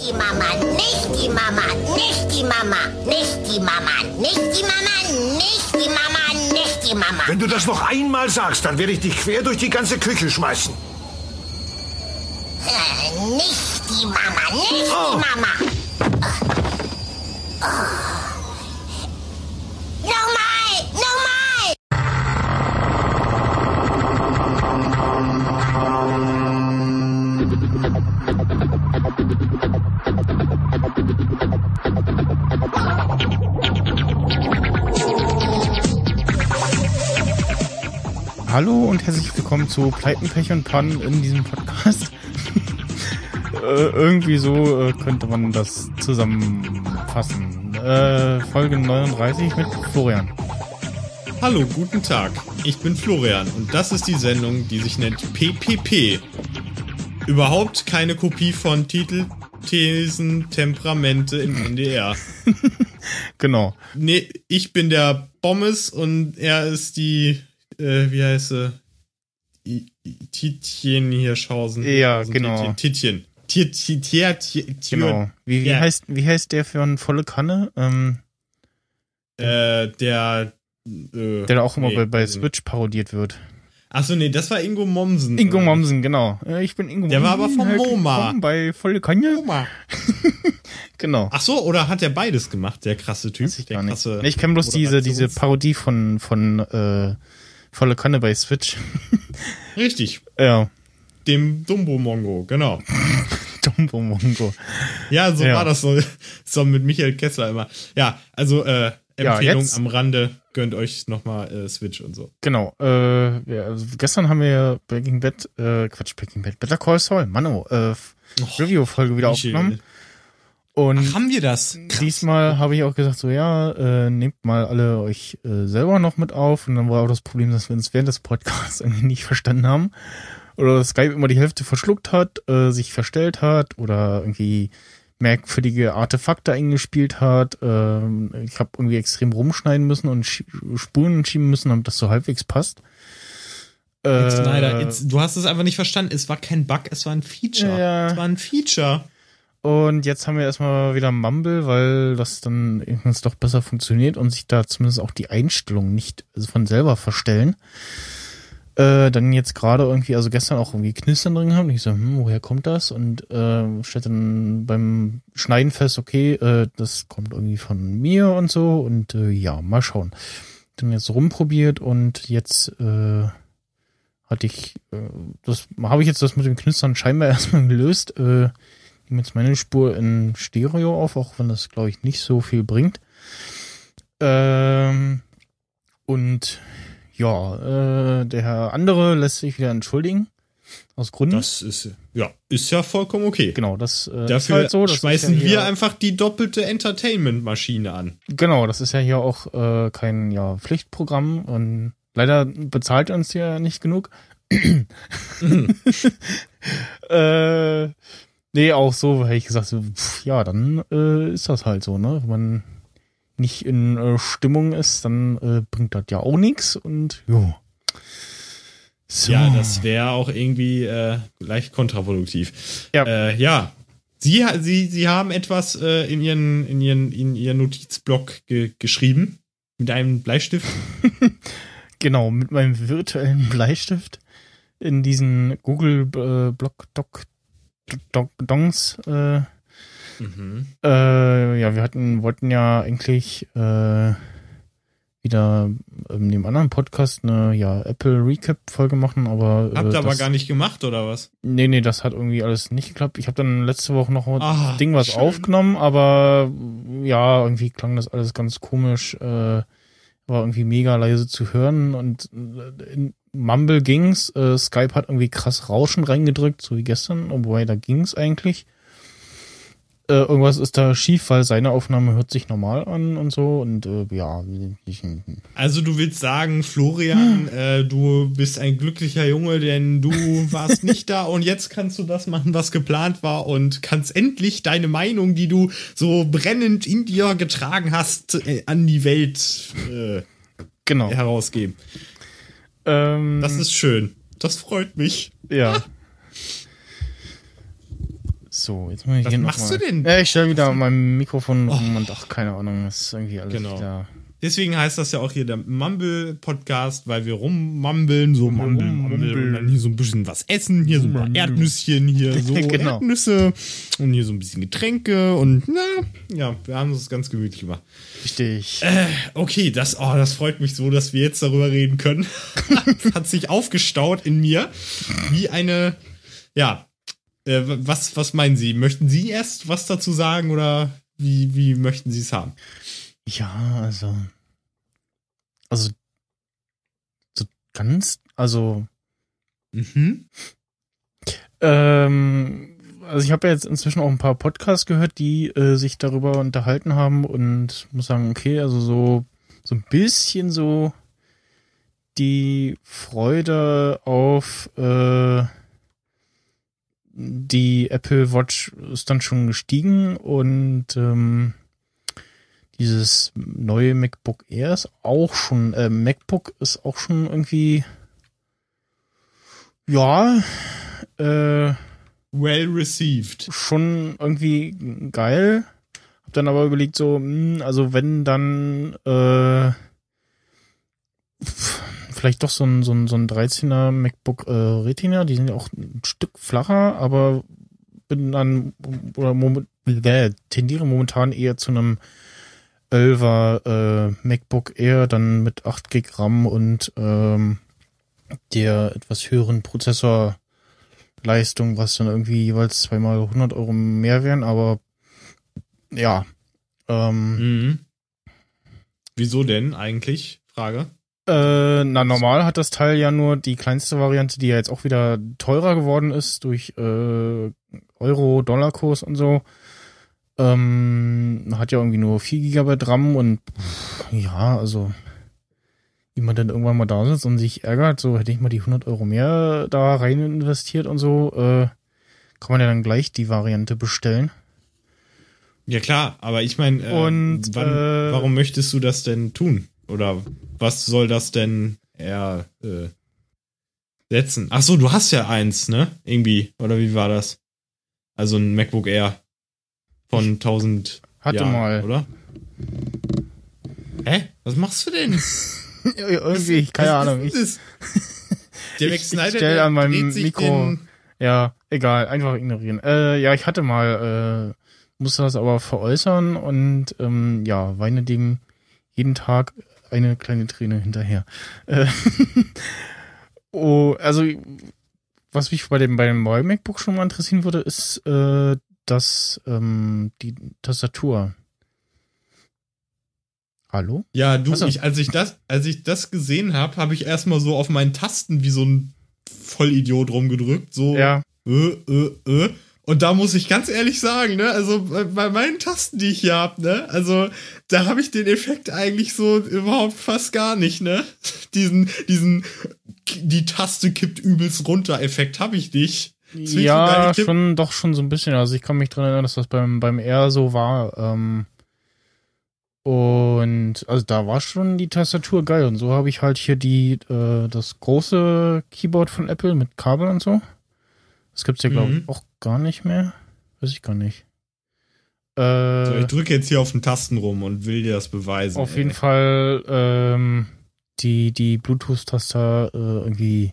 die Mama, nicht die Mama, nicht die Mama, nicht die Mama, nicht die Mama, nicht die Mama, nicht die Mama. Wenn du das noch einmal sagst, dann werde ich dich quer durch die ganze Küche schmeißen. Äh, Nicht die Mama, nicht Oh. die Mama. Oh. Nochmal, Hallo und herzlich willkommen zu Pleiten, Pech und Pannen in diesem Podcast. äh, irgendwie so äh, könnte man das zusammenfassen. Äh, Folge 39 mit Florian. Hallo, guten Tag. Ich bin Florian und das ist die Sendung, die sich nennt PPP. Überhaupt keine Kopie von Titel, Thesen, Temperamente im NDR. Genau. Nee, ich bin der Bommes und er ist die, äh, wie heißt sie? Titjen Hirschhausen. Ja, genau. Titjen. Genau. Wie, wie, heißt, wie heißt der für eine volle Kanne? Ähm, Äh, der, äh, der da auch immer nee, bei. Switch parodiert wird. Achso, nee, das war Ingo Mommsen. Ingo Mommsen, genau. Äh, ich bin Ingo Der war aber vom Herzlich MoMA. Bei volle Kanne. Oma. Genau. Ach so, oder hat er beides gemacht, der krasse Typ? Weiß ich der gar nicht. krasse Nee, ich kenne bloß diese, diese Parodie von, von äh, volle Kanne bei Switch. Richtig, ja. dem Dumbo Mongo, genau. Dumbo Mongo. Ja, so Ja. war das so, so mit Michael Kessler immer. Ja, also äh, Ja, Empfehlung jetzt- am Rande, gönnt euch nochmal äh, Switch und so. Genau. Äh, ja, also gestern haben wir ja Breaking Bad, äh, Quatsch, Breaking Bad, Better Call Saul, Mano, äh, Review-Folge wieder Michael. aufgenommen. Und haben wir das? diesmal habe ich auch gesagt, so ja, äh, nehmt mal alle euch äh, selber noch mit auf. Und dann war auch das Problem, dass wir uns während des Podcasts irgendwie nicht verstanden haben. Oder Skype immer die Hälfte verschluckt hat, äh, sich verstellt hat oder irgendwie merkwürdige Artefakte eingespielt hat. Ähm, ich habe irgendwie extrem rumschneiden müssen und Sch Spuren schieben müssen, damit das so halbwegs passt. Äh, Snyder, du hast es einfach nicht verstanden. Es war kein Bug, es war ein Feature. Ja. Es war ein Feature. Und jetzt haben wir erstmal wieder Mumble, weil das dann irgendwann doch besser funktioniert und sich da zumindest auch die Einstellungen nicht von selber verstellen. Äh, dann jetzt gerade irgendwie, also gestern auch irgendwie Knistern drin haben. Und ich so, hm, woher kommt das? Und äh, stellt dann beim Schneiden fest, okay, äh, das kommt irgendwie von mir und so. Und äh, ja, mal schauen. Dann jetzt rumprobiert und jetzt äh, hatte ich, äh, das habe ich jetzt das mit dem Knistern scheinbar erstmal gelöst. Äh, nehme jetzt meine Spur in Stereo auf, auch wenn das, glaube ich, nicht so viel bringt. Ähm, und ja, äh, der andere lässt sich wieder entschuldigen. Aus Gründen. Das ist, ja, ist ja vollkommen okay. genau, das äh, ist Dafür halt so. Das schmeißen ja wir hier, einfach die doppelte Entertainment-Maschine an. Genau, das ist ja hier auch äh, kein ja, Pflichtprogramm und leider bezahlt uns ja nicht genug. äh, nee, auch so, hätte ich gesagt, pff, ja, dann äh, ist das halt so, ne? Wenn man nicht in äh, Stimmung ist, dann äh, bringt das ja auch nichts und jo. So. Ja, das wäre auch irgendwie äh, leicht kontraproduktiv. Ja. Äh, ja. Sie, Sie, Sie haben etwas äh, in, Ihren, in, Ihren, in Ihren Notizblock ge geschrieben. Mit einem Bleistift. Genau, mit meinem virtuellen Bleistift in diesen Google äh, Block Doc Dongs. Äh, Mhm. äh, ja, wir hatten wollten ja eigentlich äh, wieder in dem anderen Podcast eine ja Apple Recap Folge machen, aber äh, Habt ihr aber das, gar nicht gemacht, oder was? Nee, nee, das hat irgendwie alles nicht geklappt. Ich habe dann letzte Woche noch ein Ah, Ding was schön. aufgenommen, aber ja, irgendwie klang das alles ganz komisch. Äh, war irgendwie mega leise zu hören und äh, in Mumble ging's. Äh, Skype hat irgendwie krass Rauschen reingedrückt, so wie gestern, obwohl da ging's eigentlich. Äh, irgendwas ist da schief, weil seine Aufnahme hört sich normal an und so und äh, ja, Also du willst sagen, Florian, äh, du bist ein glücklicher Junge, denn du warst nicht da und jetzt kannst du das machen, was geplant war und kannst endlich deine Meinung, die du so brennend in dir getragen hast, äh, an die Welt äh, genau. herausgeben. Ähm, Das ist schön. Das freut mich. Ja. So, jetzt Was hier noch machst mal- du denn? Ja, ich stelle wieder mein Mikrofon um und ach, keine Ahnung, ist irgendwie alles Genau. wieder. Deswegen heißt das ja auch hier der Mumble-Podcast, weil wir rummambeln, so mumble, mumble und dann hier so ein bisschen was essen, hier so ein paar Erdnüsschen, hier so Genau. Erdnüsse und hier so ein bisschen Getränke und na, ja, wir haben es ganz gemütlich gemacht. Richtig. Okay, das, oh, das freut mich so, dass wir jetzt darüber reden können. hat sich aufgestaut in mir wie eine, ja, äh, was, was meinen Sie? Möchten Sie erst was dazu sagen oder wie, wie möchten Sie es haben? Ja, also. Also. So ganz, also. Mhm. Ähm, also ich habe ja jetzt inzwischen auch ein paar Podcasts gehört, die äh, sich darüber unterhalten haben und muss sagen, okay, also so so ein bisschen so die Freude auf äh, die Apple Watch ist dann schon gestiegen und ähm, dieses neue MacBook Air ist auch schon, äh, MacBook ist auch schon irgendwie ja, äh, Well received. schon irgendwie geil. Hab dann aber überlegt, so, hm, also wenn dann äh, vielleicht doch so ein, so ein, so ein 13er MacBook äh, Retina, die sind ja auch ein Stück flacher, aber bin dann oder moment, äh, tendiere momentan eher zu einem 11er äh, MacBook Air, dann mit 8 Gig RAM und ähm, der etwas höheren Prozessor Leistung, was dann irgendwie jeweils zweimal 100 Euro mehr wären, aber ja. Ähm, Mhm. Wieso denn eigentlich? Frage. äh, na, normal hat das Teil ja nur die kleinste Variante, die ja jetzt auch wieder teurer geworden ist durch äh, Euro-Dollar-Kurs und so. Ähm, hat ja irgendwie nur 4 GB RAM und ja, also wie man dann irgendwann mal da sitzt und sich ärgert, so hätte ich mal die 100 Euro mehr da rein investiert und so, äh, kann man ja dann gleich die Variante bestellen. Ja klar, aber ich meine, äh, Und, wann, äh, warum möchtest du das denn tun? Oder was soll das denn eher äh, setzen? Ach so, du hast ja eins, ne? Irgendwie. Oder wie war das? Also ein MacBook Air von 1000 Hatte Jahren, mal. oder? Hä? Was machst du denn? Irgendwie, keine Was Ahnung. ist Ich, das? Der Mac Ich- ich stell an meinem Mikro- ja, egal, einfach ignorieren. Äh, ja, ich hatte mal, äh, musste das aber veräußern und ähm, ja, weine dem jeden Tag eine kleine Träne hinterher. Äh, oh, also was mich bei dem bei dem neuen MacBook schon mal interessieren würde, ist äh, dass ähm, die Tastatur. Hallo? Ja, du, so. ich, als ich das, als ich das gesehen habe, habe ich erstmal so auf meinen Tasten wie so ein Vollidiot rumgedrückt, so Ja, äh, äh, äh. Und da muss ich ganz ehrlich sagen, ne, also bei, bei meinen Tasten, die ich hier hab, ne, also da habe ich den Effekt eigentlich so überhaupt fast gar nicht, ne? Diesen, diesen, die Taste kippt übelst runter Effekt habe ich nicht. So Ja, schon, doch schon so ein bisschen. Also ich kann mich dran erinnern, dass das beim, beim R so war. Ähm, und also da war schon die Tastatur geil. Und so habe ich halt hier die, äh, das große Keyboard von Apple mit Kabel und so. Das gibt's ja, glaube Mhm. ich, auch gar nicht mehr. Weiß ich gar nicht. So, Äh, ich drücke jetzt hier auf den Tasten rum und will dir das beweisen. auf ey. jeden Fall ähm, die, die Bluetooth-Taster äh, irgendwie.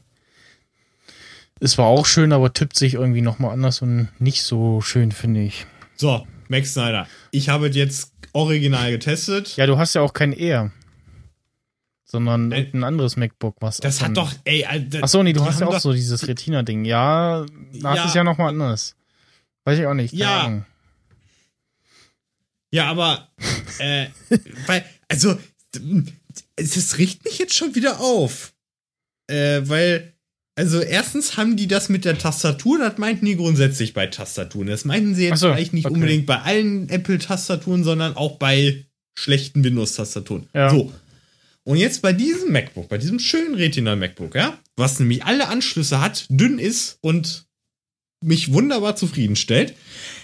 Es war auch schön, aber tippt sich irgendwie nochmal anders und nicht so schön, finde ich. So, Max Snyder, ich habe jetzt original getestet. Ja, du hast ja auch kein Air. Sondern Nein. ein anderes MacBook, was. das hat doch, ey, Alter, Ach so, nee, du hast ja auch so dieses Retina-Ding. Ja, da Ja. ist ja nochmal anders. Weiß ich auch nicht. Ja. Ahnung. Ja, aber, äh, weil, also, es riecht mich jetzt schon wieder auf. Äh, weil, also, erstens haben die das mit der Tastatur, das meinten die grundsätzlich bei Tastaturen. Das meinten sie jetzt so, vielleicht nicht okay. unbedingt bei allen Apple-Tastaturen, sondern auch bei schlechten Windows-Tastaturen. Ja. So. Und jetzt bei diesem MacBook, bei diesem schönen Retina MacBook, ja, was nämlich alle Anschlüsse hat, dünn ist und mich wunderbar zufriedenstellt.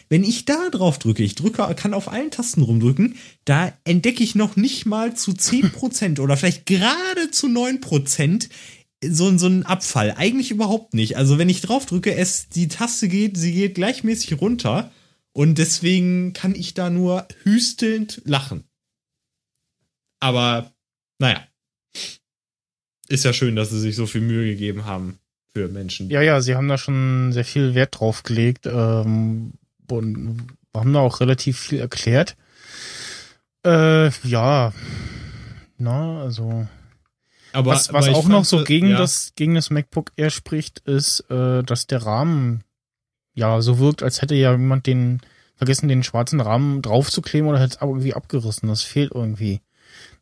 Wenn ich da drauf drücke, ich drücke, kann auf allen Tasten rumdrücken, da entdecke ich noch nicht mal zu 10% oder vielleicht gerade zu 9% so, so ein Abfall. Eigentlich überhaupt nicht. Also wenn ich drauf drücke, es, die Taste geht, sie geht gleichmäßig runter. Und deswegen kann ich da nur hüstelnd lachen. Aber, naja. Ist ja schön, dass sie sich so viel Mühe gegeben haben für Menschen. Ja, ja, sie haben da schon sehr viel Wert drauf gelegt ähm, und haben da auch relativ viel erklärt. Äh, ja, na, also. Aber, was was aber auch noch so gegen ja. das gegen das MacBook Air spricht, ist, äh, dass der Rahmen ja so wirkt, als hätte ja jemand den vergessen, den schwarzen Rahmen draufzukleben oder hätte es irgendwie abgerissen. Das fehlt irgendwie.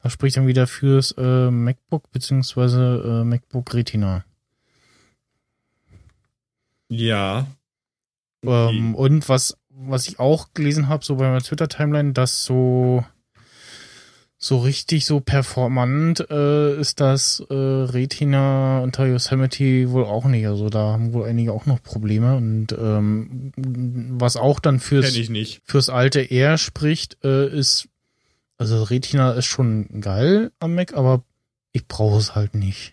Das spricht dann wieder fürs äh, MacBook beziehungsweise äh, MacBook Retina. Ja. Ähm, und was, was ich auch gelesen habe, so bei meiner Twitter-Timeline, dass so so richtig so performant äh, ist das äh, Retina unter Yosemite wohl auch nicht. Also da haben wohl einige auch noch Probleme. Und ähm, was auch dann fürs, fürs alte R spricht, äh, ist, also Retina ist schon geil am Mac, aber ich brauche es halt nicht.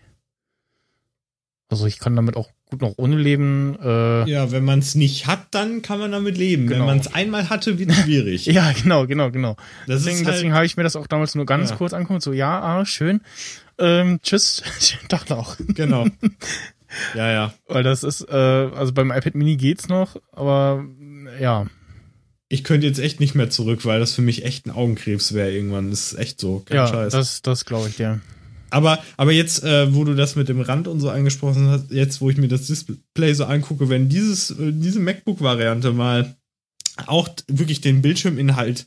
Also ich kann damit auch gut noch ohne leben. Äh, Ja, wenn man es nicht hat, dann kann man damit leben. Wenn Genau. man es einmal hatte, wird es schwierig. ja, genau, genau, genau. Das deswegen halt, deswegen habe ich mir das auch damals nur ganz Ja. kurz angeguckt. So, ja, ah, schön. Ähm, tschüss, schönen Tag noch. genau. Ja, ja. Weil das ist, äh, also beim iPad Mini geht's noch, aber ja. Ich könnte jetzt echt nicht mehr zurück, weil das für mich echt ein Augenkrebs wäre irgendwann. Das ist echt so. Kein ja, Scheiß. das, das glaube ich dir. Aber, aber jetzt, äh, wo du das mit dem Rand und so angesprochen hast, jetzt, wo ich mir das Display so angucke, wenn dieses, äh, diese MacBook-Variante mal auch wirklich den Bildschirminhalt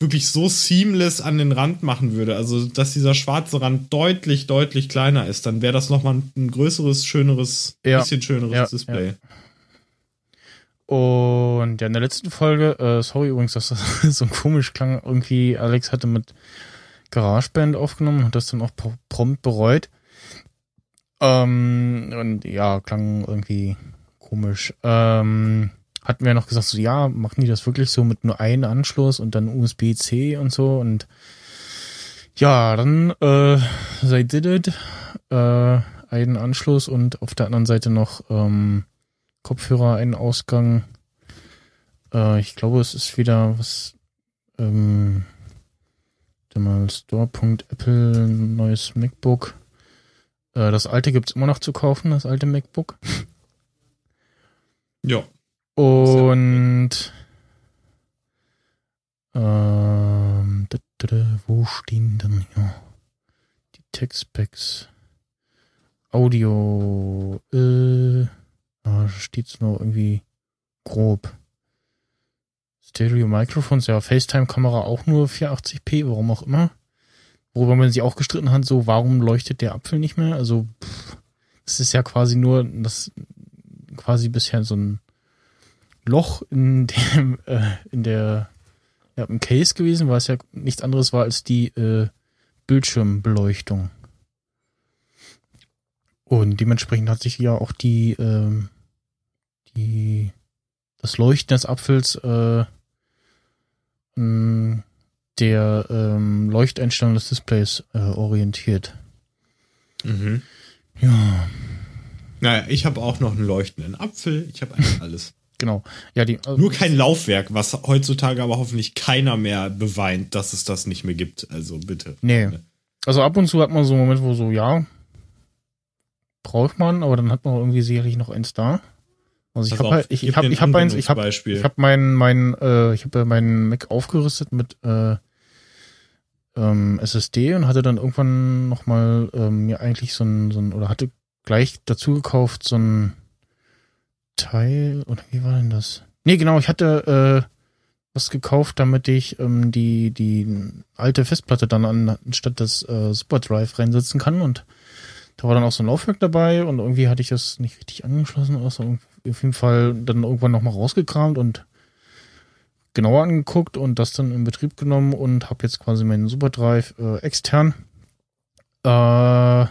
wirklich so seamless an den Rand machen würde, also dass dieser schwarze Rand deutlich, deutlich kleiner ist, dann wäre das nochmal ein, größeres, schöneres, Ja. bisschen schöneres Ja, Display. Und ja, in der letzten Folge, äh, sorry übrigens, dass das so komisch klang, irgendwie Alex hatte mit GarageBand aufgenommen und das dann auch pro- prompt bereut. Ähm, und ja, klang irgendwie komisch. Ähm, hatten wir noch gesagt, so ja, machen die das wirklich so mit nur einem Anschluss und dann USB-C und so und ja, dann äh, they did it. Äh, einen Anschluss und auf der anderen Seite noch ähm, Kopfhörer, einen Ausgang. Äh, ich glaube, es ist wieder was. Ähm, warte mal Store.apple, neues MacBook. Äh, das alte gibt's immer noch zu kaufen, das alte MacBook. Ja. Und ähm, wo stehen denn hier die Tech-Specs? Audio, äh, da steht's nur irgendwie grob. Stereo-Mikrofons, ja, FaceTime-Kamera auch nur 480p, warum auch immer. Worüber man sich auch gestritten hat, so, warum leuchtet der Apfel nicht mehr? Also, pff, das ist ja quasi nur, das quasi bisher so ein Loch in dem, äh, in der, ja, im Case gewesen, weil es ja nichts anderes war als die äh, Bildschirmbeleuchtung. Und dementsprechend hat sich ja auch die, ähm, die, das Leuchten des Apfels äh, an der ähm, Leuchteinstellung des Displays äh, orientiert. Mhm. Ja, Naja, ich habe auch noch einen leuchtenden Apfel. Ich habe eigentlich alles. genau. Ja, die, äh, Nur kein Laufwerk, was heutzutage aber hoffentlich keiner mehr beweint, dass es das nicht mehr gibt. Also bitte. Nee. Also ab und zu hat man so einen Moment, wo so, ja, braucht man, aber dann hat man irgendwie sicherlich noch eins da. Also ich habe halt, ich, ich habe ich habe eins, ich habe ich habe mein mein äh, ich habe ja meinen Mac aufgerüstet mit äh, ähm, SSD und hatte dann irgendwann noch mal ähm, mir eigentlich so ein, so ein oder hatte gleich dazu gekauft so ein Teil oder wie war denn das? Nee, genau, ich hatte äh, was gekauft, damit ich ähm, die die alte Festplatte dann an, anstatt des äh, Superdrive reinsetzen kann und da war dann auch so ein Laufwerk dabei und irgendwie hatte ich das nicht richtig angeschlossen oder so. Auf jeden Fall dann irgendwann nochmal rausgekramt und genauer angeguckt und das dann in Betrieb genommen und habe jetzt quasi meinen Superdrive äh, extern. Äh,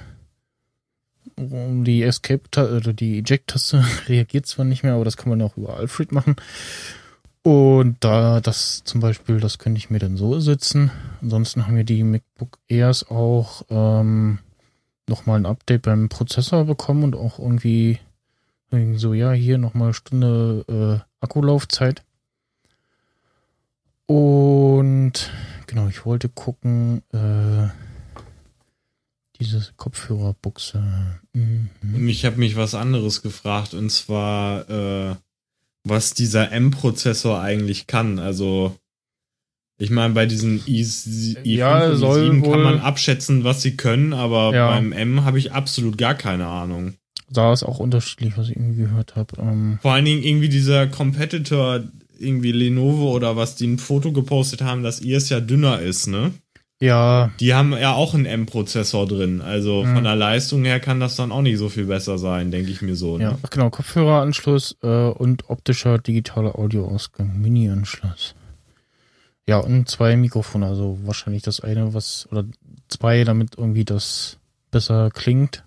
die Escape oder die Eject-Taste reagiert zwar nicht mehr, aber das kann man ja auch über Alfred machen. Und da das zum Beispiel, das könnte ich mir dann so sitzen. Ansonsten haben wir die MacBook Airs auch ähm, nochmal ein Update beim Prozessor bekommen und auch irgendwie so, ja, hier nochmal Stunde äh, Akkulaufzeit. Und genau, ich wollte gucken, äh, diese Kopfhörerbuchse. Mhm. Und ich habe mich was anderes gefragt, und zwar, äh, was dieser M-Prozessor eigentlich kann. Also, ich meine, bei diesen i, i5 Ja, und soll i7 kann man abschätzen, was sie können, aber Ja. beim M habe ich absolut gar keine Ahnung. Da ist auch unterschiedlich, was ich irgendwie gehört habe. Ähm, Vor allen Dingen irgendwie dieser Competitor, irgendwie Lenovo oder was, die ein Foto gepostet haben, dass ihrs ja dünner ist, ne? ja, Die haben ja auch einen M-Prozessor drin. Also Mhm. von der Leistung her kann das dann auch nicht so viel besser sein, denke ich mir so. Ne? ja, genau, Kopfhöreranschluss äh, und optischer digitaler Audioausgang, Mini-Anschluss. Ja, und zwei Mikrofone, also wahrscheinlich das eine, was, oder zwei, damit irgendwie das besser klingt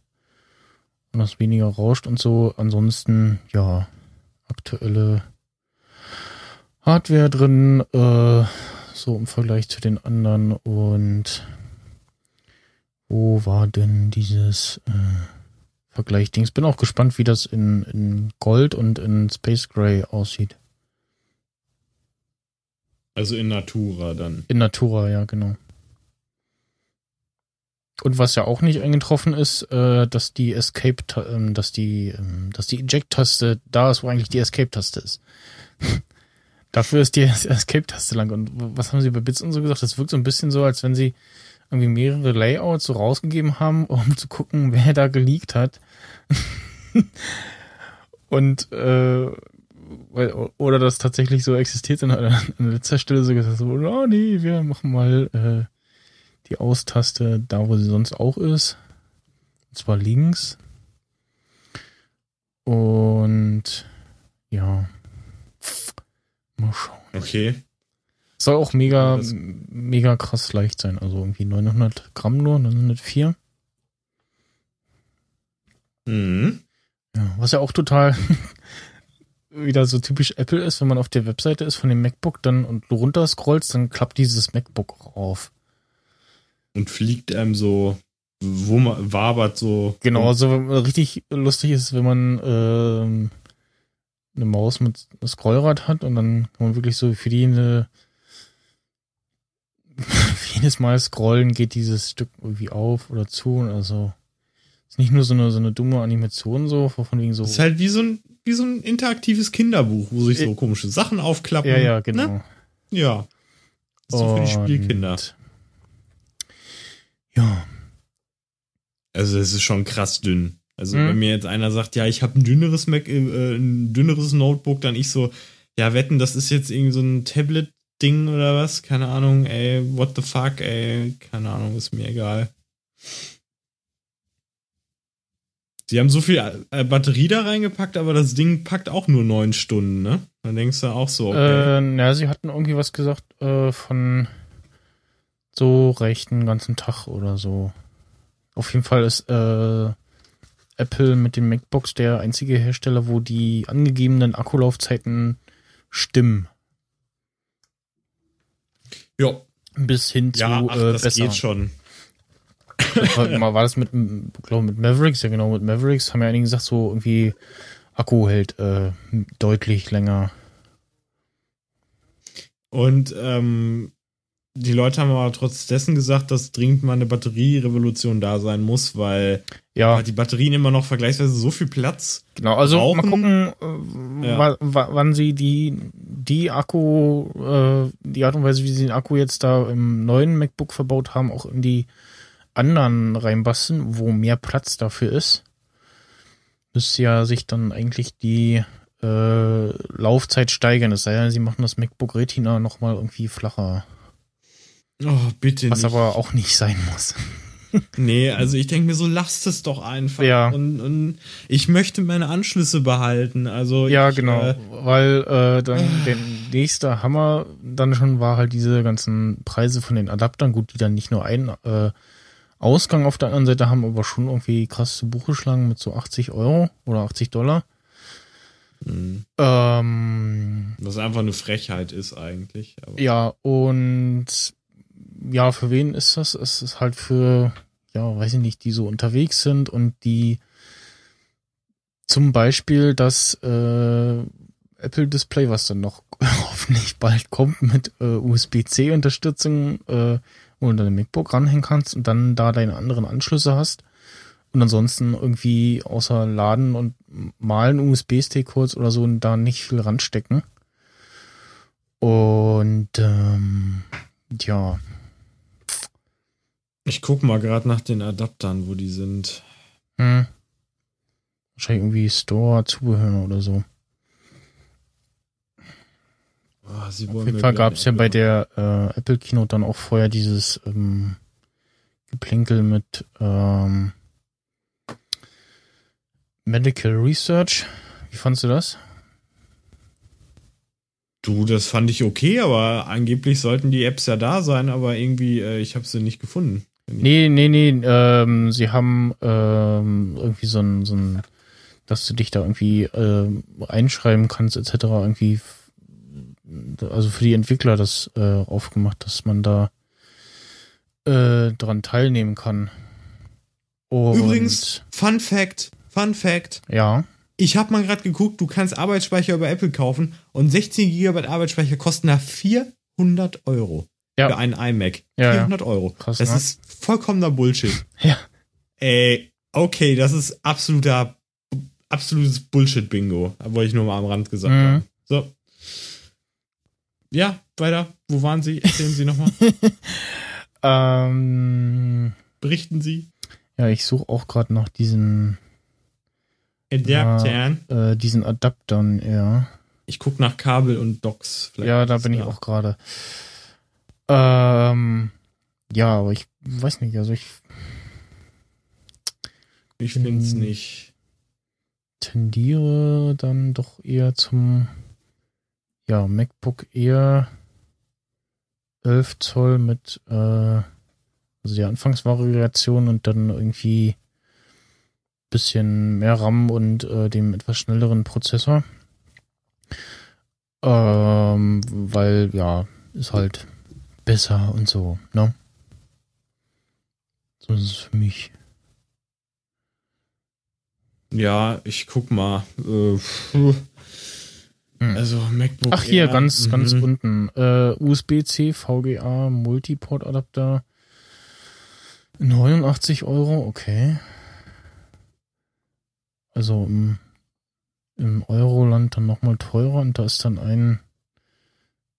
und das weniger rauscht und so. Ansonsten, ja, aktuelle Hardware drin, äh, so im Vergleich zu den anderen und wo war denn dieses äh, Vergleichdings? Bin auch gespannt, wie das in, in Gold und in Space Gray aussieht. Also in Natura dann. In Natura, ja, genau. Und was ja auch nicht eingetroffen ist, äh, dass die Escape, ähm, dass die, ähm, dass die Eject-Taste da ist, wo eigentlich die Escape-Taste ist. Dafür ist die Escape-Taste lang. Und was haben sie bei Bits und so gesagt? Das wirkt so ein bisschen so, als wenn sie irgendwie mehrere Layouts so rausgegeben haben, um zu gucken, wer da geleakt hat. und äh, oder das tatsächlich so existiert und an an letzter Stelle so gesagt so, oh nee, wir machen mal äh, die Austaste da, wo sie sonst auch ist. Und zwar links. Und ja. Mal schauen. Okay. Soll auch mega, mega krass leicht sein. Also irgendwie 900 Gramm nur, 904. Mhm. Ja, was ja auch total wieder so typisch Apple ist, wenn man auf der Webseite ist von dem MacBook dann und du runter scrollst, dann klappt dieses MacBook auch auf. Und fliegt einem so, man wabert so. Genau, also richtig lustig ist, wenn man ähm, eine Maus mit einem Scrollrad hat und dann kann man wirklich so für die eine jedes Mal scrollen geht dieses Stück irgendwie auf oder zu. Also ist nicht nur so eine so eine dumme Animation so, von wegen so. Das ist halt wie so ein, wie so ein interaktives Kinderbuch, wo sich so Äh, komische Sachen aufklappen. ja, ja, genau. Ne? Ja. So für die Spielkinder. Ja, Also es ist schon krass dünn. Also Mhm. wenn mir jetzt einer sagt, ja, ich habe ein dünneres Mac, äh, ein dünneres Notebook, dann ich so, ja, wetten, das ist jetzt irgendwie so ein Tablet-Ding oder was? Keine Ahnung, ey, what the fuck, ey, keine Ahnung, ist mir egal. Sie haben so viel äh, Batterie da reingepackt, aber das Ding packt auch nur neun Stunden, ne? Dann denkst du auch so, okay. Äh, na, sie hatten irgendwie was gesagt äh, von so rechten ganzen Tag oder so. Auf jeden Fall ist äh, Apple mit den MacBooks der einzige Hersteller, wo die angegebenen Akkulaufzeiten stimmen. ja, Bis hin zu ja, ach, äh, das besser. geht schon. War, mal war das mit, glaube mit Mavericks, ja genau, mit Mavericks haben ja einige gesagt, so irgendwie Akku hält äh, deutlich länger. Und ähm, die Leute haben aber trotz dessen gesagt, dass dringend mal eine Batterierevolution da sein muss, weil Ja, die Batterien immer noch vergleichsweise so viel Platz. Genau, also brauchen. mal gucken, äh, Ja. wa- wa- wann sie die, die Akku, äh, die Art und Weise, wie sie den Akku jetzt da im neuen MacBook verbaut haben, auch in die anderen reinbasteln, wo mehr Platz dafür ist. Müsste ja sich dann eigentlich die äh, Laufzeit steigern. Es sei denn, sie machen das MacBook Retina nochmal irgendwie flacher. Oh, bitte Was nicht. aber auch nicht sein muss. nee, also ich denke mir so, lasst es doch einfach. Ja. Und, und ich möchte meine Anschlüsse behalten. Also Ja, ich, genau. Äh, Weil äh, dann der nächste Hammer dann schon war halt diese ganzen Preise von den Adaptern. Gut, die dann nicht nur einen äh, Ausgang auf der anderen Seite haben, aber schon irgendwie krass zu Buche schlagen mit so 80 Euro oder 80 Dollar. mh, Ähm, was einfach eine Frechheit ist eigentlich. Aber ja, und ja, für wen ist das? Es ist halt für ja, weiß ich nicht, die so unterwegs sind und die zum Beispiel das äh, Apple Display, was dann noch hoffentlich bald kommt mit äh, USB-C-Unterstützung, äh, wo du dein MacBook ranhängen kannst und dann da deine anderen Anschlüsse hast. Und ansonsten irgendwie außer Laden und malen USB-Stick kurz oder so da nicht viel ranstecken. Und ähm, ja. Ich guck mal gerade nach den Adaptern, wo die sind. Hm. Wahrscheinlich irgendwie Store, Zubehör oder so. Oh, sie Auf jeden Fall gab es ja bei der äh, Apple Keynote dann auch vorher dieses ähm, Geplänkel mit ähm, Medical Research. Wie fandst du das? Du, das fand ich okay, aber angeblich sollten die Apps ja da sein, aber irgendwie, äh, ich habe sie nicht gefunden. Nee, nee, nee, ähm, sie haben ähm, irgendwie so ein, so ein, dass du dich da irgendwie äh, einschreiben kannst, etc. irgendwie, also für die Entwickler das äh, aufgemacht, dass man da äh, dran teilnehmen kann. Und, Übrigens, Fun Fact, Fun Fact. Ja. Ich habe mal gerade geguckt, du kannst Arbeitsspeicher über Apple kaufen und 16 GB Arbeitsspeicher kosten da 400 Euro ja. für einen iMac. Ja, 400 Euro. Krass, das ne? ist vollkommener Bullshit. Ja. Ey, okay, das ist absoluter, absolutes Bullshit-Bingo. Wollte ich nur mal am Rand gesagt Mhm. haben. So. Ja, weiter. Wo waren Sie? Erzählen Sie nochmal. Ähm, Berichten Sie. ja, ich suche auch gerade nach diesen, Adaptern. äh, diesen Adaptern, ja. Ich gucke nach Kabel und Docks. Vielleicht Ja, da bin ich auch gerade. Ähm, ja, aber ich weiß nicht, also ich Ich finde es Hm. nicht. tendiere dann doch eher zum ja, MacBook Air 11 Zoll mit äh, also die Anfangsvariation und dann irgendwie bisschen mehr RAM und äh, dem etwas schnelleren Prozessor. Ähm, weil ja, ist halt besser und so, ne? So ist es für mich. Ja, ich guck mal. Äh. Hm. also MacBook. Ach hier, Air, ganz, ganz mhm. unten. Äh, USB-C, VGA, Multiport-Adapter. 89 Euro, okay. Also im, im Euroland dann nochmal teurer und da ist dann ein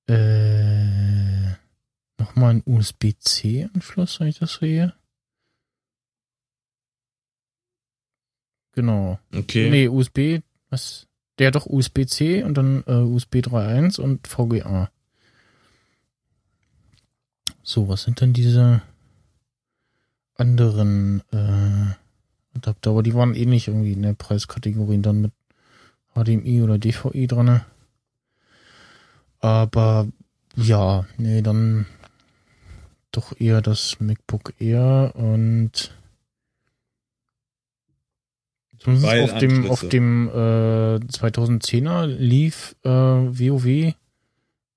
äh, nochmal ein USB-C-Anschluss, wenn ich das sehe. Genau. Okay. Nee, USB, was? Der doch USB-C und dann äh, USB 3.1 und VGA. So, was sind denn diese anderen äh, Adapter? Aber die waren eh nicht irgendwie in der Preiskategorie dann mit HDMI oder DVI dran. Aber ja, nee, dann doch eher das MacBook Air und Zumindest Weil auf dem, auf dem äh, 2010er lief äh, WoW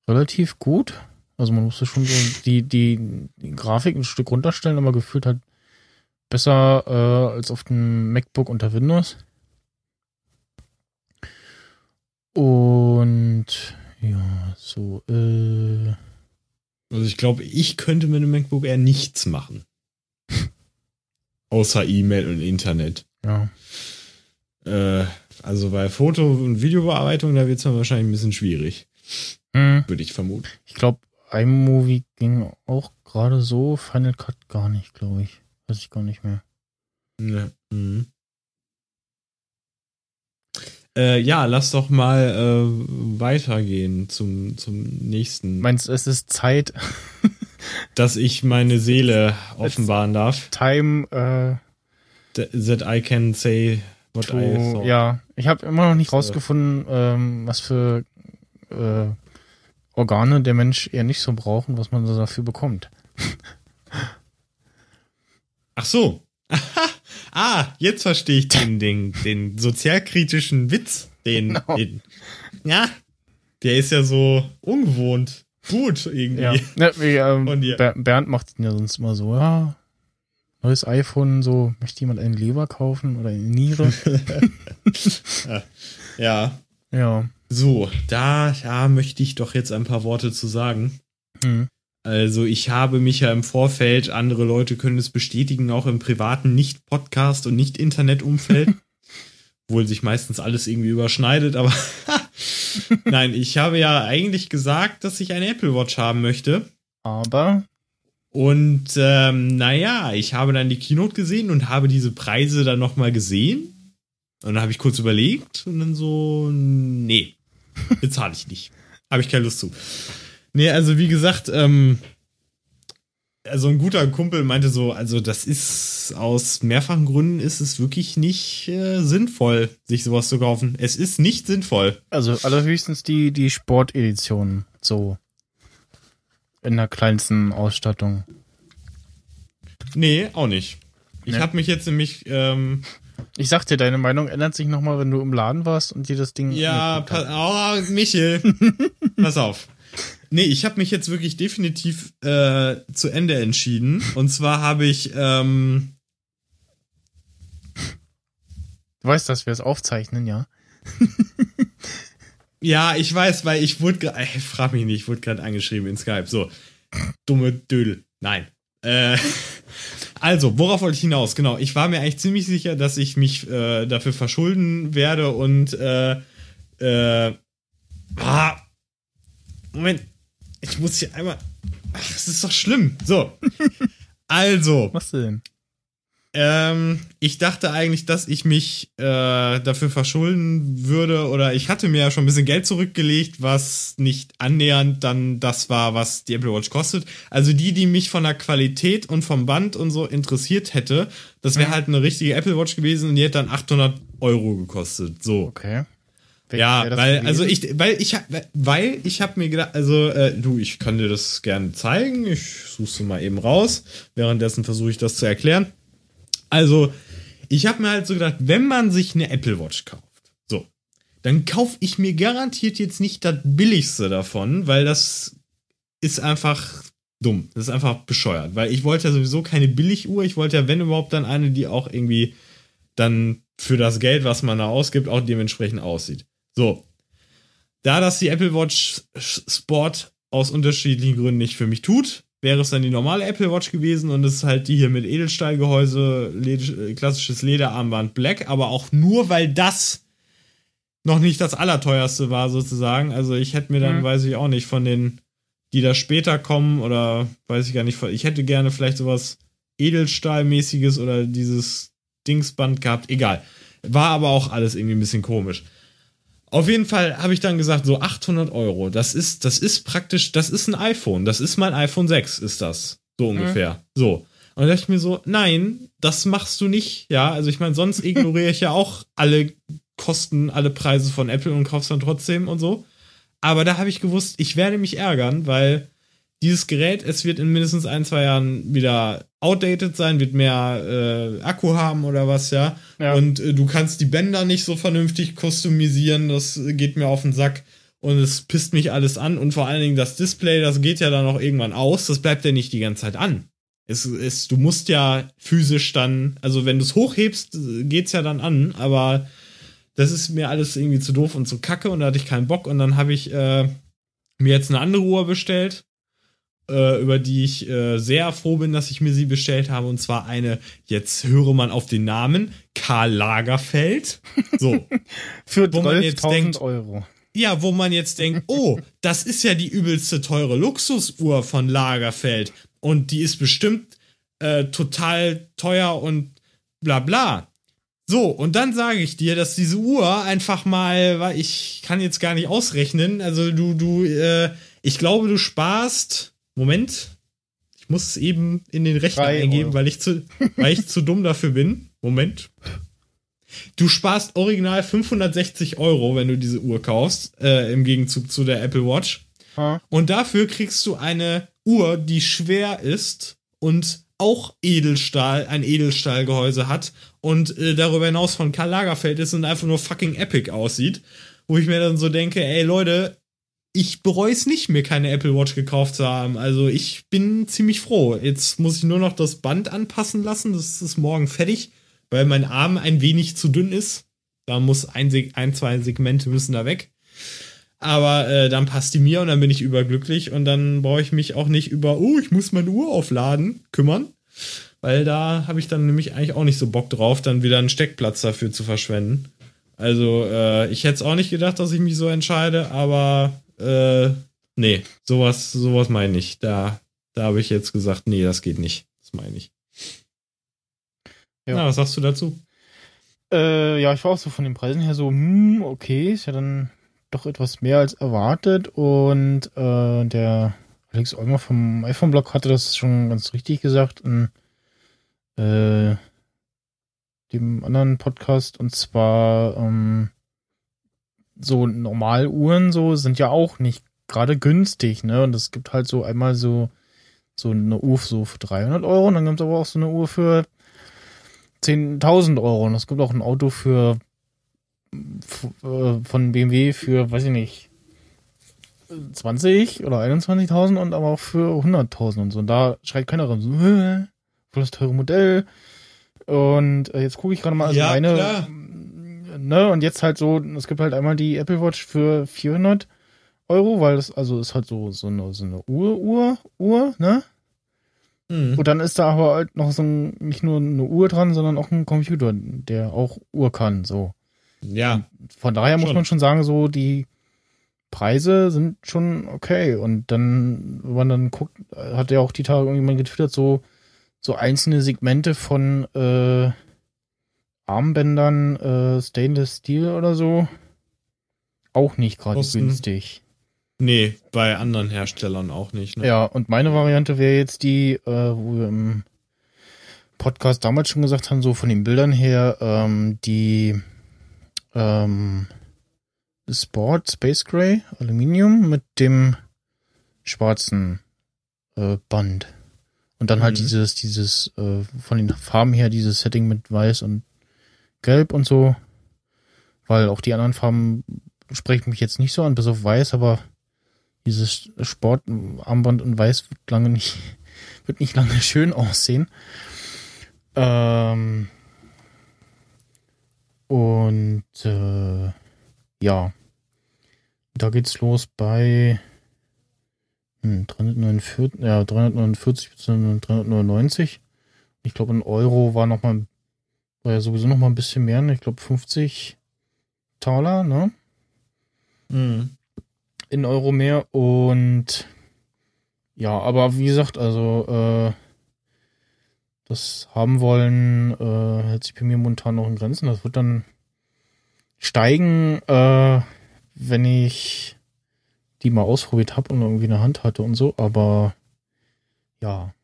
relativ gut. Also man musste schon so die, die, die Grafik ein Stück runterstellen, aber gefühlt halt besser äh, als auf dem MacBook unter Windows. Und ja, so, äh, Also ich glaube, ich könnte mit einem MacBook Air nichts machen. Außer E-Mail und Internet. ja. Äh, also bei Foto- und Videobearbeitung, da wird es dann wahrscheinlich ein bisschen schwierig. Hm. Würde ich vermuten. Ich glaube, iMovie ging auch gerade so, Final Cut gar nicht, glaube ich. Weiß ich gar nicht mehr. Ja. Mhm. Äh, ja, lass doch mal äh, weitergehen zum, zum nächsten. Meinst du, es ist Zeit, dass ich meine Seele offenbaren darf. Time, äh, Th- That I can say what I to, thought. ja, ich habe immer noch nicht rausgefunden, ähm, was für äh, Organe der Mensch eher nicht so braucht und was man so dafür bekommt. Ach so. ah, jetzt verstehe ich den, den, den sozialkritischen Witz. Den, Genau. den, ja, der ist ja so ungewohnt. Gut, irgendwie. Ja, ja wie, ähm. Ber Bernd macht ihn ja sonst immer so, ja, neues iPhone, so, möchte jemand einen Leber kaufen oder eine Niere? Ja. ja. So, da, da möchte ich doch jetzt ein paar Worte zu sagen. Hm. Also ich habe mich ja im Vorfeld, andere Leute können es bestätigen, auch im privaten Nicht-Podcast- und Nicht-Internet-Umfeld, obwohl sich meistens alles irgendwie überschneidet, aber nein, ich habe ja eigentlich gesagt, dass ich eine Apple Watch haben möchte. Aber Und ähm, naja, ich habe dann die Keynote gesehen und habe diese Preise dann nochmal gesehen. Und dann habe ich kurz überlegt und dann so, nee, bezahle ich nicht. Habe ich keine Lust zu. Nee, also wie gesagt, ähm, also ein guter Kumpel meinte so, also das ist aus mehrfachen Gründen ist es wirklich nicht äh, sinnvoll, sich sowas zu kaufen. Es ist nicht sinnvoll. Also allerhöchstens die, die Sportedition, so. In der kleinsten Ausstattung. Nee, auch nicht. Ich Nee. habe mich jetzt nämlich ähm, Ich sag dir, deine Meinung ändert sich nochmal, wenn du im Laden warst und dir das Ding. Ja, angeguckt hast. pa oh, Michel, pass auf. Nee, ich habe mich jetzt wirklich definitiv äh, zu Ende entschieden. Und zwar habe ich, ähm, Du weißt, dass wir es aufzeichnen, ja. ja, ich weiß, weil ich wurde gerade, frag mich nicht, ich wurde gerade angeschrieben in Skype. So, dumme Dödel. Nein. Äh, also, worauf wollte ich hinaus? Genau, ich war mir eigentlich ziemlich sicher, dass ich mich äh, dafür verschulden werde und äh, äh, ah, Moment, ich muss hier einmal. Ach, es ist doch schlimm. So. Also, Was denn? ähm, ich dachte eigentlich, dass ich mich äh, dafür verschulden würde oder ich hatte mir ja schon ein bisschen Geld zurückgelegt, was nicht annähernd dann das war, was die Apple Watch kostet. Also die, die mich von der Qualität und vom Band und so interessiert hätte, das wäre halt eine richtige Apple Watch gewesen und die hätte dann 800 Euro gekostet. So. Okay. Wer- Ja, weil also ich weil ich hab- weil ich habe mir gedacht, also äh, du, ich kann dir das gerne zeigen. Ich such's mal eben raus. Währenddessen versuche ich das zu erklären. Also, ich habe mir halt so gedacht, wenn man sich eine Apple Watch kauft, so, dann kaufe ich mir garantiert jetzt nicht das billigste davon, weil das ist einfach dumm. Das ist einfach bescheuert, weil ich wollte ja sowieso keine Billiguhr, ich wollte ja wenn überhaupt dann eine, die auch irgendwie dann für das Geld, was man da ausgibt, auch dementsprechend aussieht. So. Da das die Apple Watch Sport aus unterschiedlichen Gründen nicht für mich tut, wäre es dann die normale Apple Watch gewesen und es ist halt die hier mit Edelstahlgehäuse, Led klassisches Lederarmband Black, aber auch nur, weil das noch nicht das allerteuerste war sozusagen. Also ich hätte mir dann, Mhm. weiß ich auch nicht, von den, die da später kommen oder weiß ich gar nicht, ich hätte gerne vielleicht sowas Edelstahlmäßiges oder dieses Dingsband gehabt, egal. War aber auch alles irgendwie ein bisschen komisch. Auf jeden Fall habe ich dann gesagt, so 800 Euro, das ist, das ist praktisch, das ist ein iPhone, das ist mein iPhone 6, ist das. So ungefähr. So. Und da dachte ich mir so, nein, das machst du nicht. Ja, also ich meine, sonst ignoriere ich ja auch alle Kosten, alle Preise von Apple und kauf's dann trotzdem und so. Aber da habe ich gewusst, ich werde mich ärgern, weil dieses Gerät, es wird in mindestens ein, zwei Jahren wieder outdated sein, wird mehr äh, Akku haben oder was, ja. Ja. Und äh, du kannst die Bänder nicht so vernünftig customisieren, das äh, geht mir auf den Sack und es pisst mich alles an. Und vor allen Dingen das Display, das geht ja dann auch irgendwann aus, das bleibt ja nicht die ganze Zeit an. Es, es, du musst ja physisch dann, also wenn du es hochhebst, äh, geht's ja dann an, aber das ist mir alles irgendwie zu doof und zu kacke und da hatte ich keinen Bock und dann habe ich äh, mir jetzt eine andere Uhr bestellt, äh, über die ich äh, sehr froh bin, dass ich mir sie bestellt habe und zwar eine, jetzt höre man auf den Namen, Karl Lagerfeld. So. Für wo man jetzt 12.000 denkt- Euro. Ja, wo man jetzt denkt, oh, das ist ja die übelste teure Luxusuhr von Lagerfeld und die ist bestimmt äh, total teuer und bla bla. So, und dann sage ich dir, dass diese Uhr einfach mal, weil ich kann jetzt gar nicht ausrechnen, also du, du, äh, ich glaube, du sparst, Moment, ich muss es eben in den Rechner Drei eingeben, Euro. weil ich zu, weil ich zu dumm dafür bin. Moment. Du sparst original 560 Euro, wenn du diese Uhr kaufst, äh, im Gegenzug zu der Apple Watch. Ha? Und dafür kriegst du eine Uhr, die schwer ist und auch Edelstahl, ein Edelstahlgehäuse hat und äh, darüber hinaus von Karl Lagerfeld ist und einfach nur fucking epic aussieht. Wo ich mir dann so denke, ey Leute, ich bereue es nicht, mir keine Apple Watch gekauft zu haben. Also ich bin ziemlich froh. Jetzt muss ich nur noch das Band anpassen lassen. Das ist morgen fertig, weil mein Arm ein wenig zu dünn ist. Da muss ein, ein zwei Segmente müssen da weg. Aber äh, dann passt die mir und dann bin ich überglücklich und dann brauche ich mich auch nicht über, oh, ich muss meine Uhr aufladen, kümmern. Weil da habe ich dann nämlich eigentlich auch nicht so Bock drauf, dann wieder einen Steckplatz dafür zu verschwenden. Also, äh, ich hätte es auch nicht gedacht, dass ich mich so entscheide, aber äh, nee, sowas, sowas meine ich. Da, da habe ich jetzt gesagt, nee, das geht nicht. Das meine ich. Ja. Na, was sagst du dazu? Äh, ja, ich war auch so von den Preisen her so, hm, okay, ist ja dann doch etwas mehr als erwartet. Und äh, der Alex Olmer vom iPhone-Blog hatte das schon ganz richtig gesagt in äh, dem anderen Podcast. Und zwar ähm, so Normaluhren so sind ja auch nicht gerade günstig, ne? Und es gibt halt so einmal so so eine Uhr so für 300 Euro und dann gibt es aber auch so eine Uhr für 10.000 Euro und es gibt auch ein Auto für äh, von BMW für, weiß ich nicht, 20 oder 21.000 und aber auch für 100.000 und so. Und da schreit keiner rein, so, voll das teure Modell. Und äh, jetzt gucke ich gerade mal, also ja, meine, klar. Ne, und jetzt halt so, es gibt halt einmal die Apple Watch für 400 Euro, weil das, also ist halt so, so eine, so eine Uhr, Uhr, Uhr, ne? Mhm. Und dann ist da aber halt noch so ein, nicht nur eine Uhr dran, sondern auch ein Computer, der auch Uhr kann, so. Ja. Von daher muss Schon. man schon sagen, so die Preise sind schon okay. Und dann, wenn man dann guckt, hat ja auch die Tage irgendjemand getwittert, so, so einzelne Segmente von äh, Armbändern, äh, Stainless Steel oder so. Auch nicht gerade günstig. Nee, bei anderen Herstellern auch nicht. Ne? Ja, und meine Variante wäre jetzt die, äh, wo wir im Podcast damals schon gesagt haben, so von den Bildern her, ähm, die ähm, Sport Space Gray Aluminium mit dem schwarzen äh, Band. Und dann halt Mhm. dieses, dieses, äh, von den Farben her, dieses Setting mit Weiß und Gelb und so. Weil auch die anderen Farben sprechen mich jetzt nicht so an, bis auf Weiß, aber dieses Sportarmband in Weiß wird lange nicht, wird nicht lange schön aussehen. Ähm, und äh, ja, da geht's los bei hm, 349, ja, 349 bzw. 399. Ich glaube, ein Euro war noch mal, war ja sowieso noch mal ein bisschen mehr. Ne? Ich glaube 50 Taler, ne? Mhm. in Euro mehr und ja, aber wie gesagt, also äh, das haben wollen, äh, hält sich bei mir momentan noch in Grenzen. Das wird dann steigen, äh, wenn ich die mal ausprobiert habe und irgendwie in der Hand hatte und so, aber ja.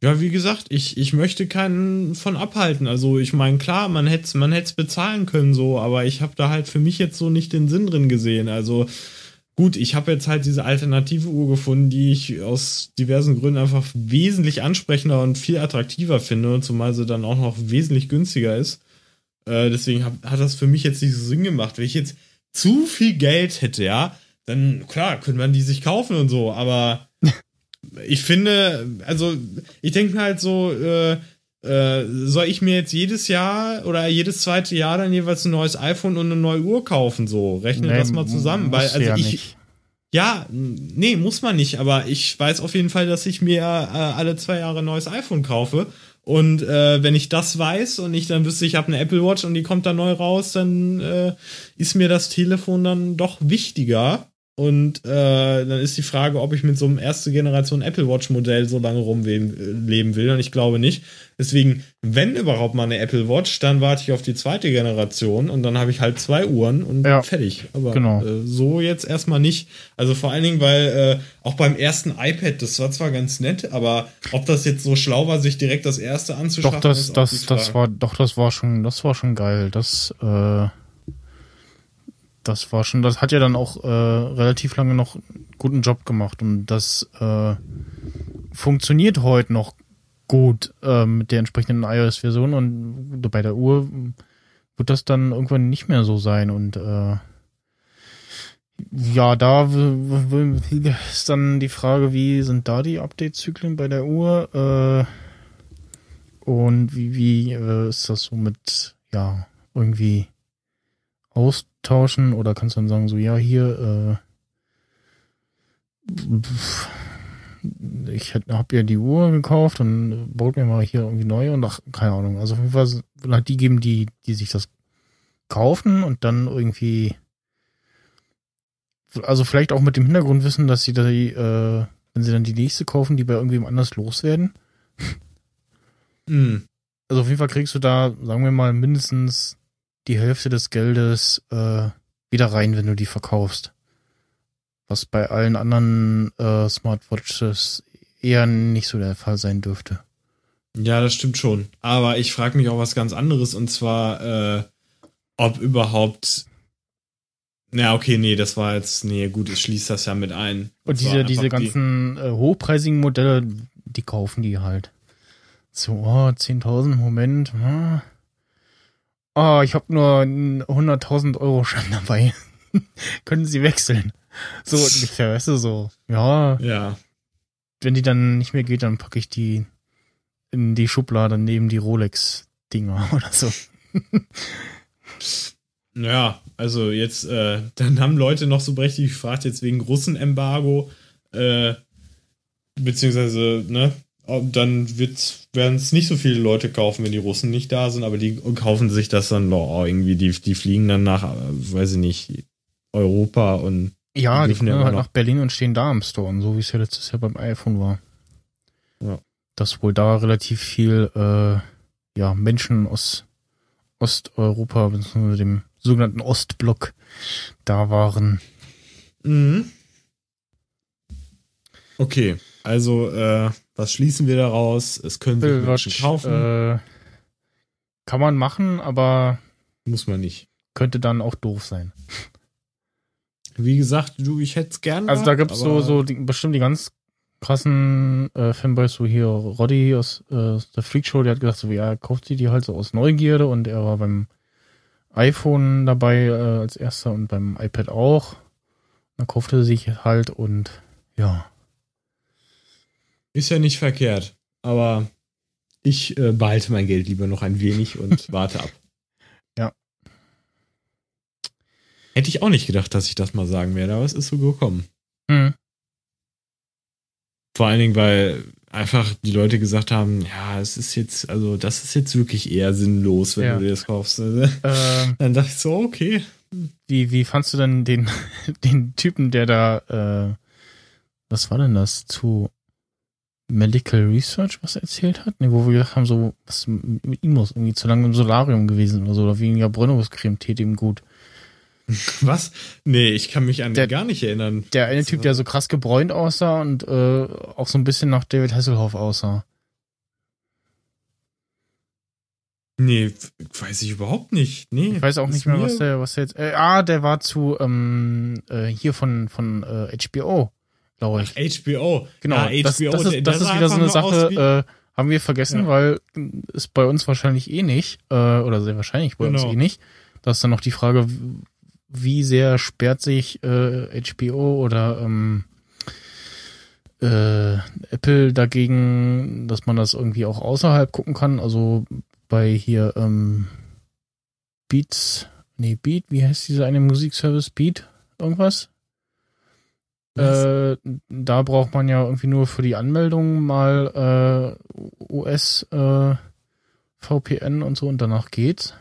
Ja, wie gesagt, ich, ich möchte keinen von abhalten. Also ich meine, klar, man hätte man hätte bezahlen können so, aber ich habe da halt für mich jetzt so nicht den Sinn drin gesehen. Also gut, ich habe jetzt halt diese alternative Uhr gefunden, die ich aus diversen Gründen einfach wesentlich ansprechender und viel attraktiver finde, zumal sie dann auch noch wesentlich günstiger ist. Äh, deswegen hab, hat das für mich jetzt nicht so Sinn gemacht. Wenn ich jetzt zu viel Geld hätte, ja, dann klar, könnte man die sich kaufen und so, aber ich finde, also ich denke halt so, äh, äh, soll ich mir jetzt jedes Jahr oder jedes zweite Jahr dann jeweils ein neues iPhone und eine neue Uhr kaufen? So, rechne das mal zusammen. Weil, also ja ich, nicht. ja, nee, muss man nicht, aber ich weiß auf jeden Fall, dass ich mir äh, alle zwei Jahre ein neues iPhone kaufe. Und äh, wenn ich das weiß und ich dann wüsste, ich habe eine Apple Watch und die kommt da neu raus, dann äh, ist mir das Telefon dann doch wichtiger. Und äh, dann ist die Frage, ob ich mit so einem erste Generation Apple Watch Modell so lange rumleben will. Und ich glaube nicht. Deswegen, wenn überhaupt mal eine Apple Watch, dann warte ich auf die zweite Generation und dann habe ich halt zwei Uhren und Ja, fertig. Aber genau. äh, so jetzt erstmal nicht. Also vor allen Dingen, weil äh, auch beim ersten iPad, das war zwar ganz nett, aber ob das jetzt so schlau war, sich direkt das erste anzuschaffen, Doch, das, das, das war, doch, das war schon, das war schon geil. Das, äh, das war schon, das hat ja dann auch äh, relativ lange noch einen guten Job gemacht und das äh, funktioniert heute noch gut äh, mit der entsprechenden iOS-Version und bei der Uhr wird das dann irgendwann nicht mehr so sein und äh, Ja, da ist dann die Frage, wie sind da die Update-Zyklen bei der Uhr? Äh, und wie, wie äh, ist das so mit, ja, irgendwie austauschen? Oder kannst du dann sagen, so, ja, hier, äh, ich habe ja die Uhr gekauft und baut mir mal hier irgendwie neu und ach, keine Ahnung. Also auf jeden Fall halt die geben, die, die sich das kaufen und dann irgendwie also vielleicht auch mit dem Hintergrund wissen, dass sie da die, äh, wenn sie dann die nächste kaufen, die bei irgendwem anders loswerden. Hm. Also auf jeden Fall kriegst du da, sagen wir mal, mindestens die Hälfte des Geldes äh, wieder rein, wenn du die verkaufst. Was bei allen anderen äh, Smartwatches eher nicht so der Fall sein dürfte. Ja, das stimmt schon. Aber ich frage mich auch was ganz anderes und zwar, äh, ob überhaupt. Na, okay, nee, das war jetzt. Nee, gut, ich schließe das ja mit ein. Und zwar diese, diese die- ganzen äh, hochpreisigen Modelle, die kaufen die halt. So, oh, 10.000, Moment. ah. Oh, ich habe nur einen 100.000 Euro Schein dabei. Können Sie wechseln? So ungefähr, weißt du, so. Ja, Ja. wenn die dann nicht mehr geht, dann packe ich die in die Schublade neben die Rolex-Dinger oder so. Ja, also jetzt, äh, dann haben Leute noch so berechtigt gefragt, jetzt wegen Russen-Embargo, äh, beziehungsweise, ne, dann werden es nicht so viele Leute kaufen, wenn die Russen nicht da sind, aber die kaufen sich das dann, oh, irgendwie, die, die fliegen dann nach, äh, weiß ich nicht, Europa und Ja, Die immer halt nach Berlin und stehen da im Store, so wie es ja letztes Jahr beim iPhone war. Ja. Dass wohl da relativ viel äh, ja, Menschen aus Osteuropa, beziehungsweise dem sogenannten Ostblock, da waren. Mhm. Okay, also, äh, was schließen wir daraus? Es können sich Menschen kaufen, äh, kann man machen, aber muss man nicht. könnte dann auch doof sein. Wie gesagt, du, ich hätte es gern. Also da gehabt, gibt's so, so die, bestimmt die ganz krassen äh, Fanboys, so hier Roddy aus, äh, der Freak Show, der hat gesagt, so ja, er kauft sie die halt so aus Neugierde und er war beim iPhone dabei äh, als erster und beim iPad auch. Dann kaufte er sich halt und ja. Ist ja nicht verkehrt, aber ich äh, behalte mein Geld lieber noch ein wenig und warte ab. Ja. Hätte ich auch nicht gedacht, dass ich das mal sagen werde, aber es ist so gekommen. Hm. Vor allen Dingen, weil einfach die Leute gesagt haben, ja, es ist jetzt, also das ist jetzt wirklich eher sinnlos, wenn Ja. du dir das kaufst. Äh, Dann dachte ich so, okay. wie, wie fandst du denn den, den Typen, der da, äh, was war denn das, zu Medical Research was er erzählt hat? Nee, wo wir gesagt haben, so, was mit ihm muss irgendwie zu lange im Solarium gewesen oder so, oder weniger Bräunungscreme tät ihm gut. Was? Nee, ich kann mich an Der- den gar nicht erinnern. Der eine Typ, der so krass gebräunt aussah und äh, auch so ein bisschen nach David Hasselhoff aussah. Nee, weiß ich überhaupt nicht. Nee, Ich weiß auch nicht mehr, was der, was der jetzt. Äh, ah, der war zu ähm, äh, hier von von äh, HBO, glaube ich. HBO. Genau. Ja, das, HBO, das ist, das ist wieder so eine Sache. Äh, haben wir vergessen, Ja. weil ist bei uns wahrscheinlich eh nicht äh, oder sehr wahrscheinlich bei uns Genau. eh nicht. Da ist dann noch die Frage, wie sehr sperrt sich äh, HBO oder ähm, äh, Apple dagegen, dass man das irgendwie auch außerhalb gucken kann. Also bei hier ähm, Beats, nee, Beat, wie heißt dieser eine Musikservice? Beat? Irgendwas? Äh, da braucht man ja irgendwie nur für die Anmeldung mal äh, US äh, VPN und so und danach geht's.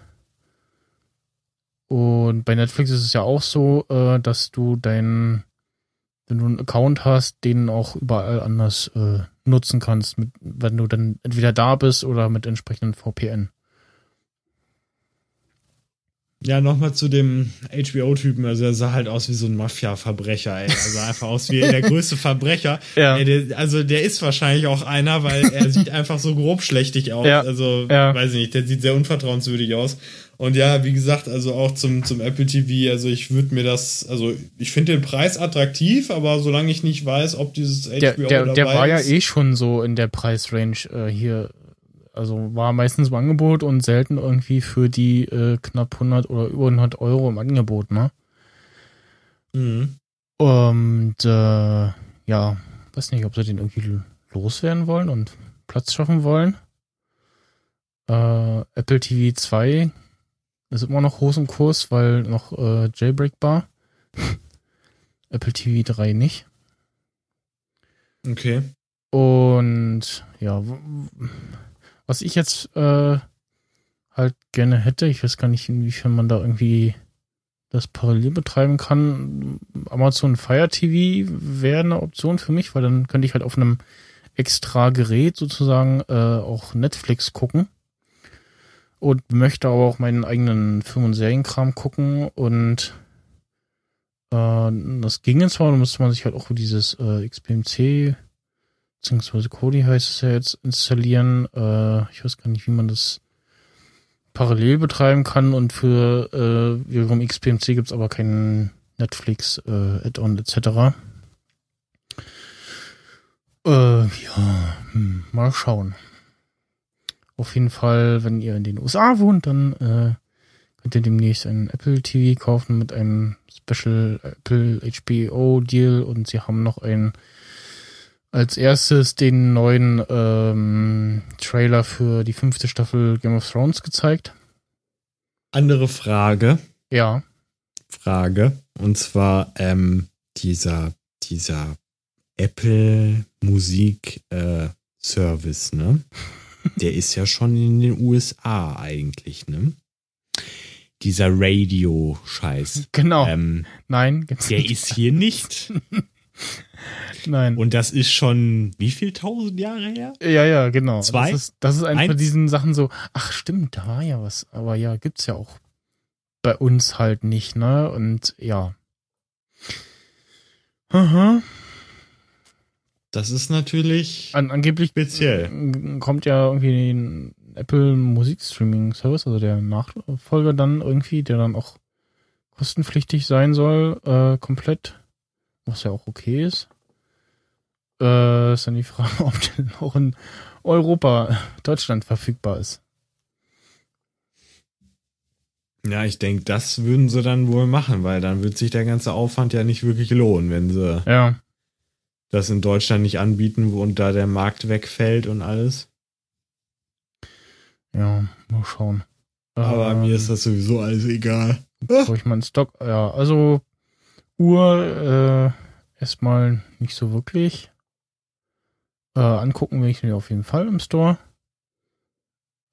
Und bei Netflix ist es ja auch so, äh, dass du deinen, wenn du einen Account hast, den auch überall anders äh, nutzen kannst, mit, wenn du dann entweder da bist oder mit entsprechenden VPN. Ja, nochmal zu dem HBO-Typen. Also, er sah halt aus wie so ein Mafia-Verbrecher, ey. Er sah einfach aus wie der größte Verbrecher. Ja. Ey, der, also, der ist wahrscheinlich auch einer, weil er sieht einfach so grobschlächtig aus. Ja. Also, Ja. weiß ich nicht, der sieht sehr unvertrauenswürdig aus. Und ja, wie gesagt, also auch zum, zum Apple TV, also ich würde mir das, also ich finde den Preis attraktiv, aber solange ich nicht weiß, ob dieses HBO Der, der, der war ja eh schon so in der Preisrange äh, hier. Also war meistens im Angebot und selten irgendwie für die äh, knapp 100 oder über 100 Euro im Angebot, ne? Mhm. Und äh, ja, weiß nicht, ob sie den irgendwie loswerden wollen und Platz schaffen wollen. Äh, Apple TV 2 ist immer noch groß im Kurs, weil noch äh, Jailbreakbar. Apple TV 3 nicht. Okay. Und ja, was ich jetzt äh, halt gerne hätte, ich weiß gar nicht, inwiefern man da irgendwie das parallel betreiben kann. Amazon Fire TV wäre eine Option für mich, weil dann könnte ich halt auf einem extra Gerät sozusagen äh, auch Netflix gucken. Und möchte aber auch meinen eigenen Film- und Serienkram gucken und äh, das ginge zwar, da müsste man sich halt auch dieses äh, XPMC beziehungsweise Kodi heißt es ja jetzt installieren. Äh, ich weiß gar nicht, wie man das parallel betreiben kann und für äh, wiederum XPMC gibt's aber keinen Netflix äh, Add-on etc. Äh, ja, hm, mal schauen. Auf jeden Fall, wenn ihr in den USA wohnt, dann äh, könnt ihr demnächst einen Apple TV kaufen mit einem Special Apple HBO Deal und sie haben noch einen als erstes den neuen ähm, Trailer für die fünfte Staffel Game of Thrones gezeigt. Andere Frage. Ja, Frage. Und zwar ähm, dieser, dieser Apple Musik äh, Service, ne? Der ist ja schon in den USA eigentlich, ne? Dieser Radio-Scheiß. genau. Ähm, Nein, gibt's der nicht. ist hier nicht. Nein. Und das ist schon wie viel tausend Jahre her? ja, ja, genau. Zwei? Das ist, das ist eine von diesen Sachen so, ach stimmt, da war ja was. Aber ja, gibt's ja auch bei uns halt nicht, ne? Und ja. Aha. Das ist natürlich An, angeblich speziell. kommt ja irgendwie ein Apple Musikstreaming Service, also der Nachfolger dann irgendwie, der dann auch kostenpflichtig sein soll, äh, komplett, was ja auch okay ist. Äh, ist dann die Frage, ob der auch in Europa, Deutschland verfügbar ist. Ja, ich denke, das würden sie dann wohl machen, weil dann wird sich der ganze Aufwand ja nicht wirklich lohnen, wenn sie Ja, das in Deutschland nicht anbieten wo- und da der Markt wegfällt und alles. ja, mal schauen. Aber Ähm, mir ist das sowieso alles egal. Brauche ich meinen Stock? Ja, also Uhr äh, erstmal nicht so wirklich. Äh, angucken will ich mir auf jeden Fall im Store.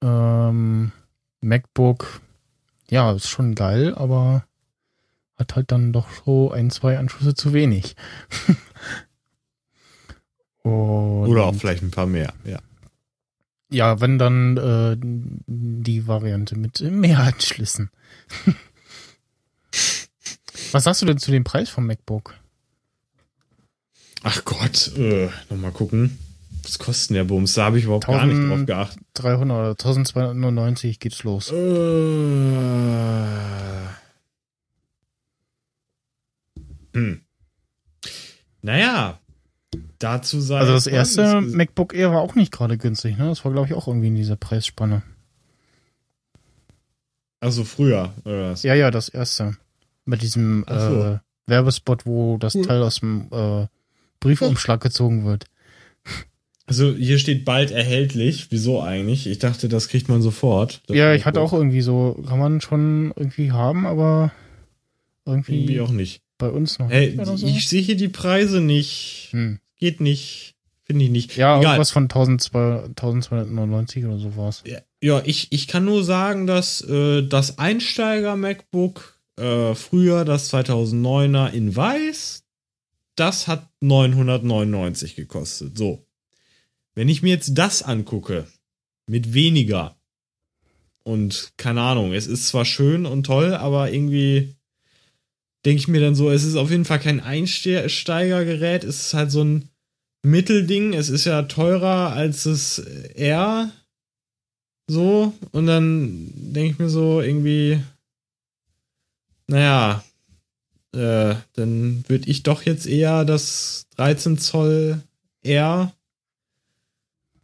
Ähm, MacBook, ja, ist schon geil, aber hat halt dann doch so ein, zwei Anschlüsse zu wenig. Oder auch vielleicht ein paar mehr, ja. ja, wenn dann äh, die Variante mit mehr Anschlüssen. Was sagst du denn zu dem Preis vom MacBook? Ach Gott, äh, nochmal gucken. Was kostet der Bums? Da habe ich überhaupt gar nicht 1000 drauf geachtet. 300 oder 1299 geht's los. Äh, hm. Naja, dazu sei. Also das erste MacBook Air war auch nicht gerade günstig, ne? Das war glaube ich auch irgendwie in dieser Preisspanne. Also früher, oder was? Ja, ja, das erste. Mit diesem so. äh, Werbespot, wo das Teil aus dem äh, Briefumschlag gezogen wird. Also hier steht bald erhältlich. Wieso eigentlich? Ich dachte, das kriegt man sofort. Das ja, ich hatte MacBook. auch irgendwie so, kann man schon irgendwie haben, aber irgendwie, Irgendwie auch nicht. bei uns noch Hey, nicht so. ich sehe hier die Preise nicht. Hm. Geht nicht. Finde ich nicht. Ja, Egal. irgendwas von 1200 1299 oder so war's. Ja, Ja, ich, ich kann nur sagen, dass äh, das Einsteiger-MacBook äh, früher, das 2009er in weiß, das hat 999 gekostet. So. Wenn ich mir jetzt das angucke, mit weniger und keine Ahnung, es ist zwar schön und toll, aber irgendwie denke ich mir dann so, es ist auf jeden Fall kein Einsteigergerät, es ist halt so ein Mittelding, es ist ja teurer als das R so, und dann denke ich mir so irgendwie, naja, äh, dann würde ich doch jetzt eher das 13 Zoll R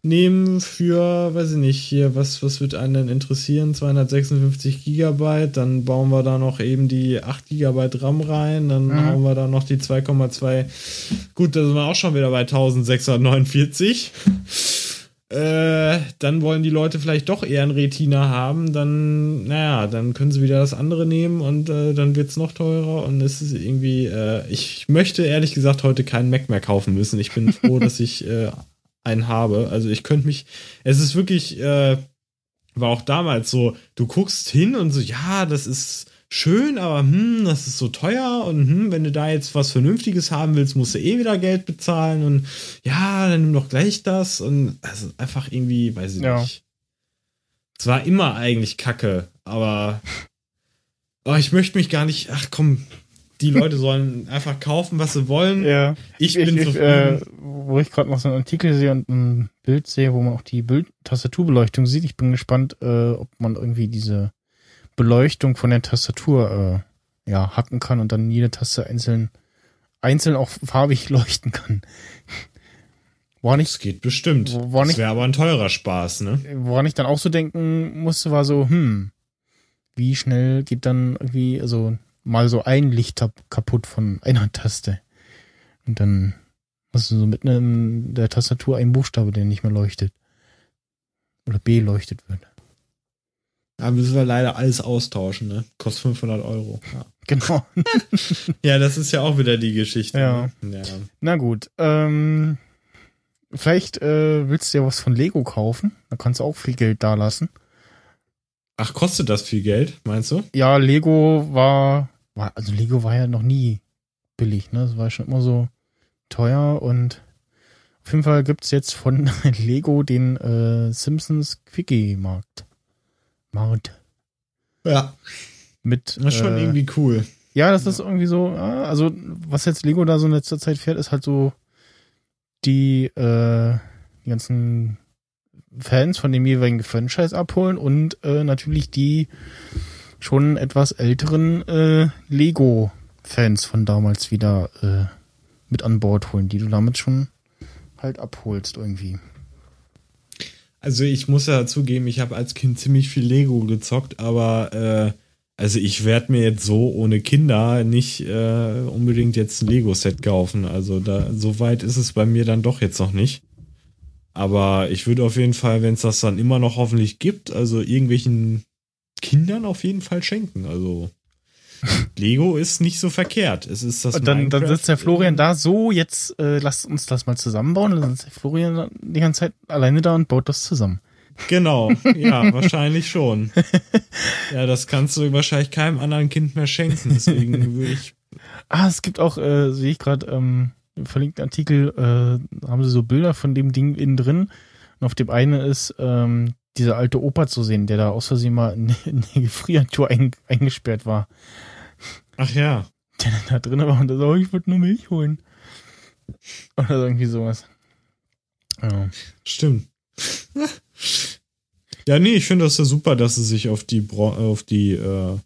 nehmen für, weiß ich nicht, hier, was, was wird einen denn interessieren? 256 Gigabyte, dann bauen wir da noch eben die 8 Gigabyte RAM rein, dann Mhm. hauen wir da noch die 2,2. Gut, da sind wir auch schon wieder bei 1649. Äh, dann wollen die Leute vielleicht doch eher ein Retina haben, dann, naja, dann können sie wieder das andere nehmen und äh, dann wird's noch teurer und es ist irgendwie, äh, ich möchte ehrlich gesagt heute keinen Mac mehr kaufen müssen. Ich bin froh, dass ich äh, einen habe. Also ich könnte mich, es ist wirklich, äh, war auch damals so, du guckst hin und so, ja, das ist schön, aber hm, das ist so teuer und hm, wenn du da jetzt was Vernünftiges haben willst, musst du eh wieder Geld bezahlen und ja, dann nimm doch gleich das und also einfach irgendwie, weiß ich Ja. nicht. Es war immer eigentlich Kacke, aber oh, ich möchte mich gar nicht, ach komm, die Leute sollen einfach kaufen, was sie wollen. Ja. Ich bin ich, zufrieden. äh, wo ich gerade noch so einen Artikel sehe und ein Bild sehe, wo man auch die Bild Tastaturbeleuchtung sieht. Ich bin gespannt, äh, ob man irgendwie diese Beleuchtung von der Tastatur äh, ja hacken kann und dann jede Taste einzeln einzeln auch farbig leuchten kann. War nicht Das geht bestimmt. Wo- war das wäre aber ein teurer Spaß, ne? woran ich dann auch so denken musste, war so, hm, wie schnell geht dann irgendwie, also mal so ein Licht kaputt von einer Taste. Und dann hast du so mitten in der Tastatur einen Buchstabe, der nicht mehr leuchtet. Oder beleuchtet wird. Da müssen wir leider alles austauschen, ne? Kostet 500 Euro. Ja. Genau. ja, das ist ja auch wieder die Geschichte. Ja. Ne? ja. Na gut. Ähm, vielleicht äh, willst du ja was von Lego kaufen. Da kannst du auch viel Geld da lassen. Ach, kostet das viel Geld, meinst du? ja, Lego war, war, also Lego war ja noch nie billig, ne? Es war schon immer so teuer und auf jeden Fall gibt's jetzt von Lego den äh, Simpsons Quickie Markt. Markt. Ja. Mit, Das ist schon äh, irgendwie cool. ja, das ist irgendwie so, ah, also was jetzt Lego da so in letzter Zeit fährt, ist halt so die, äh, die ganzen Fans von dem jeweiligen Franchise abholen und äh, natürlich die schon etwas älteren äh, Lego-Fans von damals wieder äh, mit an Bord holen, die du damit schon halt abholst irgendwie. Also ich muss ja zugeben, ich habe als Kind ziemlich viel Lego gezockt, aber äh, also ich werde mir jetzt so ohne Kinder nicht äh, unbedingt jetzt ein Lego-Set kaufen. Also da so weit ist es bei mir dann doch jetzt noch nicht. Aber ich würde auf jeden Fall, wenn es das dann immer noch hoffentlich gibt, also irgendwelchen Kindern auf jeden Fall schenken. Also Lego ist nicht so verkehrt. Es ist das Und dann, dann sitzt der Florian da, so, jetzt äh, lasst uns das mal zusammenbauen. Dann sitzt der Florian die ganze Zeit alleine da und baut das zusammen. Genau, ja, wahrscheinlich schon. Ja, das kannst du wahrscheinlich keinem anderen Kind mehr schenken. Deswegen würde ich. Ah, es gibt auch, äh, sehe ich gerade, ähm, verlinkten Artikel, äh, haben sie so Bilder von dem Ding innen drin. Und auf dem einen ist ähm, dieser alte Opa zu sehen, der da aus Versehen mal in, in die Gefriertour ein, eingesperrt war. Ach ja. Der dann da drin war und da so, oh, ich wollte nur Milch holen. Oder so irgendwie sowas. Ja. Stimmt. Ja, nee, ich finde das ja super, dass sie sich auf die Bro auf die äh,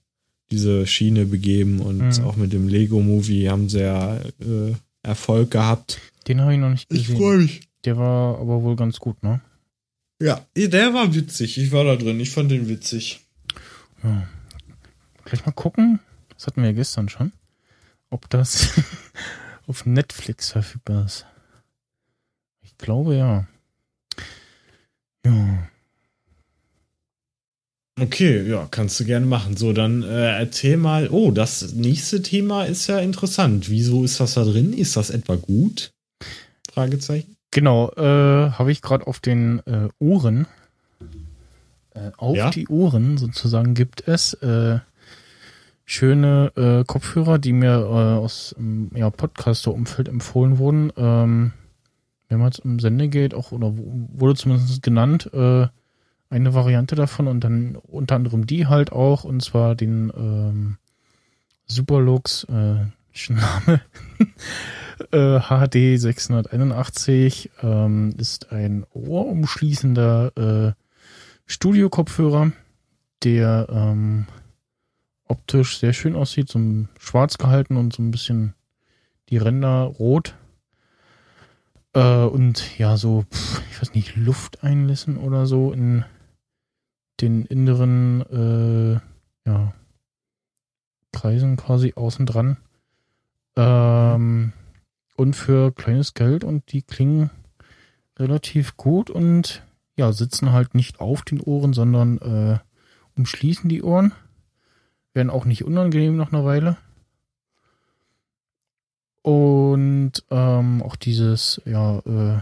diese Schiene begeben und Mhm. auch mit dem Lego Movie haben sie ja äh, Erfolg gehabt. Den habe ich noch nicht gesehen. mich. Der war aber wohl ganz gut, ne? Ja, der war witzig. Ich war da drin. Ich fand den witzig. Ja. Gleich mal gucken. Das hatten wir ja gestern schon. Ob das auf Netflix verfügbar ist. Ich glaube ja. Ja. Okay, ja, kannst du gerne machen. So, dann äh, erzähl mal. Oh, das nächste Thema ist ja interessant. Wieso ist das da drin? Ist das etwa gut? Fragezeichen. Genau, äh, habe ich gerade auf den äh, Ohren, äh, auf Ja? die Ohren sozusagen gibt es äh, schöne äh, Kopfhörer, die mir aus ähm, ja, Podcaster-Umfeld empfohlen wurden. Ähm, wenn man im Sende geht, auch oder wurde zumindest genannt, äh, eine Variante davon und dann unter anderem die halt auch, und zwar den ähm, Superlux, äh, Name, äh, HD 681 ähm, ist ein ohrumschließender äh, Studio-Kopfhörer, der ähm, optisch sehr schön aussieht, so schwarz gehalten und so ein bisschen die Ränder rot. Äh, und ja, so, pf, ich weiß nicht, Luft einlassen oder so in den inneren, äh, ja, Kreisen quasi außen dran. Ähm, und für kleines Geld und die klingen relativ gut und ja, sitzen halt nicht auf den Ohren, sondern äh, umschließen die Ohren. Werden auch nicht unangenehm nach einer Weile. Und ähm, auch dieses ja, äh,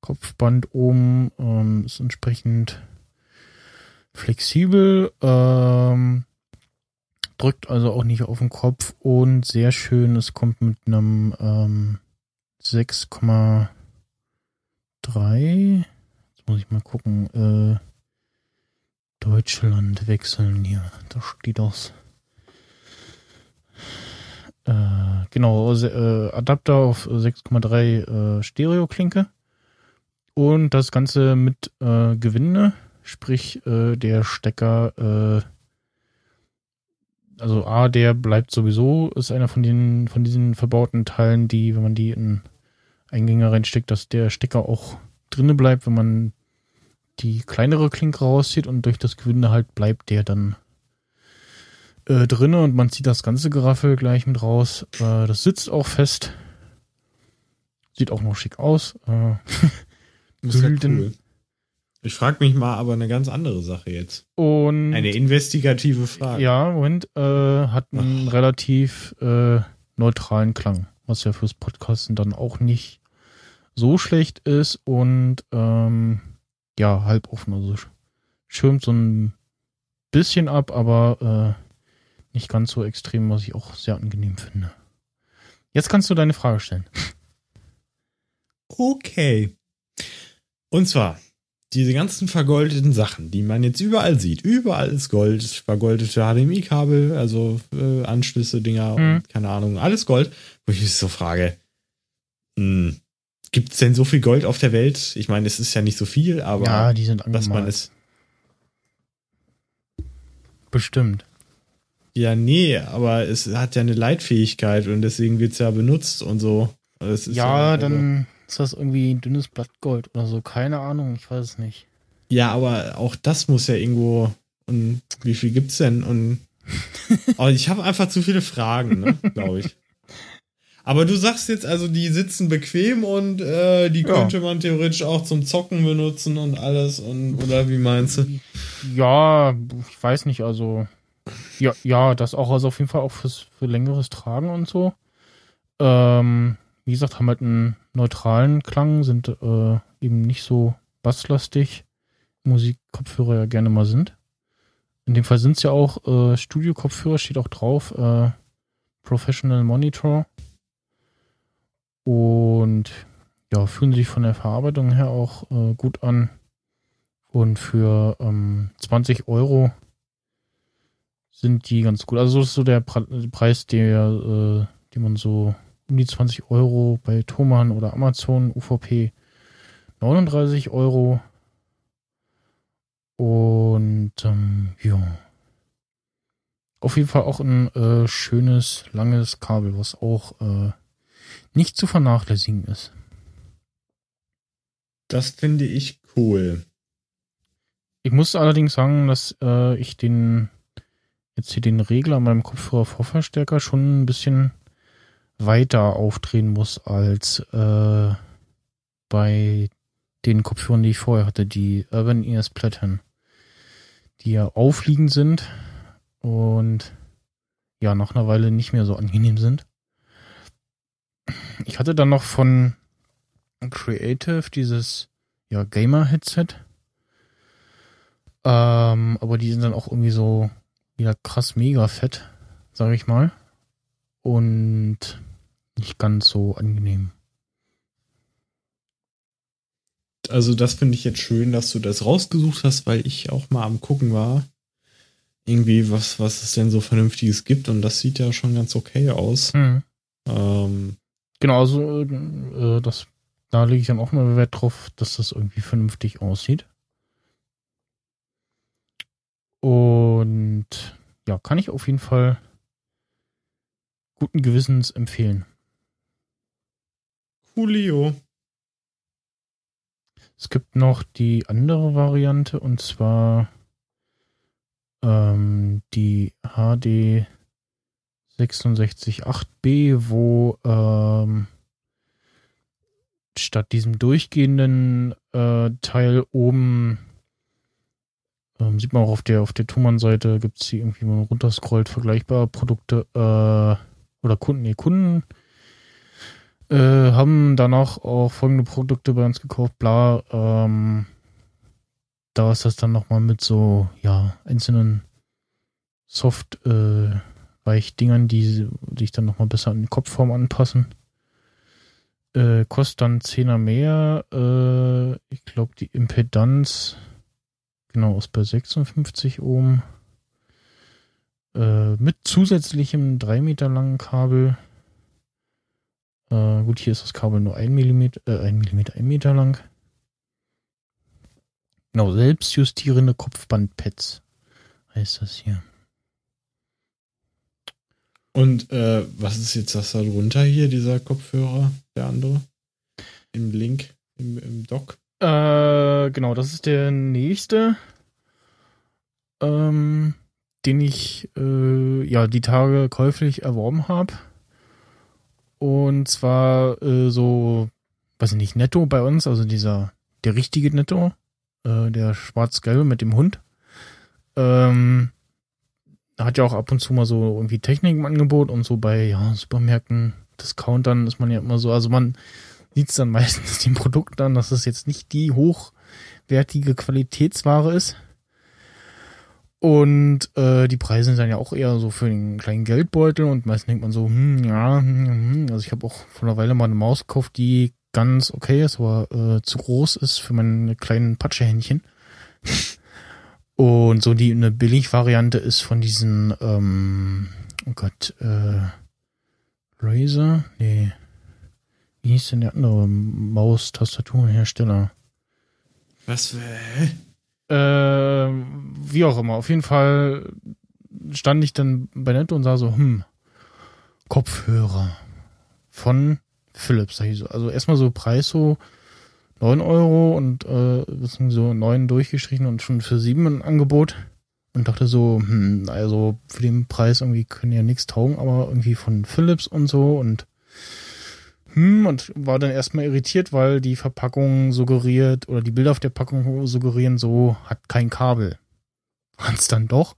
Kopfband oben ähm, ist entsprechend flexibel, ähm, drückt also auch nicht auf den Kopf und sehr schön, es kommt mit einem ähm, 6,3 Jetzt muss ich mal gucken. Äh, Deutschland wechseln hier. Da steht das. Äh, genau, äh, Adapter auf 6,3 äh, Stereo-Klinke. Und das Ganze mit äh, Gewinde, sprich äh, der Stecker, äh, also A, der bleibt sowieso, ist einer von den von diesen verbauten Teilen, die, wenn man die in Eingänge reinsteckt, dass der Stecker auch drinne bleibt, wenn man die kleinere Klinke rauszieht und durch das Gewinde halt bleibt der dann äh, drinne und man zieht das ganze Geraffel gleich mit raus. Äh, das sitzt auch fest. Sieht auch noch schick aus. Äh, ja cool. Ich frage mich mal aber eine ganz andere Sache jetzt. und Eine investigative Frage. ja, Moment, äh, hat einen relativ äh, neutralen Klang, was ja fürs Podcasten dann auch nicht so schlecht ist und ähm, ja, halb offen. Also sch- schirmt so ein bisschen ab, aber äh, nicht ganz so extrem, was ich auch sehr angenehm finde. Jetzt kannst du deine Frage stellen. Okay. Und zwar, diese ganzen vergoldeten Sachen, die man jetzt überall sieht. Überall ist Gold, vergoldete HDMI-Kabel, also äh, Anschlüsse, Dinger Mhm. und keine Ahnung, alles Gold. Wo ich mich so frage, hm, gibt es denn so viel Gold auf der Welt? Ich meine, es ist ja nicht so viel, aber ja, die sind dass man angemalt. es. Bestimmt. Ja, nee, aber es hat ja eine Leitfähigkeit und deswegen wird es ja benutzt und so. Also ist Ja, also- dann ist das irgendwie ein dünnes Blattgold oder so. Keine Ahnung, ich weiß es nicht. Ja, aber auch das muss ja irgendwo. Und wie viel gibt's denn? Und oh, ich habe einfach zu viele Fragen, ne, glaube ich. Aber du sagst jetzt also, die sitzen bequem und äh, die Ja. könnte man theoretisch auch zum Zocken benutzen und alles und oder wie meinst du? Ja, ich weiß nicht, also ja, ja, das auch, also auf jeden Fall auch fürs, für längeres Tragen und so. Ähm, wie gesagt, haben halt einen neutralen Klang, sind äh, eben nicht so basslastig, Musikkopfhörer ja gerne mal sind. In dem Fall sind es ja auch äh, Studio-Kopfhörer, steht auch drauf, äh, Professional Monitor. Und ja, fühlen sich von der Verarbeitung her auch äh, gut an. Und für ähm, 20 Euro sind die ganz gut. Also das ist so der Pre Preis, der, äh, den man so um die 20 Euro bei Thomann oder Amazon, UVP 39 Euro. Und ähm, ja. Auf jeden Fall auch ein äh, schönes, langes Kabel, was auch äh, nicht zu vernachlässigen ist. Das finde ich cool. Ich muss allerdings sagen, dass äh, ich den jetzt hier den Regler an meinem Kopfhörer Vorverstärker schon ein bisschen weiter aufdrehen muss als äh, bei den Kopfhörern, die ich vorher hatte, die Urban ES Platten, die ja aufliegend sind und ja nach einer Weile nicht mehr so angenehm sind. Ich hatte dann noch von Creative dieses ja Gamer Headset. Ähm, aber die sind dann auch irgendwie so wieder krass mega fett, sag ich mal. Und nicht ganz so angenehm. Also das finde ich jetzt schön, dass du das rausgesucht hast, weil ich auch mal am gucken war. Irgendwie, was, was es denn so Vernünftiges gibt und das sieht ja schon ganz okay aus. Hm. Ähm, Genau, also äh, das, da lege ich dann auch mal Wert drauf, dass das irgendwie vernünftig aussieht. Und ja, kann ich auf jeden Fall guten Gewissens empfehlen. Coolio. Es gibt noch die andere Variante und zwar ähm, die HD 668B, wo ähm, statt diesem durchgehenden äh, Teil oben ähm, sieht man auch auf der auf der Thumann-Seite gibt es hier irgendwie, wenn man runterscrollt, vergleichbare Produkte äh, oder Kunden, nee, Kunden äh, haben danach auch folgende Produkte bei uns gekauft, bla, ähm, da ist das dann nochmal mit so, ja, einzelnen Soft, äh, Weichdingern, die sich dann nochmal besser an die Kopfform anpassen. Äh, kostet dann 10er mehr. Äh, ich glaube, die Impedanz, genau, ist bei 56 Ohm. Äh, mit zusätzlichem 3 Meter langen Kabel. Äh, gut, hier ist das Kabel nur 1 mm, äh, 1 mm, 1 Meter lang. Genau, selbstjustierende Kopfbandpads heißt das hier. Und äh, was ist jetzt das da drunter hier, dieser Kopfhörer, der andere? Im Link, im, im Dock? Äh, genau, das ist der nächste, ähm, den ich äh, ja die Tage käuflich erworben habe. Und zwar äh, so, weiß ich nicht, Netto bei uns, also dieser, der richtige Netto, äh, der schwarz-gelbe mit dem Hund. Ähm, hat ja auch ab und zu mal so irgendwie Technik im Angebot und so bei ja, Supermärkten, Discountern ist man ja immer so, also man sieht es dann meistens dem Produkt an, dass es jetzt nicht die hochwertige Qualitätsware ist. Und äh, die Preise sind dann ja auch eher so für den kleinen Geldbeutel und meistens denkt man so, hm, ja, hm, hm. also ich habe auch vor einer Weile mal eine Maus gekauft, die ganz okay ist, aber äh, zu groß ist für meine kleinen Patschehändchen. Und so die eine Billigvariante ist von diesen, ähm, oh Gott, äh, Razer? Nee. Wie hieß denn der andere Maustastaturhersteller? Was? Hä? Äh, wie auch immer. Auf jeden Fall stand ich dann bei Netto und sah so, hm, Kopfhörer von Philips. Also erstmal so Preis so 9 Euro und äh, so 9 durchgestrichen und schon für 7 ein Angebot. Und dachte so, hm, also für den Preis irgendwie können ja nichts taugen, aber irgendwie von Philips und so und hm, und war dann erstmal irritiert, weil die Verpackung suggeriert oder die Bilder auf der Packung suggerieren, so hat kein Kabel. Hat's dann doch.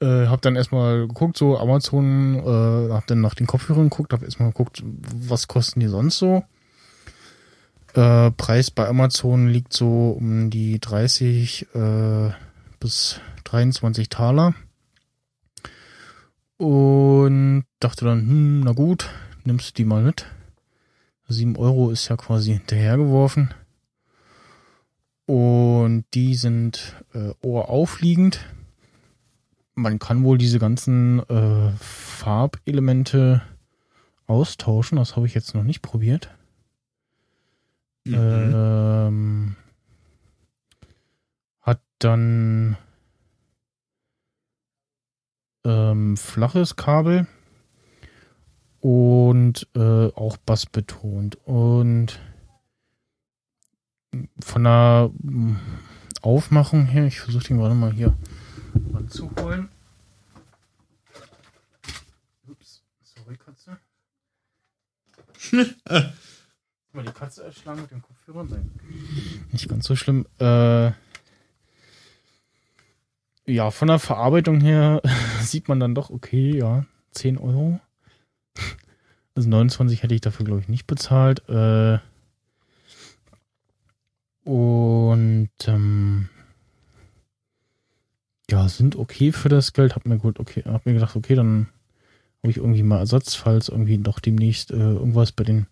Äh, hab dann erstmal geguckt, so Amazon, äh, hab dann nach den Kopfhörern geguckt, hab erstmal geguckt, was kosten die sonst so. Äh, Preis bei Amazon liegt so um die 30 äh, bis 23 Taler. Und dachte dann, hm, na gut, nimmst du die mal mit. 7 Euro ist ja quasi hinterhergeworfen. Und die sind äh, ohraufliegend. Man kann wohl diese ganzen äh, Farbelemente austauschen. Das habe ich jetzt noch nicht probiert. Mhm. Ähm, hat dann ähm, flaches Kabel und äh, auch Bass betont. Und von der mm, Aufmachung her, ich versuche den gerade mal hier ranzuholen. Ups, sorry, Katze. Mal die Katze erschlagen mit den Kopfhörern sein. Nicht ganz so schlimm. Äh, ja, von der Verarbeitung her sieht man dann doch, okay, ja, 10 Euro. Also 29 hätte ich dafür, glaube ich, nicht bezahlt. Äh, und ähm, ja, sind okay für das Geld. Hab mir gut, okay, hab mir gedacht, okay, dann habe ich irgendwie mal Ersatz, falls irgendwie doch demnächst äh, irgendwas bei den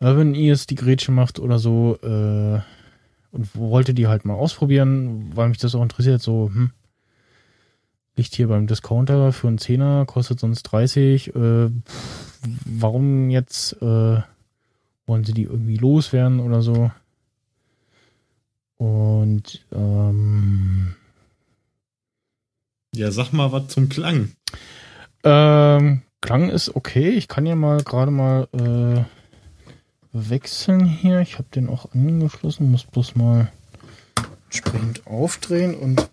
Urban Ears die Grätsche macht oder so. Äh, und wollte die halt mal ausprobieren, weil mich das auch interessiert. So, hm, liegt hier beim Discounter für einen Zehner, kostet sonst 30. Äh, warum jetzt äh, wollen sie die irgendwie loswerden oder so? Und ähm, Ja, sag mal was zum Klang. ähm, Klang ist okay. Ich kann ja mal gerade mal äh, wechseln hier. Ich habe den auch angeschlossen, muss bloß mal entsprechend aufdrehen und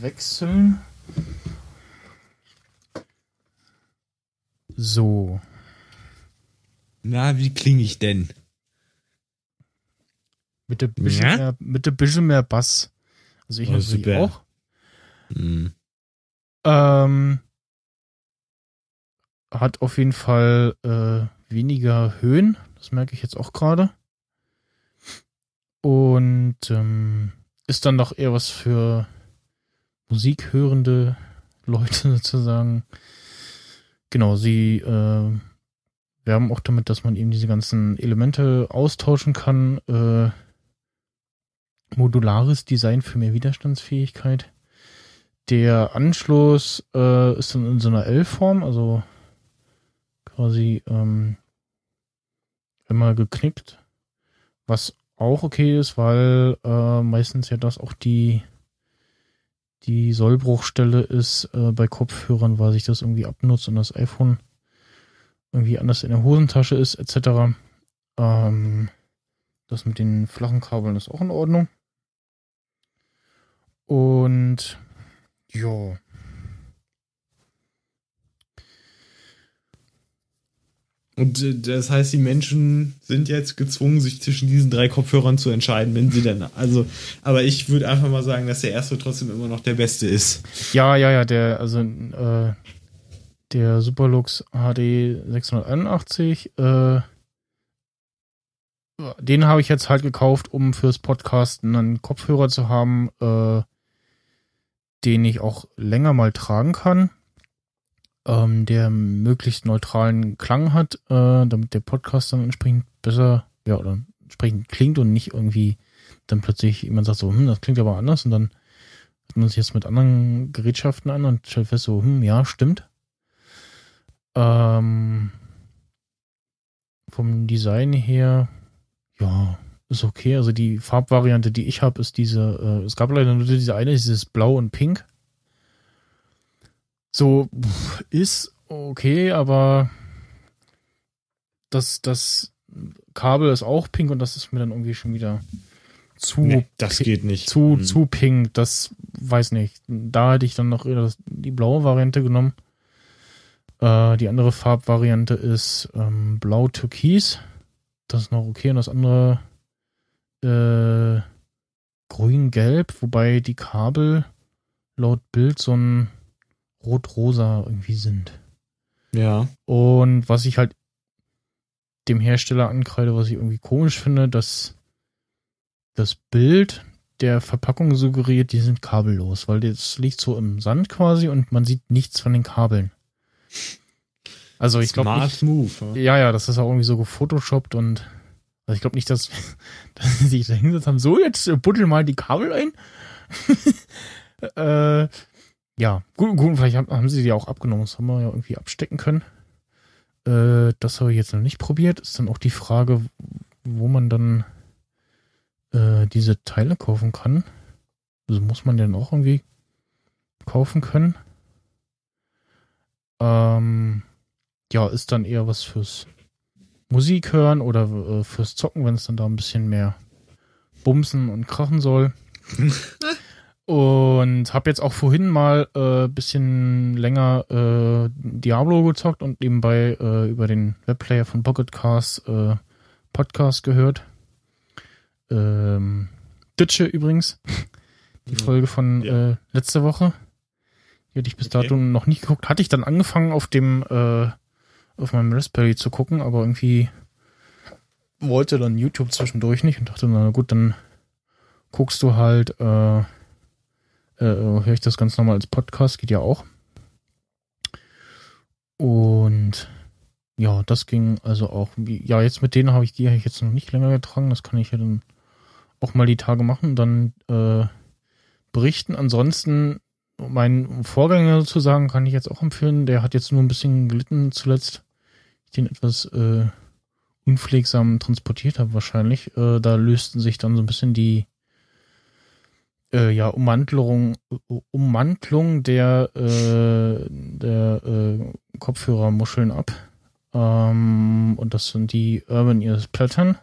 wechseln. So. Na, wie klinge ich denn? Mit ein bisschen, Ja? mehr, mit ein bisschen mehr Bass. Also ich Oh, natürlich auch. Hm. Ähm, hat auf jeden Fall äh, weniger Höhen. Das merke ich jetzt auch gerade. Und ähm, ist dann doch eher was für musikhörende Leute sozusagen. Genau, sie äh, werben auch damit, dass man eben diese ganzen Elemente austauschen kann. Äh, modulares Design für mehr Widerstandsfähigkeit. Der Anschluss äh, ist dann in so einer L-Form, also quasi ähm, immer geknickt, was auch okay ist, weil äh, meistens ja das auch die die Sollbruchstelle ist äh, bei Kopfhörern, weil sich das irgendwie abnutzt und das iPhone irgendwie anders in der Hosentasche ist, etc. Ähm, das mit den flachen Kabeln ist auch in Ordnung. Und ja. Und äh, das heißt, die Menschen sind jetzt gezwungen, sich zwischen diesen drei Kopfhörern zu entscheiden, wenn sie denn. Also, aber ich würde einfach mal sagen, dass der erste trotzdem immer noch der beste ist. Ja, ja, ja, der, also äh, der Superlux HD 681, äh, den habe ich jetzt halt gekauft, um fürs Podcasten einen Kopfhörer zu haben, äh, den ich auch länger mal tragen kann, ähm, der möglichst neutralen Klang hat, äh, damit der Podcast dann entsprechend besser, ja, oder entsprechend klingt und nicht irgendwie dann plötzlich jemand sagt so, hm, das klingt aber anders und dann hört man sich jetzt mit anderen Gerätschaften an und stellt fest so, hm, ja, stimmt. Ähm, vom Design her, ja, ist okay. Also die Farbvariante, die ich habe, ist diese, äh, es gab leider nur diese eine, dieses Blau und Pink. So, ist okay, aber das, das Kabel ist auch pink und das ist mir dann irgendwie schon wieder zu Nee, das geht nicht. zu, Hm. zu pink, das weiß nicht. Da hätte ich dann noch die blaue Variante genommen. Äh, die andere Farbvariante ist ähm, blau-türkis. Das ist noch okay. Und das andere äh, grün-gelb, wobei die Kabel laut Bild so ein rot-rosa irgendwie sind. Ja. Und was ich halt dem Hersteller ankreide, was ich irgendwie komisch finde, dass das Bild der Verpackung suggeriert, die sind kabellos, weil das liegt so im Sand quasi und man sieht nichts von den Kabeln. Also ich glaube Smart Move. Ja. ja, ja, das ist auch irgendwie so gefotoshoppt und also ich glaube nicht, dass, dass sie sich da hingesetzt haben, so jetzt äh, buddel mal die Kabel ein. äh, ja, gut, gut, vielleicht haben, haben sie die auch abgenommen, das haben wir ja irgendwie abstecken können. Äh, das habe ich jetzt noch nicht probiert. Ist dann auch die Frage, wo man dann äh, diese Teile kaufen kann. Also muss man den auch irgendwie kaufen können. Ähm, ja, ist dann eher was fürs Musik hören oder äh, fürs Zocken, wenn es dann da ein bisschen mehr bumsen und krachen soll. und habe jetzt auch vorhin mal äh, bisschen länger äh, Diablo gezockt und nebenbei äh, über den Webplayer von Pocketcast äh, Podcast gehört. Ähm, Ditsche übrigens. Die Folge von Ja. äh, letzte Woche. Die hatte ich bis Okay. dato noch nicht geguckt. Hatte ich dann angefangen auf dem äh, auf meinem Raspberry zu gucken, aber irgendwie wollte dann YouTube zwischendurch nicht und dachte, na gut, dann guckst du halt, äh, äh, höre ich das ganz normal als Podcast, geht ja auch. Und ja, das ging also auch. Ja, jetzt mit denen habe ich die habe ich jetzt noch nicht länger getragen. Das kann ich ja dann auch mal die Tage machen und dann äh, berichten. Ansonsten, mein Vorgänger sozusagen kann ich jetzt auch empfehlen. Der hat jetzt nur ein bisschen gelitten zuletzt. Ich den etwas äh, unpflegsam transportiert habe wahrscheinlich. Äh, da lösten sich dann so ein bisschen die äh, ja, Ummantelung, Ummantlung der, äh, der äh, Kopfhörermuscheln ab. Ähm, und das sind die Urban Ears Platten.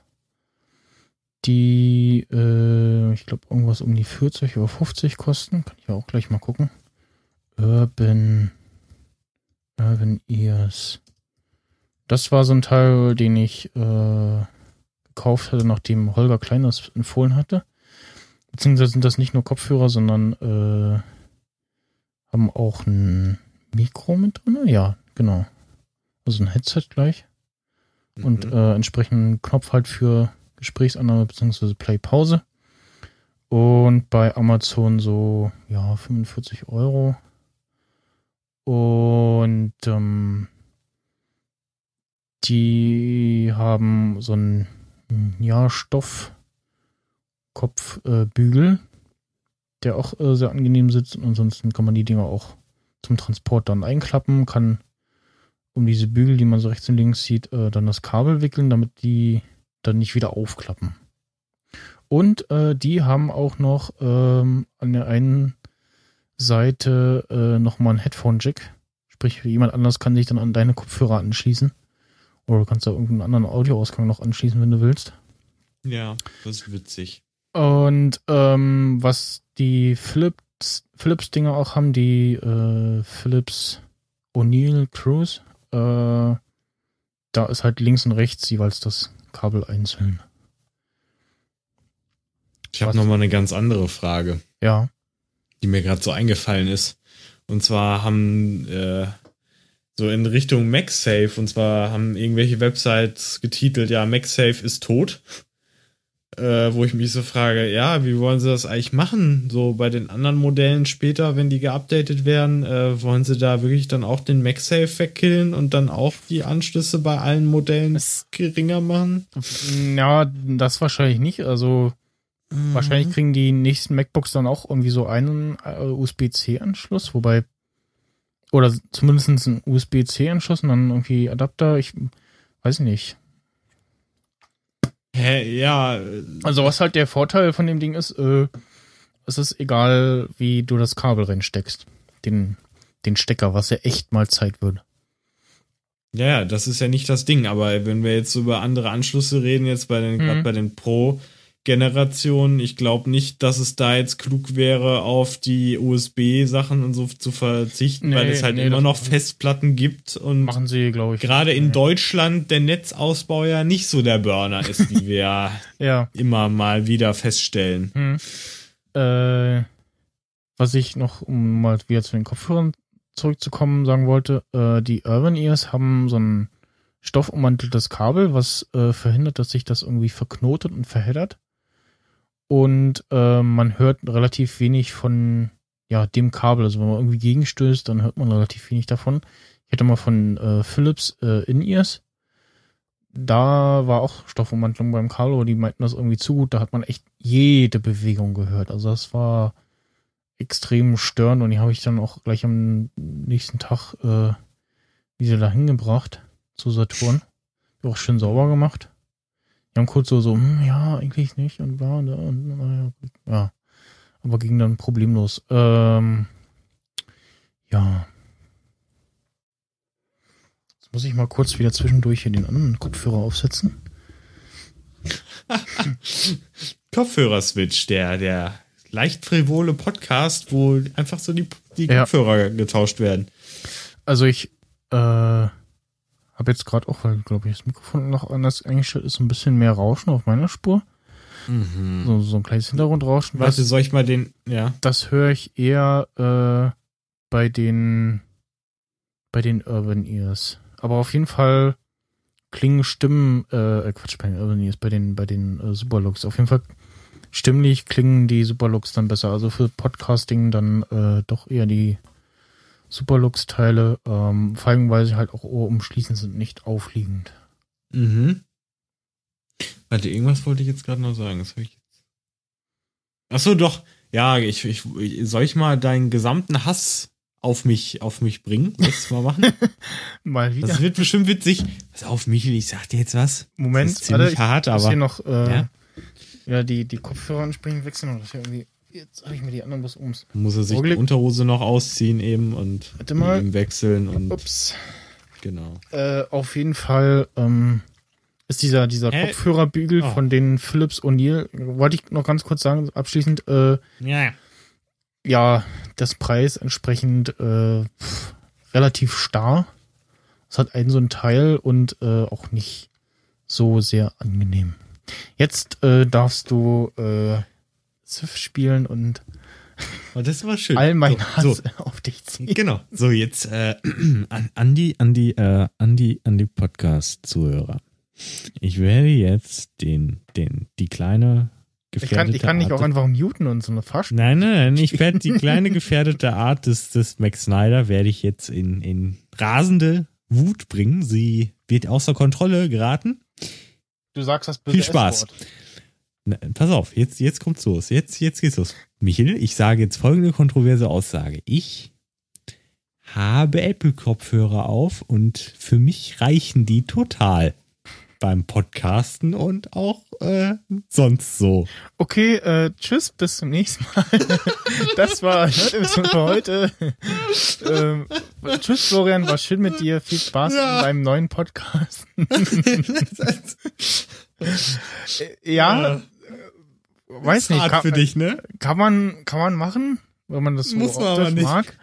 Die, äh, ich glaube, irgendwas um die 40 oder 50 kosten. Kann ich auch gleich mal gucken. Urban, Urban Ears. Das war so ein Teil, den ich äh, gekauft hatte, nachdem Holger Klein das empfohlen hatte. Beziehungsweise sind das nicht nur Kopfhörer, sondern äh, haben auch ein Mikro mit drin. Ja, genau. Also ein Headset gleich. Und Mhm. äh, entsprechenden Knopf halt für Gesprächsannahme beziehungsweise Play-Pause. Und bei Amazon so, ja, 45 Euro. Und ähm, die haben so einen ja, Stoff Kopfbügel, der auch äh, sehr angenehm sitzt. Und ansonsten kann man die Dinger auch zum Transport dann einklappen, kann um diese Bügel, die man so rechts und links sieht, äh, dann das Kabel wickeln, damit die dann nicht wieder aufklappen. Und äh, die haben auch noch ähm, an der einen Seite äh, nochmal ein Headphone-Jack. Sprich, jemand anders kann sich dann an deine Kopfhörer anschließen. Oder du kannst da irgendeinen anderen Audioausgang noch anschließen, wenn du willst. Ja, das ist witzig. Und ähm, was die Philips, Philips Dinger auch haben, die äh, Philips O'Neill Cruise, äh, da ist halt links und rechts jeweils das Kabel einzeln. Ich habe Was? noch mal eine ganz andere Frage, Ja. die mir gerade so eingefallen ist. Und zwar haben äh, so in Richtung MagSafe, und zwar haben irgendwelche Websites getitelt, ja, MagSafe ist tot. Äh, wo ich mich so frage, ja, wie wollen sie das eigentlich machen? So bei den anderen Modellen später, wenn die geupdatet werden, äh, wollen sie da wirklich dann auch den MagSafe wegkillen und dann auch die Anschlüsse bei allen Modellen Es- geringer machen? Ja, das wahrscheinlich nicht. Also Mhm. wahrscheinlich kriegen die nächsten MacBooks dann auch irgendwie so einen äh, USB-C-Anschluss, wobei oder zumindest einen USB-C-Anschluss und dann irgendwie Adapter. Ich weiß nicht. Hä, ja, äh, Also was halt der Vorteil von dem Ding ist, äh, es ist egal, wie du das Kabel reinsteckst. Den, den Stecker, was ja echt mal Zeit würde. Ja, ja, das ist ja nicht das Ding, aber wenn wir jetzt über andere Anschlüsse reden, jetzt bei den, Mhm. gerade bei den Pro-Generationen, ich glaube nicht, dass es da jetzt klug wäre, auf die USB-Sachen und so zu verzichten, Nee, weil es halt nee, immer noch Festplatten gibt und Machen sie, glaube ich. gerade in Deutschland der Netzausbau ja nicht so der Burner ist, wie wir ja Ja. immer mal wieder feststellen. Hm. Äh, was ich noch, um mal wieder zu den Kopfhörern zurückzukommen, sagen wollte, äh, die Urban Ears haben so ein stoffummanteltes Kabel, was äh, verhindert, dass sich das irgendwie verknotet und verheddert. Und äh, man hört relativ wenig von ja, dem Kabel. Also wenn man irgendwie gegenstößt, dann hört man relativ wenig davon. Ich hatte mal von äh, Philips äh, In-Ears. Da war auch Stoffummantelung beim Kabel, aber die meinten das irgendwie zu gut. Da hat man echt jede Bewegung gehört. Also das war extrem störend und die habe ich dann auch gleich am nächsten Tag äh, wieder dahin gebracht zu Saturn. Auch schön sauber gemacht. Die haben kurz so, so, hm, ja, eigentlich nicht und bla und, und, und ja. Aber ging dann problemlos. Ähm, ja. Jetzt muss ich mal kurz wieder zwischendurch hier den anderen Kopfhörer aufsetzen. Kopfhörer-Switch, der, der leicht frivole Podcast, wo einfach so die, die Ja. Kopfhörer getauscht werden. Also ich äh, habe jetzt gerade auch, weil glaube ich das Mikrofon noch anders eingestellt ist, ein bisschen mehr Rauschen auf meiner Spur. So, so ein kleines Hintergrundrauschen. Warte, soll ich mal den, ja. das höre ich eher äh, bei den bei den Urban Ears. Aber auf jeden Fall klingen Stimmen, äh, Quatsch, bei den Urban Ears, bei den bei den äh, Superlux. Auf jeden Fall stimmlich klingen die Superlux dann besser. Also für Podcasting dann äh, doch eher die Superlux-Teile, ähm, vor allem weil sie halt auch ohrumschließend sind, nicht aufliegend. Mhm. Warte, irgendwas wollte ich jetzt gerade noch sagen. Das ich jetzt. Ach so, doch. Ja, ich, ich, soll ich mal deinen gesamten Hass auf mich, auf mich bringen? Du mal machen? Mal wieder. Das wird bestimmt witzig. Pass auf, Michel, ich sag dir jetzt was. Moment, das ist ziemlich ich hart, muss aber- hier noch äh, Ja? ja? die, die Kopfhörer entsprechend wechseln. Und das hier irgendwie, jetzt habe ich mir die anderen was ums. Muss er sich die Augenblick. Unterhose noch ausziehen eben und Warte mal. eben wechseln und Ups. genau. Äh, auf jeden Fall ähm, ist dieser, dieser Hä? Kopfhörerbügel Oh. von den Philips O'Neill, wollte ich noch ganz kurz sagen, abschließend, äh, Ja. ja, das Preis entsprechend äh, pff, relativ starr. Es hat einen so ein Teil und äh, auch nicht so sehr angenehm. Jetzt äh, darfst du äh, Civ spielen und Oh, das war schön. all mein so, Hass So, auf dich ziehen. genau. So, jetzt äh, an, die, an die, äh, an die, an die Podcast-Zuhörer. Ich werde jetzt den, den, die kleine Ich kann, gefährdete ich kann nicht Art auch einfach muten und so eine Fasch. Nein, nein, nein, ich werde die kleine gefährdete Art des, des Max Snyder werde ich jetzt in, in rasende Wut bringen. Sie wird außer Kontrolle geraten. Du sagst das Viel Spaß. Na, pass auf, jetzt, jetzt kommt's los. Jetzt, jetzt geht's los. Michel, ich sage jetzt folgende kontroverse Aussage. Ich habe Apple-Kopfhörer auf und für mich reichen die total beim Podcasten und auch äh, sonst so. Okay, äh, tschüss, bis zum nächsten Mal. Das war für heute. ähm, tschüss, Florian, war schön mit dir. Viel Spaß Ja. beim neuen Podcast. Ja, äh, weiß nicht, kann, für dich, ne? kann man kann man machen, wenn man das so Muss man aber nicht. mag.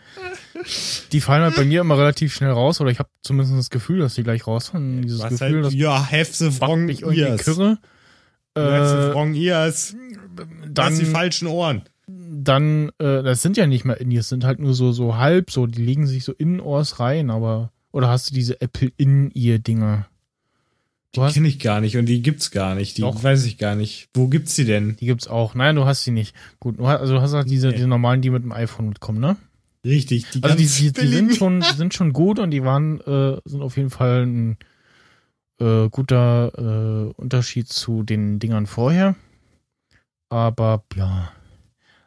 Die fallen halt bei mir immer relativ schnell raus, oder ich habe zumindest das Gefühl, dass die gleich rausfallen. Dieses Was Gefühl, halt, das ja, backt wrong mich irgendwie ears. Äh, wrong ears. Dann dann, die falschen Ohren. dann, äh, das sind ja nicht mehr In-Ears, sind halt nur so, so halb, so, die legen sich so in Ohrs rein, aber, oder hast du diese Apple In-Ear-Dinger? Du hast, Kenne ich gar nicht und die gibt's gar nicht. Die Doch. weiß ich gar nicht. Wo gibt's die denn? die gibt's auch. Nein, du hast die nicht. Gut, du hast, also du hast halt diese, Nee. diese normalen, die mit dem iPhone mitkommen, ne? Richtig. Die Also die, die, die sind schon, die sind schon gut und die waren, äh, sind auf jeden Fall ein äh, guter äh, Unterschied zu den Dingern vorher. Aber ja.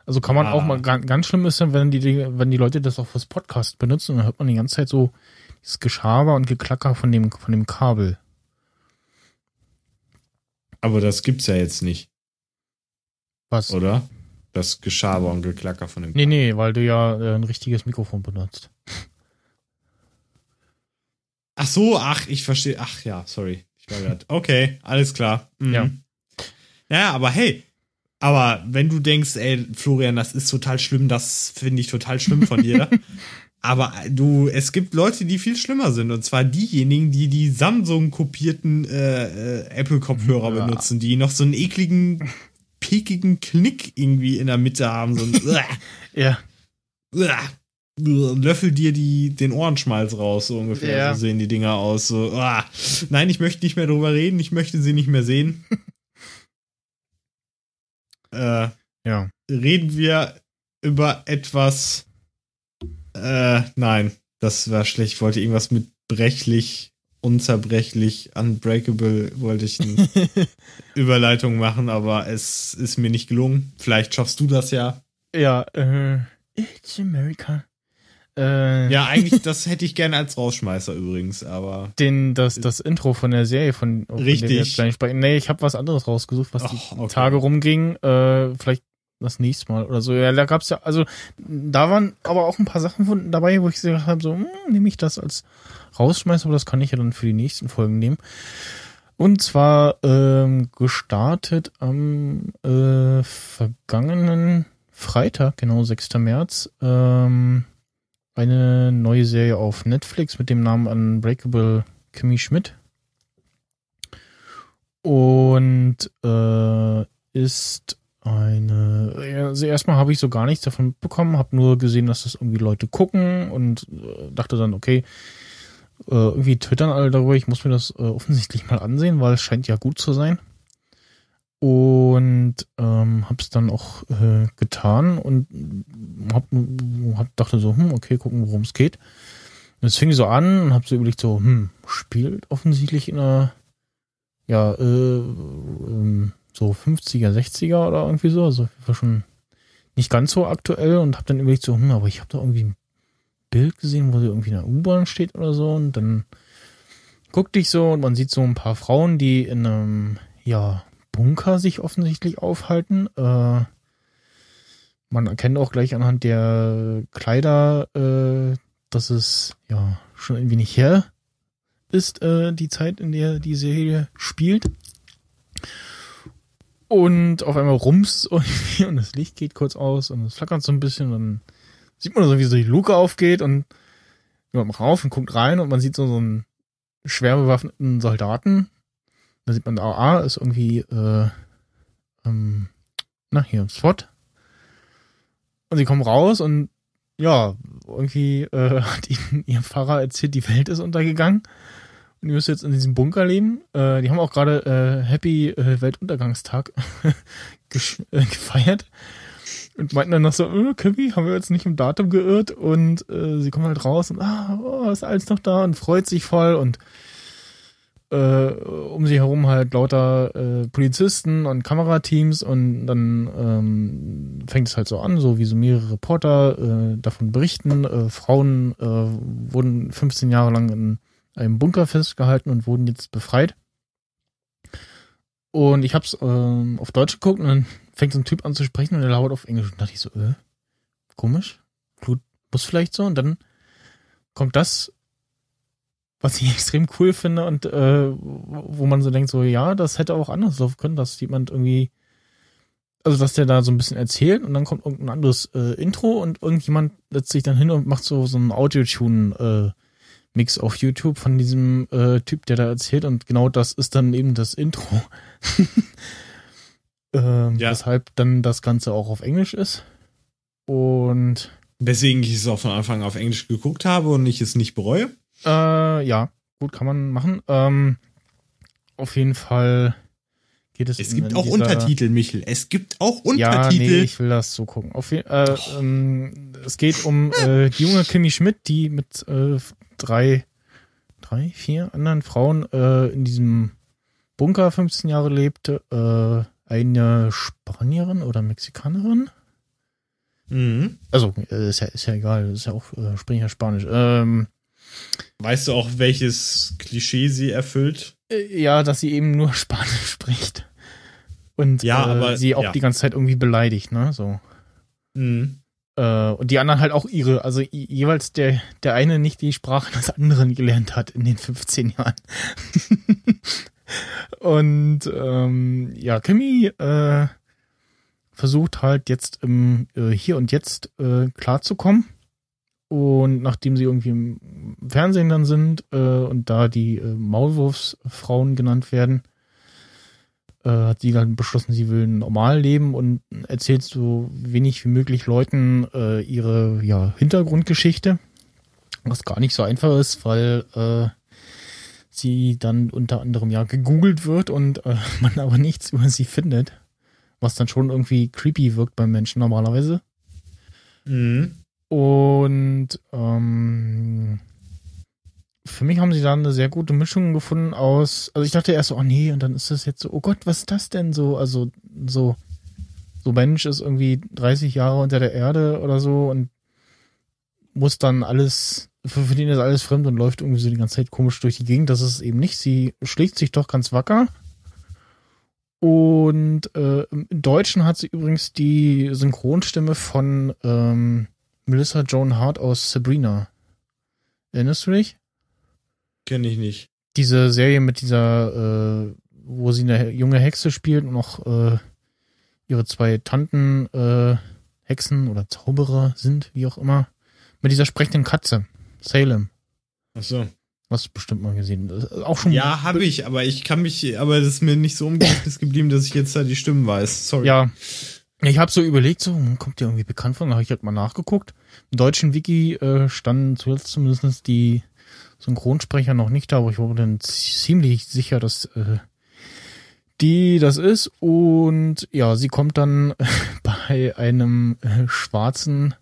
Also kann man Ah. auch mal ganz, ganz schlimm ist, dann, wenn die, wenn die Leute das auch fürs Podcast benutzen, dann hört man die ganze Zeit so dieses Geschaber und Geklacker von dem, von dem Kabel. Aber das gibt's ja jetzt nicht, Was? oder? Das Geschaber und Geklacker von dem. Nee, nee, weil du ja äh, ein richtiges Mikrofon benutzt. Ach so, ach, ich verstehe. Ach ja, sorry. Ich war grad. Okay, alles klar. Mhm. Ja. Ja, aber hey. Aber wenn du denkst, ey, Florian, das ist total schlimm, das finde ich total schlimm von dir. aber du, es gibt Leute, die viel schlimmer sind. Und zwar diejenigen, die die Samsung-kopierten äh, äh, Apple-Kopfhörer Ja. benutzen, die noch so einen ekligen, pekigen Knick irgendwie in der Mitte haben. So ein Ja. Löffel dir die, den Ohrenschmalz raus, so ungefähr. Ja. So sehen die Dinger aus. So, uah. Nein, ich möchte nicht mehr drüber reden, ich möchte sie nicht mehr sehen. äh, Ja. reden wir über etwas. Äh, nein, das war schlecht. Ich wollte irgendwas mit brechlich, unzerbrechlich, unbreakable, wollte ich eine Überleitung machen, aber es ist mir nicht gelungen. Vielleicht schaffst du das ja. Ja, äh, It's America. Äh, Ja, eigentlich, das hätte ich gerne als Rausschmeißer übrigens, aber. den, das, das Intro von der Serie von, von Richtig. der wir jetzt sprechen. Nee, ich habe was anderes rausgesucht, was die Ach, okay. Tage rumging. Äh, vielleicht das nächste Mal oder so. Ja, da gab's ja, also da waren aber auch ein paar Sachen von, dabei, wo ich gesagt habe, so, hm, nehme ich das als Rausschmeißer, aber das kann ich ja dann für die nächsten Folgen nehmen. Und zwar ähm, gestartet am äh, vergangenen Freitag, genau 6. März, ähm, eine neue Serie auf Netflix mit dem Namen Unbreakable Kimmy Schmidt. Und äh, ist eine. Also erstmal habe ich so gar nichts davon bekommen, habe nur gesehen, dass das irgendwie Leute gucken und äh, dachte dann, okay, äh, irgendwie twittern alle darüber, ich muss mir das äh, offensichtlich mal ansehen, weil es scheint ja gut zu sein. Und ähm, hab's dann auch äh, getan und hab, hab dachte so, hm, okay, gucken, worum es geht. Und es fing so an und hab so überlegt, so, hm, spielt offensichtlich in einer, ja, äh, ähm, so 50er, 60er oder irgendwie so, also war schon nicht ganz so aktuell und hab dann überlegt, so, hm, aber ich habe da irgendwie ein Bild gesehen, wo sie irgendwie in der U-Bahn steht oder so und dann guckte ich so und man sieht so ein paar Frauen, die in einem, ja, Bunker sich offensichtlich aufhalten. Äh, man erkennt auch gleich anhand der Kleider, äh, dass es ja schon irgendwie nicht her ist äh, die Zeit, in der die Serie spielt. Und auf einmal rums irgendwie und das Licht geht kurz aus und es flackert so ein bisschen. Und dann sieht man so, wie so die Luke aufgeht und jemand rauf und guckt rein und man sieht so, so einen schwer bewaffneten Soldaten. Da sieht man, ah, ist irgendwie, äh, ähm, na hier, SWAT. Und sie kommen raus und ja, irgendwie äh, hat ihnen ihr Pfarrer erzählt, die Welt ist untergegangen. Und ihr müsst jetzt in diesem Bunker leben. Äh, die haben auch gerade äh, Happy äh, Weltuntergangstag äh, gefeiert. Und meinten dann noch so, äh, Kevin, haben wir jetzt nicht im Datum geirrt? Und äh, sie kommen halt raus und, ah, oh, ist alles noch da und freut sich voll und äh, um sie herum halt lauter Polizisten und Kamerateams und dann ähm, fängt es halt so an, so wie so mehrere Reporter davon berichten. Frauen wurden 15 Jahre lang in einem Bunker festgehalten und wurden jetzt befreit. Und ich hab's ähm, auf Deutsch geguckt und dann fängt so ein Typ an zu sprechen und er lauert auf Englisch. Und dachte ich so, äh, komisch. Blut muss vielleicht so. Und dann kommt das, was ich extrem cool finde und äh, wo man so denkt, so, ja, das hätte auch anders laufen können, dass jemand irgendwie, also dass der da so ein bisschen erzählt und dann kommt irgendein anderes äh, Intro und irgendjemand setzt sich dann hin und macht so, so einen Audio-Tune, äh, Mix auf YouTube von diesem äh, Typ, der da erzählt und genau das ist dann eben das Intro. ähm, Ja. Weshalb dann das Ganze auch auf Englisch ist. Und Weswegen ich es auch von Anfang auf Englisch geguckt habe und ich es nicht bereue. äh, ja, gut, kann man machen. Ähm, auf jeden Fall geht es Es gibt auch dieser- Untertitel, Michel. Es gibt auch Ja, Untertitel. nee, ich will das so gucken. Auf äh, ähm, es geht um äh, die junge Kimi Schmidt, die mit äh, drei, drei, vier anderen Frauen äh, in diesem Bunker 15 Jahre lebte. Äh, eine Spanierin oder Mexikanerin. mhm. Also, äh, ist ja, ist ja egal, ist ja auch äh, sprechen ja Spanisch. Ähm, Weißt du auch, welches Klischee sie erfüllt? äh, ja, dass sie eben nur Spanisch spricht. Und Ja, äh, aber- sie auch ja. die ganze Zeit irgendwie beleidigt, ne? So. Mhm. Äh, und die anderen halt auch ihre, also je- jeweils der, der eine nicht die Sprache des anderen gelernt hat in den 15 Jahren. und ähm, ja, Kimi äh, versucht halt jetzt im äh, Hier und Jetzt äh, klarzukommen. Und nachdem sie irgendwie im Fernsehen dann sind äh, und da die äh, Maulwurfsfrauen genannt werden, äh, hat sie dann beschlossen, sie will normal leben und erzählt so wenig wie möglich Leuten äh, ihre ja, Hintergrundgeschichte. Was gar nicht so einfach ist, weil äh, sie dann unter anderem ja gegoogelt wird und äh, man aber nichts über sie findet. Was dann schon irgendwie creepy wirkt beim Menschen normalerweise. Mhm. Und ähm, für mich haben sie da eine sehr gute Mischung gefunden aus. Also ich dachte erst so, oh nee, und dann ist das jetzt so, oh Gott, was ist das denn so? Also so, so Mensch ist irgendwie 30 Jahre unter der Erde oder so und muss dann alles, für, für den ist alles fremd und läuft irgendwie so die ganze Zeit komisch durch die Gegend. Das ist es eben nicht. Sie schlägt sich doch ganz wacker. Und äh, im Deutschen hat sie übrigens die Synchronstimme von ähm, Melissa Joan Hart aus Sabrina. Erinnerst du dich? Kenne ich nicht. Diese Serie mit dieser, äh, wo sie eine junge Hexe spielt und noch äh, ihre zwei Tanten äh, Hexen oder Zauberer sind, wie auch immer. Mit dieser sprechenden Katze. Salem. Ach so. Hast du bestimmt mal gesehen. Auch schon. Ja, habe ich, aber ich kann mich, aber das ist mir nicht so Gedächtnis geblieben, dass ich jetzt da die Stimmen weiß. Sorry. Ja. Ich habe so überlegt, so, hm, kommt dir irgendwie bekannt vor? Dann habe ich halt mal nachgeguckt. Im deutschen Wiki äh, standen zuletzt zumindest die Synchronsprecher noch nicht da, aber ich war mir dann ziemlich sicher, dass äh, die das ist. Und ja, sie kommt dann bei einem äh, schwarzen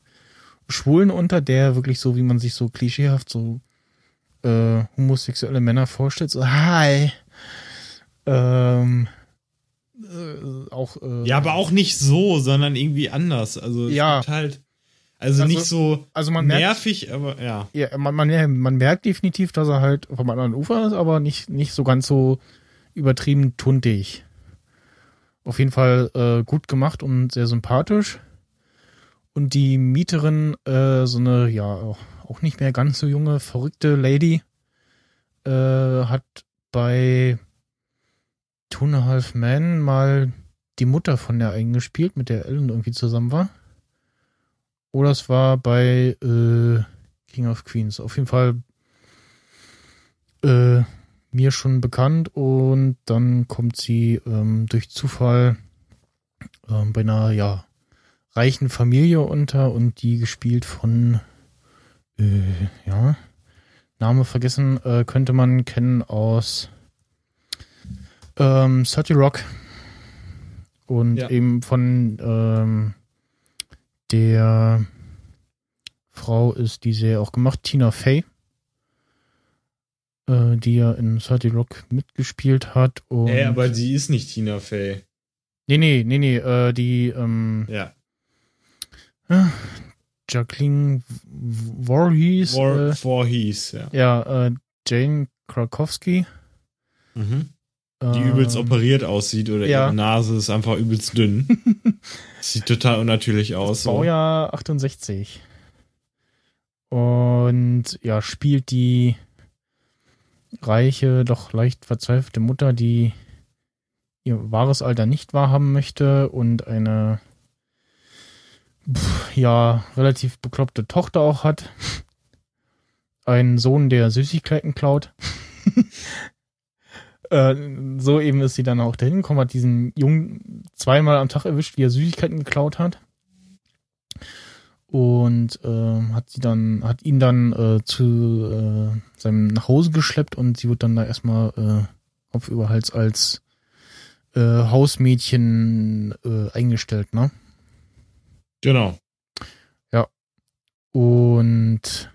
Schwulen unter, der wirklich so, wie man sich so klischeehaft so äh, homosexuelle Männer vorstellt. So, hi. Ähm, äh, auch äh, Ja, aber auch nicht so, sondern irgendwie anders. Also es Ja. gibt halt, also, Also, nicht so also man merkt, nervig, aber ja. ja, man, man, man merkt definitiv, dass er halt vom anderen Ufer ist, aber nicht, nicht so ganz so übertrieben tuntig. Auf jeden Fall äh, gut gemacht und sehr sympathisch. Und die Mieterin, äh, so eine, ja, auch, nicht mehr ganz so junge, verrückte Lady, äh, hat bei Two and a Half Men mal die Mutter von der eingespielt, mit der Ellen irgendwie zusammen war. Oder es war bei äh, King of Queens. Auf jeden Fall äh, mir schon bekannt und dann kommt sie ähm, durch Zufall ähm, bei einer ja reichen Familie unter und die gespielt von äh, ja Name vergessen äh, könnte man kennen aus ähm, 30 Rock und Ja. eben von ähm, der Frau ist die Serie auch gemacht, Tina Fey, äh, die ja in 30 Rock mitgespielt hat. Und Ey, aber die ist nicht Tina Fey. nee, nee, nee, nee, äh, die ähm, Ja. Jacqueline Voorhees, War, äh, Voorhees, ja. ja, äh, Jane Krakowski. Mhm. Die übelst ähm, operiert aussieht oder ja. ihre Nase ist einfach übelst dünn. Sieht total unnatürlich aus. So. Baujahr 68. Und ja, spielt die reiche, doch leicht verzweifelte Mutter, die ihr wahres Alter nicht wahrhaben möchte und eine pff, ja relativ bekloppte Tochter auch hat. Einen Sohn, der Süßigkeiten klaut. äh, so eben ist sie dann auch dahin gekommen, hat diesen Jungen zweimal am Tag erwischt, wie er Süßigkeiten geklaut hat und ähm, hat sie dann hat ihn dann äh, zu äh, seinem nach Hause geschleppt und sie wird dann da erstmal äh, Kopf über Hals als äh, Hausmädchen äh, eingestellt, ne? Genau. Und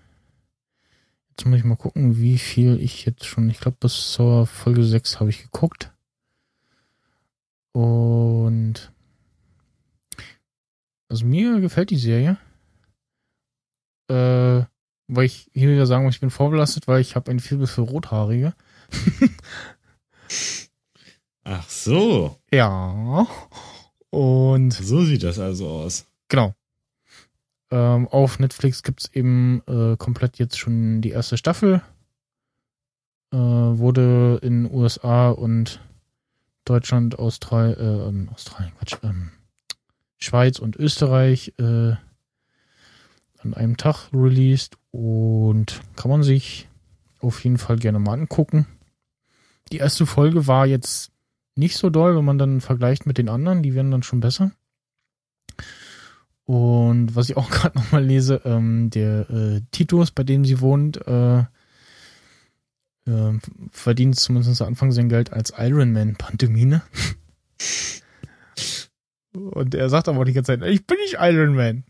jetzt muss ich mal gucken, wie viel ich jetzt schon, ich glaube bis zur Folge 6 habe ich geguckt. Und also mir gefällt die Serie. Äh, weil ich hier wieder sagen muss, ich bin vorbelastet, weil ich habe ein Faible für Rothaarige. Ach so. Ja. Und So sieht das also aus. Genau. Ähm, auf Netflix gibt's eben äh, komplett jetzt schon die erste Staffel. Äh, wurde in USA und Deutschland, Austral äh, ähm, Australien, Quatsch, ähm, Schweiz und Österreich äh, an einem Tag released und kann man sich auf jeden Fall gerne mal angucken. Die erste Folge war jetzt nicht so doll, wenn man dann vergleicht mit den anderen, die werden dann schon besser. Und was ich auch gerade nochmal lese, ähm, der äh, Titus, bei dem sie wohnt, äh, äh, verdient zumindest am Anfang sein Geld als Ironman-Pantomime. Und er sagt aber die ganze Zeit, ich bin nicht Iron Man.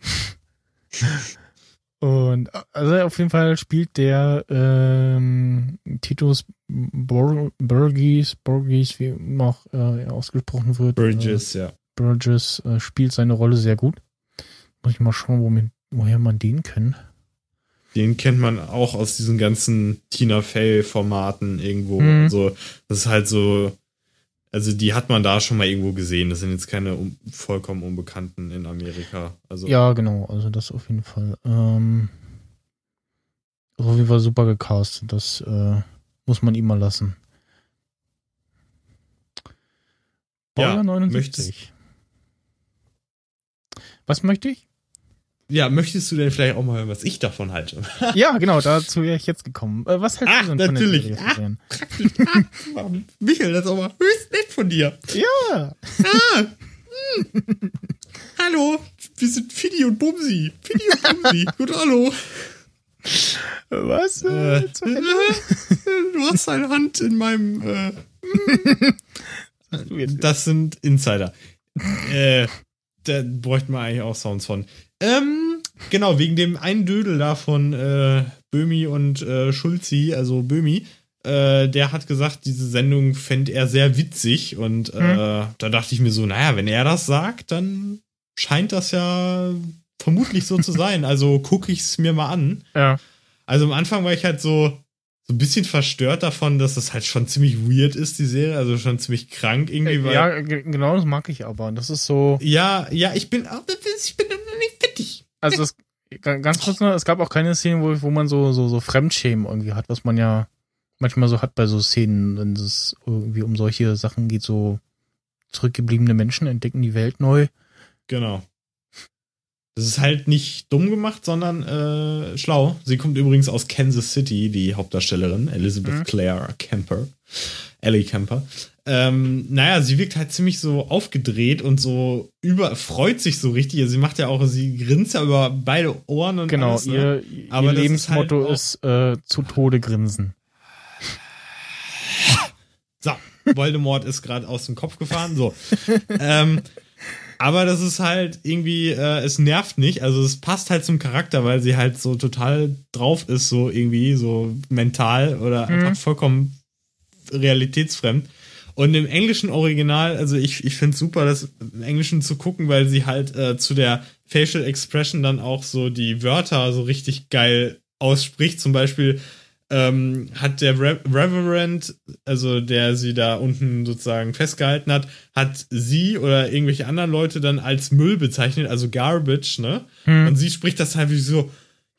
Und äh, also auf jeden Fall spielt der ähm, Titus Bur Burgess, Burgess, wie auch äh, ausgesprochen wird. Äh, Burgess, ja. Burgess äh, spielt seine Rolle sehr gut. Muss ich mal schauen, wo man, woher man den kennt. Den kennt man auch aus diesen ganzen Tina Fey-Formaten irgendwo. Mhm. Also, das ist halt so. Also, die hat man da schon mal irgendwo gesehen. Das sind jetzt keine um, vollkommen Unbekannten in Amerika. Also, Ja, genau, also das auf jeden Fall. Ähm, auf jeden Fall super gecastet. Das äh, muss man ihm mal lassen. Ja, Baujahr 79. möchtest- Was möchte ich? Ja, möchtest du denn vielleicht auch mal hören, was ich davon halte? ja, genau, dazu wäre ich jetzt gekommen. Äh, was hältst Ach, du denn von natürlich. der Serie, Ach. Florian? Ah, Michael, das ist aber höchst nett von dir. Ja, Hallo, wir sind Fidi und Bumsi. Fidi und Bumsi. Gut, hallo. was? Äh, Äh, du hast deine Hand in meinem. Äh, jetzt- das sind Insider. äh, da bräuchten wir eigentlich auch Sounds von. Ähm, genau, wegen dem einen Dödel da von äh, Böhmi und äh, Schulzi, also Böhmi. Äh, der hat gesagt, diese Sendung fände er sehr witzig und äh, da dachte ich mir so, naja, wenn er das sagt, dann scheint das ja vermutlich so zu sein. Also gucke ich es mir mal an. ja. Also am Anfang war ich halt so, so ein bisschen verstört davon, dass das halt schon ziemlich weird ist, die Serie. Also schon ziemlich krank irgendwie. Weil, ja, ge- genau das mag ich aber. Das ist so. ja, ja, ich bin, ich bin nicht. Also es, ga- ganz kurz noch, es gab auch keine Szene, wo, wo man so, so, so Fremdschämen irgendwie hat, was man ja manchmal so hat bei so Szenen, wenn es irgendwie um solche Sachen geht, so zurückgebliebene Menschen entdecken die Welt neu. Genau. Das ist halt nicht dumm gemacht, sondern äh, schlau. Sie kommt übrigens aus Kansas City, die Hauptdarstellerin, Elizabeth Mhm. Claire Kemper. Ellie Kemper. Ähm, naja, sie wirkt halt ziemlich so aufgedreht und so über, freut sich so richtig. Also sie macht ja auch, sie grinst ja über beide Ohren und Genau, alles, ne? ihr, Aber ihr das ist Lebensmotto halt ist, äh, zu Tode grinsen. So, Voldemort ist gerade aus dem Kopf gefahren. So. ähm, aber das ist halt irgendwie, äh, es nervt nicht. Also es passt halt zum Charakter, weil sie halt so total drauf ist, so irgendwie, so mental oder einfach vollkommen realitätsfremd. Und im englischen Original, also ich, ich finde es super, das im Englischen zu gucken, weil sie halt äh, zu der Facial Expression dann auch so die Wörter so richtig geil ausspricht. Zum Beispiel ähm, hat der Re Reverend, also der sie da unten sozusagen festgehalten hat, hat sie oder irgendwelche anderen Leute dann als Müll bezeichnet, also Garbage, ne? Und sie spricht das halt wie so,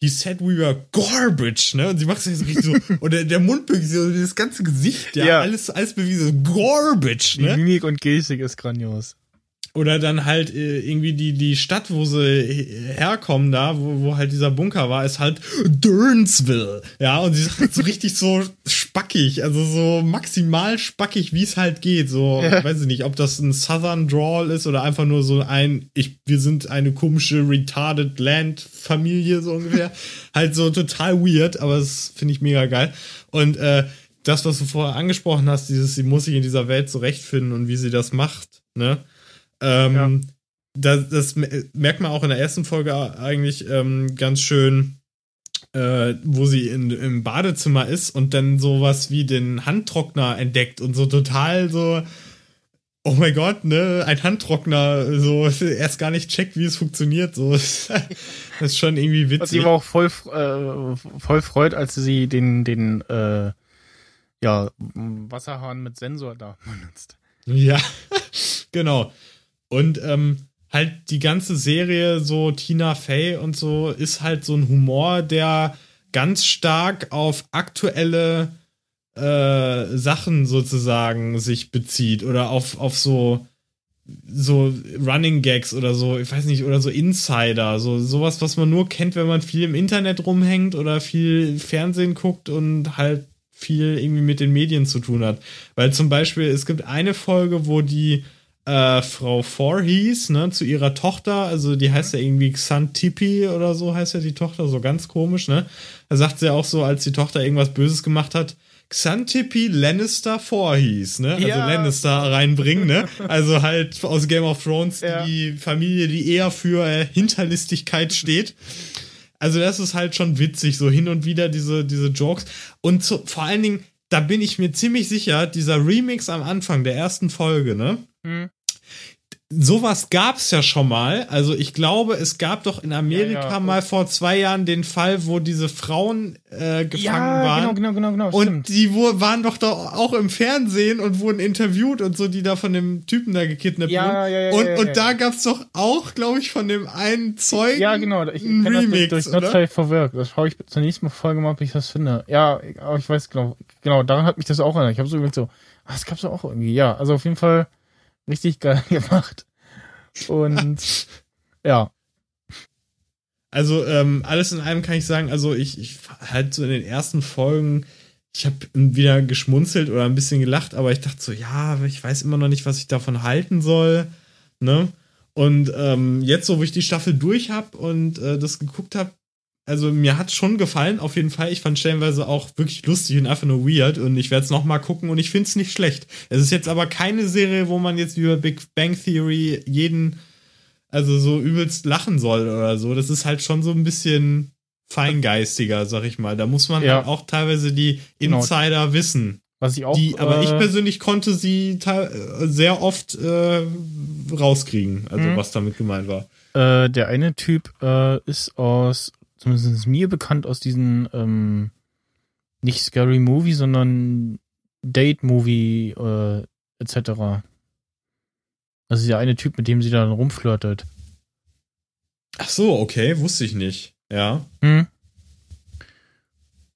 he said we were garbage, ne? Und sie macht sich so richtig so, und der, der Mund bewegt sich so, das ganze Gesicht, ja, Ja. alles, alles bewegt so, garbage, Die ne? Mimik und Gestik ist grandios. Oder dann halt äh, irgendwie die, die Stadt, wo sie he- herkommen da, wo, wo halt dieser Bunker war, ist halt Durnsville. Ja, und sie ist halt so richtig so spackig, also so maximal spackig, wie es halt geht. So, Ja. weiß ich nicht, ob das ein Southern Drawl ist oder einfach nur so ein, ich, wir sind eine komische Retarded Land Familie, so ungefähr. halt so total weird, aber das finde ich mega geil. Und äh, das, was du vorher angesprochen hast, dieses, sie muss sich in dieser Welt zurechtfinden und wie sie das macht, ne? Ähm, das, das me- merkt man auch in der ersten Folge eigentlich ähm, ganz schön, äh, wo sie in, im Badezimmer ist und dann sowas wie den Handtrockner entdeckt und so total so, oh mein Gott, ne, ein Handtrockner, so erst gar nicht checkt, wie es funktioniert. So, das ist schon irgendwie Was sie witzig. aber auch voll, äh, voll freut, als sie den, den, äh, ja, Wasserhahn mit Sensor da benutzt. Ja, genau. Und ähm, halt die ganze Serie, so Tina Fey und so, ist halt so ein Humor, der ganz stark auf aktuelle äh, Sachen sozusagen sich bezieht oder auf, auf so so Running Gags oder so, ich weiß nicht, oder so Insider, so sowas, was man nur kennt, wenn man viel im Internet rumhängt oder viel Fernsehen guckt und halt viel irgendwie mit den Medien zu tun hat. Weil zum Beispiel, es gibt eine Folge, wo die äh, Frau Voorhees, ne, zu ihrer Tochter, also die heißt ja irgendwie Xantipi oder so heißt ja die Tochter, so ganz komisch, ne? Da sagt sie auch so, als die Tochter irgendwas Böses gemacht hat, Xantipi Lannister Voorhees, ne? Also Ja. Lannister reinbringen, ne? Also halt aus Game of Thrones Ja. die Familie, die eher für äh, Hinterlistigkeit steht. Also das ist halt schon witzig, so hin und wieder diese, diese Jokes. Und zu, vor allen Dingen, da bin ich mir ziemlich sicher, dieser Remix am Anfang der ersten Folge, ne? Hm. Sowas gab's ja schon mal. Also ich glaube, es gab doch in Amerika Ja, ja. mal vor zwei Jahren den Fall, wo diese Frauen äh, gefangen Ja, waren. genau, genau, genau, genau, Und stimmt. die waren doch da auch im Fernsehen und wurden interviewt und so, die da von dem Typen da gekidnappt Ja, wurden. ja, ja, und ja, und da gab's doch auch, glaube ich, von dem einen Zeugen Ja, genau. Ich ein kenne das Remix, durch, durch Work. Das schaue ich zur nächsten Folge mal, ob ich das finde. Ja, aber ich weiß genau. Genau, daran hat mich das auch erinnert. Ich habe so überlegt so, ah, das gab's auch irgendwie. Ja, also auf jeden Fall richtig geil gemacht. Und ja, Also ähm, alles in allem kann ich sagen, also ich, ich halt so in den ersten Folgen, ich habe wieder geschmunzelt oder ein bisschen gelacht, aber ich dachte so, ja, ich weiß immer noch nicht, was ich davon halten soll, ne? Und ähm, jetzt, so wo ich die Staffel durch habe und äh, das geguckt habe, also mir hat schon gefallen, auf jeden Fall. Ich fand stellenweise auch wirklich lustig und einfach nur weird und ich werde es nochmal gucken und ich finde es nicht schlecht. Es ist jetzt aber keine Serie, wo man jetzt bei Big Bang Theory jeden also so übelst lachen soll oder so. Das ist halt schon so ein bisschen feingeistiger, sag ich mal. Da muss man Ja. halt auch teilweise die Genau. Insider wissen. was ich auch. Die, aber ich äh, persönlich konnte sie äh, sehr oft äh, rauskriegen, also Mhm. was damit gemeint war. Äh, der eine Typ äh, ist aus, zumindest ist mir bekannt, aus diesen ähm, nicht Scary Movie, sondern Date Movie äh, etc. Also der eine Typ, mit dem sie dann rumflirtet. Ach so, okay, wusste ich nicht. Ja. Hm?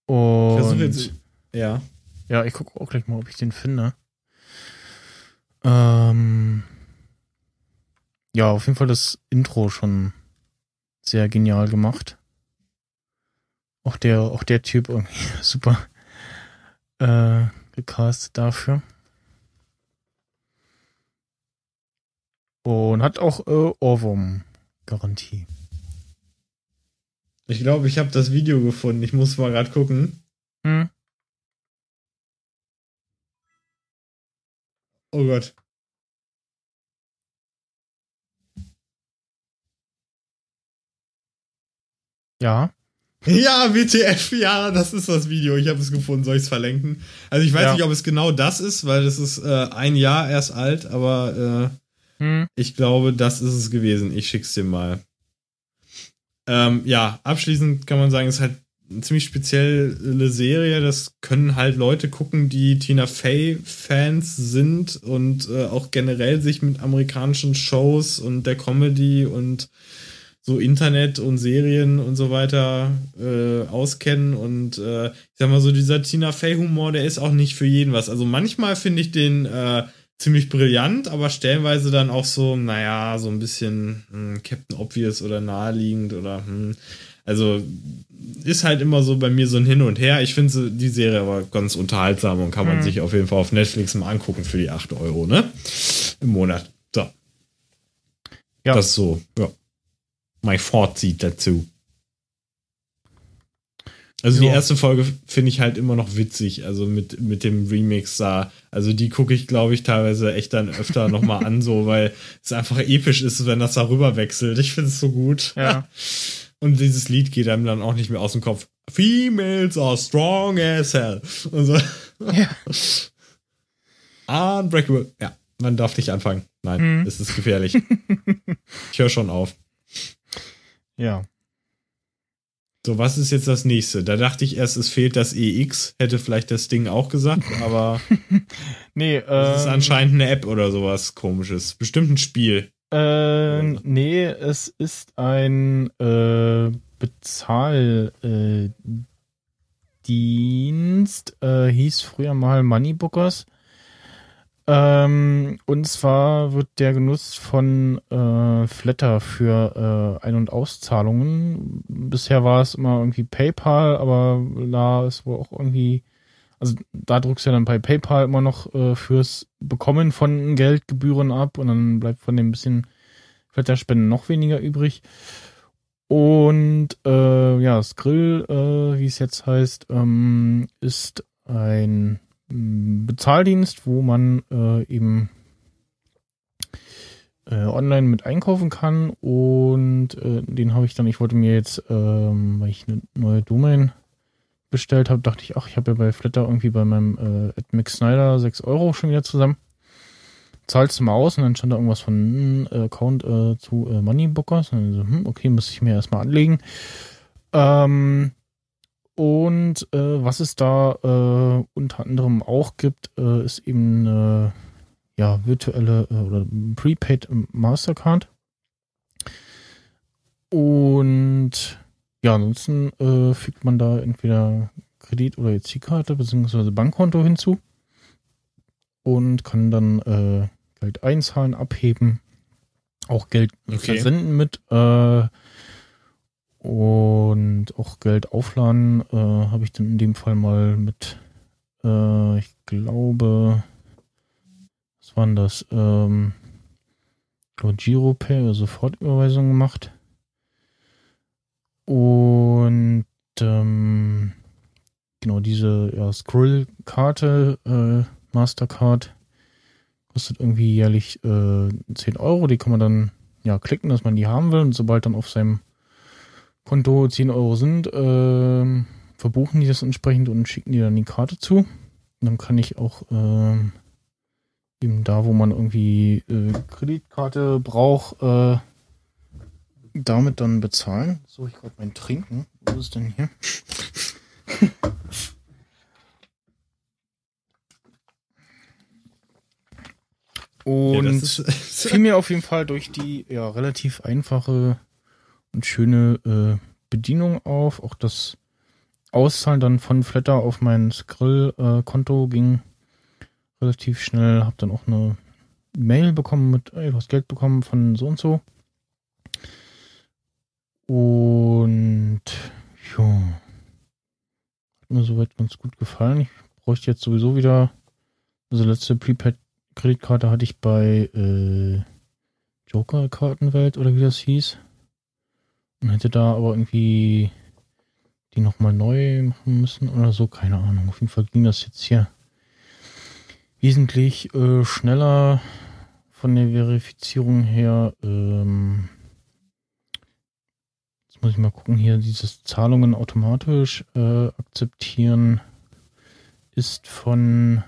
Ich Und jetzt. Ja. Ja, ich gucke auch gleich mal, ob ich den finde. Ähm, ja, auf jeden Fall das Intro schon sehr genial gemacht. Auch der, auch der Typ irgendwie super äh, gecastet dafür. Und hat auch äh, Ohrwurm-Garantie. Ich glaube, ich habe das Video gefunden. Ich muss mal gerade gucken. Hm? Oh Gott. Ja. Ja, WTF, ja, das ist das Video. Ich habe es gefunden. Soll ich es verlinken? Also ich weiß Ja. nicht, ob es genau das ist, weil das ist äh, ein Jahr erst alt, aber äh, Hm? ich glaube, das ist es gewesen. Ich schick's dir mal. Ähm, ja, abschließend kann man sagen, es ist halt eine ziemlich spezielle Serie. Das können halt Leute gucken, die Tina Fey-Fans sind und äh, auch generell sich mit amerikanischen Shows und der Comedy und so Internet und Serien und so weiter äh, auskennen. Und äh, ich sag mal so, dieser Tina Fey-Humor, der ist auch nicht für jeden was. Also manchmal finde ich den äh, ziemlich brillant, aber stellenweise dann auch so, naja, so ein bisschen hm, Captain Obvious oder naheliegend oder hm. Also ist halt immer so bei mir so ein Hin und Her. Ich finde die Serie aber ganz unterhaltsam und kann man Mhm. sich auf jeden Fall auf Netflix mal angucken für die 8 Euro, ne? Im Monat. So. Ja. Das so, ja. Mein Fazit dazu. Also die Ja. erste Folge finde ich halt immer noch witzig, also mit, mit dem Remix da. Also die gucke ich, glaube ich, teilweise echt dann öfter nochmal an, so, weil es einfach episch ist, wenn das darüber wechselt. Ich finde es so gut. Ja. Und dieses Lied geht einem dann auch nicht mehr aus dem Kopf. Females are strong as hell. Und so. Ja. Unbreakable. Ja, man darf nicht anfangen. Nein, Mhm. es ist gefährlich. ich höre schon auf. Ja. So, was ist jetzt das nächste? Da dachte ich erst, es fehlt das EX. Hätte vielleicht das Ding auch gesagt, aber Nee, es ist ähm, anscheinend eine App oder sowas komisches. Bestimmt ein Spiel. Äh, nee, es ist ein äh, Bezahl äh, äh, hieß früher mal Moneybookers. Ähm, und zwar wird der genutzt von äh, Flatter für äh, Ein- und Auszahlungen. Bisher war es immer irgendwie PayPal, aber da ist wohl auch irgendwie, also da drückst du ja dann bei PayPal immer noch äh, fürs Bekommen von Geldgebühren ab und dann bleibt von dem bisschen Flatterspenden noch weniger übrig. Und äh, ja, Skrill, äh, wie es jetzt heißt, ähm, ist ein Bezahldienst, wo man äh, eben äh, online mit einkaufen kann. Und äh, den habe ich dann, ich wollte mir jetzt, ähm, weil ich eine neue Domain bestellt habe, dachte ich, ach, ich habe ja bei Flatter irgendwie bei meinem äh, Mick Snyder 6 Euro schon wieder zusammen zahlst du mal aus und dann stand da irgendwas von hm, Account äh, zu äh, Moneybookers. Und dann so, hm, okay, muss ich mir erstmal anlegen. Ähm, und äh, was es da äh, unter anderem auch gibt, äh, ist eben eine ja, virtuelle äh, oder Prepaid Mastercard. Und ja, ansonsten äh, fügt man da entweder Kredit- oder EC-Karte bzw. Bankkonto hinzu und kann dann äh, Geld einzahlen, abheben, auch Geld Okay. versenden mit äh, und auch Geld aufladen äh, habe ich dann in dem Fall mal mit, äh, ich glaube, was waren das? Ähm, Giropay, also Sofortüberweisung gemacht. Und ähm, genau diese ja, Scroll-Karte, äh, Mastercard, kostet irgendwie jährlich äh, 10 Euro. Die kann man dann ja klicken, dass man die haben will. Und sobald dann auf seinem Konto 10 Euro sind, ähm, verbuchen die das entsprechend und schicken die dann die Karte zu. Und dann kann ich auch ähm, eben da, wo man irgendwie äh, Kreditkarte braucht, äh, damit dann bezahlen. So, ich gerade mein Trinken. Wo ist denn hier? Und ja, fiel mir auf jeden Fall durch die ja relativ einfache und schöne äh, Bedienung auf. Auch das Auszahlen dann von Flatter auf mein Skrill-Konto ging relativ schnell. Hab dann auch eine Mail bekommen mit, ey, du hast Geld bekommen von so und so. Und ja, hat mir soweit ganz gut gefallen. Ich bräuchte jetzt sowieso wieder, also letzte Prepaid-Kreditkarte hatte ich bei äh, Joker-Kartenwelt oder wie das hieß. Und hätte da aber irgendwie die nochmal neu machen müssen oder so, keine Ahnung. Auf jeden Fall ging das jetzt hier wesentlich äh, schneller von der Verifizierung her. Ähm, jetzt muss ich mal gucken, hier dieses Zahlungen automatisch äh, akzeptieren ist von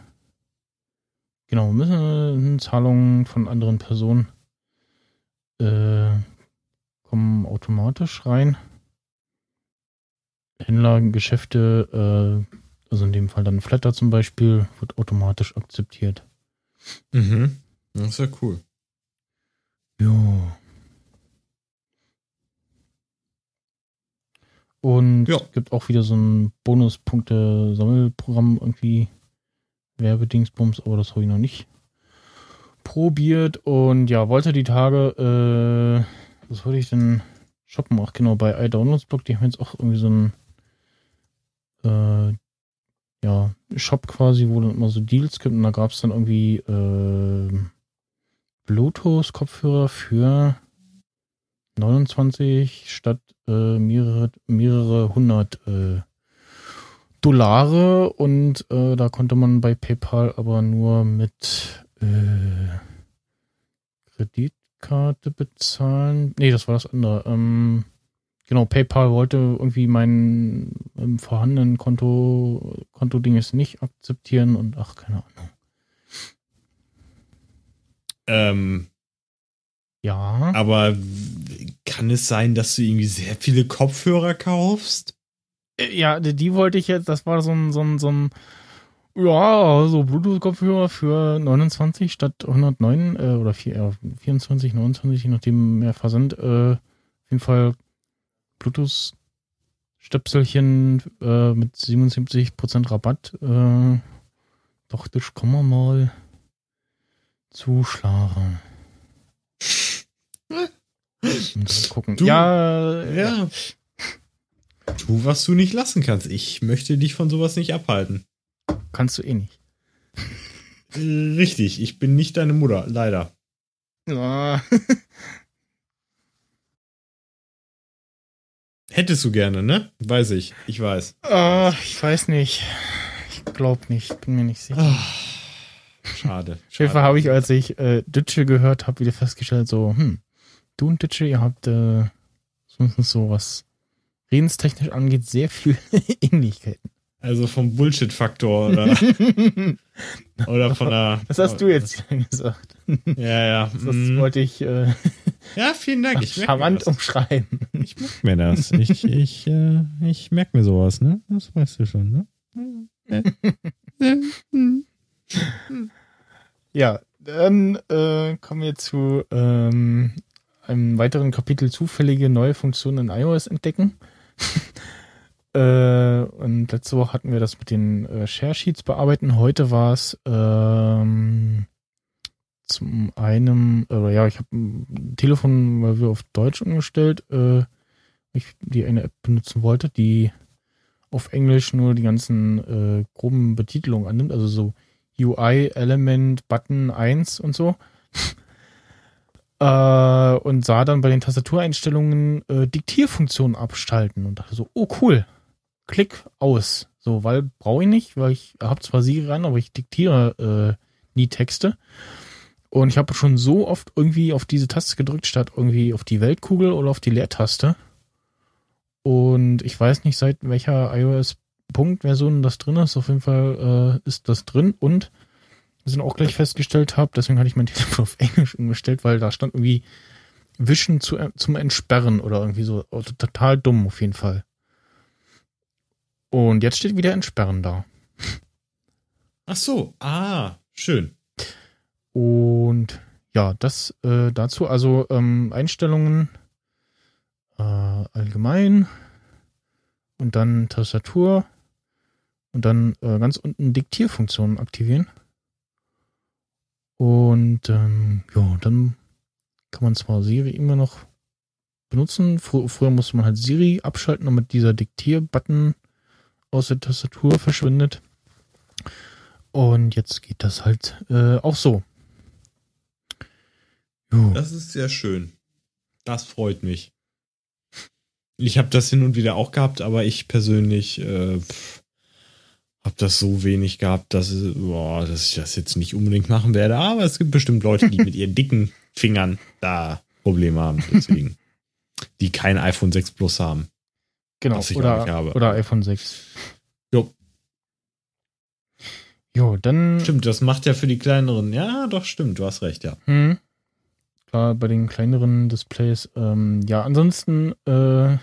genau, müssen Zahlungen von anderen Personen äh, kommen automatisch rein. Händler, Geschäfte, äh, also in dem Fall dann Flatter zum Beispiel, wird automatisch akzeptiert. Mhm. Das ist ja cool. Jo. Und Ja. es gibt auch wieder so ein Bonuspunkte-Sammelprogramm irgendwie. Werbedingsbums, aber das habe ich noch nicht probiert. Und ja, wollte die Tage, äh, was wollte ich denn shoppen? Ach genau, bei iDownloadsBlog, die haben jetzt auch irgendwie so ein äh, ja, Shop quasi, wo dann immer so Deals gibt und da gab es dann irgendwie äh, Bluetooth-Kopfhörer für 29 statt äh, mehrere, mehrere hundert äh, Dollare und äh, da konnte man bei PayPal aber nur mit äh, Kreditkarte bezahlen. Nee, das war das andere. Ähm, genau, PayPal wollte irgendwie mein ähm, vorhandenen Konto, Konto-Ding ist nicht akzeptieren und ach, keine Ahnung. Ähm, Ja. aber kann es sein, dass du irgendwie sehr viele Kopfhörer kaufst? Äh, Ja, die, die wollte ich jetzt, das war so ein, so ein, so ein, ja, so Bluetooth-Kopfhörer für 29 statt 109 äh, oder vier, ja, 24, 29, je nachdem mehr Versand. Äh, auf jeden Fall Bluetooth-Stöpselchen äh, mit 77% Rabatt. Äh, dachte ich, komm mal mal zuschlagen. Gucken. Du- ja, ja, Ja. Tu, was du nicht lassen kannst. Ich möchte dich von sowas nicht abhalten. Kannst du eh nicht. Richtig, ich bin nicht deine Mutter, leider. Ja. Hättest du gerne, ne? Weiß ich. Ich weiß. Ah, ich weiß nicht. Ich glaube nicht, bin mir nicht sicher. Ah, schade. Schäfer habe ich, als ich äh, Ditsche gehört habe, wieder festgestellt, so, hm, du und Ditsche, ihr habt äh, so was redenstechnisch angeht, sehr viel Ähnlichkeiten. Also vom Bullshit-Faktor oder, oder von der. Das hast du jetzt gesagt. Ja, ja. Das mm. wollte ich äh, Ja, vielen Dank. Ich charmant das. umschreiben. Ich merke mir das. Ich, ich, äh, ich merke mir sowas, ne? Das weißt du schon, ne? Ja, dann äh, kommen wir zu ähm, einem weiteren Kapitel zufällige neue Funktionen in iOS entdecken. Äh, und letzte Woche hatten wir das mit den äh, Share Sheets bearbeiten. Heute war es ähm, zum einen, äh, ja, ich habe ein Telefon, weil wir auf Deutsch umgestellt, äh, ich die eine App benutzen wollte, die auf Englisch nur die ganzen äh, groben Betitelungen annimmt, also so UI, Element, Button 1 und so. äh, und sah dann bei den Tastatureinstellungen äh, Diktierfunktionen abschalten und dachte so, oh cool, Klick aus. So, weil brauche ich nicht, weil ich habe zwar Siri ran, aber ich diktiere äh, nie Texte. Und ich habe schon so oft irgendwie auf diese Taste gedrückt, statt irgendwie auf die Weltkugel oder auf die Leertaste. Und ich weiß nicht, seit welcher iOS-Punkt-Version das drin ist. Auf jeden Fall äh, ist das drin. Und wir sind auch gleich festgestellt habe, deswegen hatte ich mein Telefon auf Englisch umgestellt, weil da stand irgendwie Wischen zu, zum Entsperren oder irgendwie so. Also total dumm auf jeden Fall. Und jetzt steht wieder Entsperren da. Ach so, ah, schön. Und ja, das äh, dazu. Also ähm, Einstellungen äh, allgemein und dann Tastatur und dann äh, ganz unten Diktierfunktionen aktivieren. Und ähm, ja, dann kann man zwar Siri immer noch benutzen. Fr früher musste man halt Siri abschalten, damit dieser Diktier-Button aus der Tastatur verschwindet. Und jetzt geht das halt äh, auch so. Jo. Das ist sehr schön. Das freut mich. Ich habe das hin und wieder auch gehabt, aber ich persönlich äh, habe das so wenig gehabt, dass, boah, dass ich das jetzt nicht unbedingt machen werde. Aber es gibt bestimmt Leute, die mit ihren dicken Fingern da Probleme haben. Deswegen. die kein iPhone 6 Plus haben. Genau, oder, oder iPhone 6. Jo. Jo, dann. Stimmt, das macht ja für die kleineren. Ja, doch, stimmt, du hast recht, ja. Hm. Klar, bei den kleineren Displays. Ähm, ja, ansonsten äh, äh,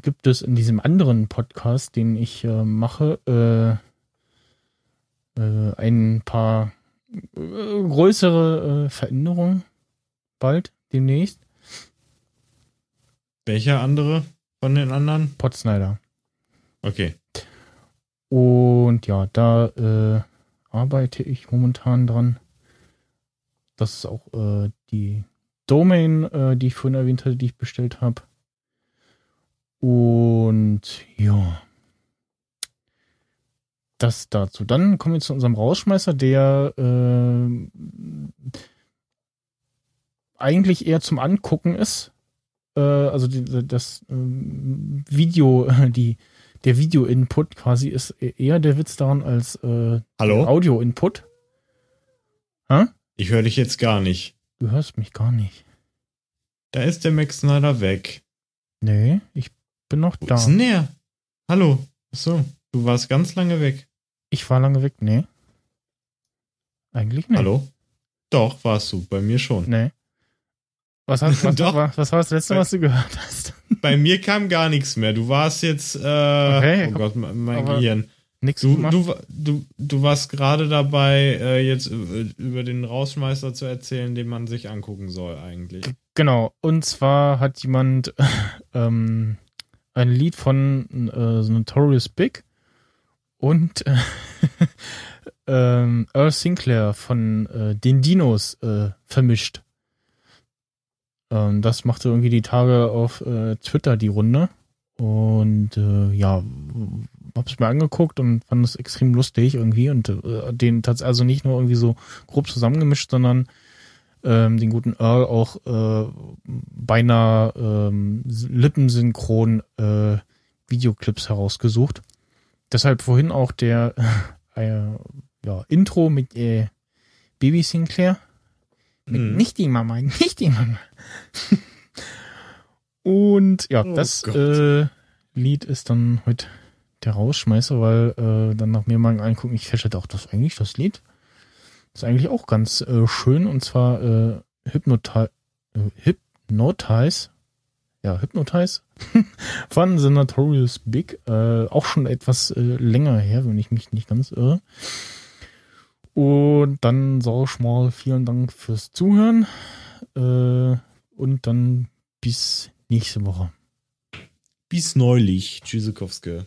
gibt es in diesem anderen Podcast, den ich äh, mache, äh, äh, ein paar äh, größere Veränderungen bald, demnächst. Welcher andere von den anderen? Potsnyder. Okay. Und ja, da äh, arbeite ich momentan dran. Das ist auch äh, die Domain, äh, die ich vorhin erwähnt hatte, die ich bestellt habe. Und ja. Das dazu. Dann kommen wir zu unserem Rausschmeißer, der äh, eigentlich eher zum Angucken ist. Äh, also die, das äh, Video, die, der Video-Input quasi ist eher der Witz daran als äh, Audio-Input. Ich höre dich jetzt gar nicht. Du hörst mich gar nicht. Da ist der Max Snyder weg. Nee, ich bin noch Wo da. Ist denn der? Hallo. Achso, du warst ganz lange weg. Ich war lange weg, nee. Eigentlich nicht. Hallo? Doch, warst du. Bei mir schon. Nee. Was, hast, was, Doch. Was, was war das letzte, was du gehört hast? Bei mir kam gar nichts mehr. Du warst jetzt, äh, okay, oh Gott, mein Gehirn. Nix du, du, du, du warst gerade dabei, äh, jetzt über den Rausschmeißer zu erzählen, den man sich angucken soll eigentlich. Genau. Und zwar hat jemand ähm, ein Lied von äh, Notorious Big und äh, Earl Sinclair von äh, den Dinos äh, vermischt. Ähm, das machte irgendwie die Tage auf äh, Twitter die Runde. Und äh, ja, hab's mir angeguckt und fand es extrem lustig irgendwie und äh, den tatsächlich also nicht nur irgendwie so grob zusammengemischt, sondern ähm, den guten Earl auch äh, beinahe ähm, lippensynchron äh, Videoclips herausgesucht. Deshalb vorhin auch der äh, ja, Intro mit äh, Baby Sinclair. Mit mhm. nicht die Mama, nicht die Mama. Und ja, oh das äh, Lied ist dann heute der Rausschmeißer, weil äh, dann nach mir mal angucken, ich feststelle auch das eigentlich, das Lied ist eigentlich auch ganz äh, schön und zwar äh, Hypnoti äh, Hypnotize, ja, Hypnotize von The Notorious Big, äh, auch schon etwas äh, länger her, wenn ich mich nicht ganz irre. Und dann sag ich mal vielen Dank fürs Zuhören äh, und dann bis nächste Woche. Bis neulich. Tschüssikowske.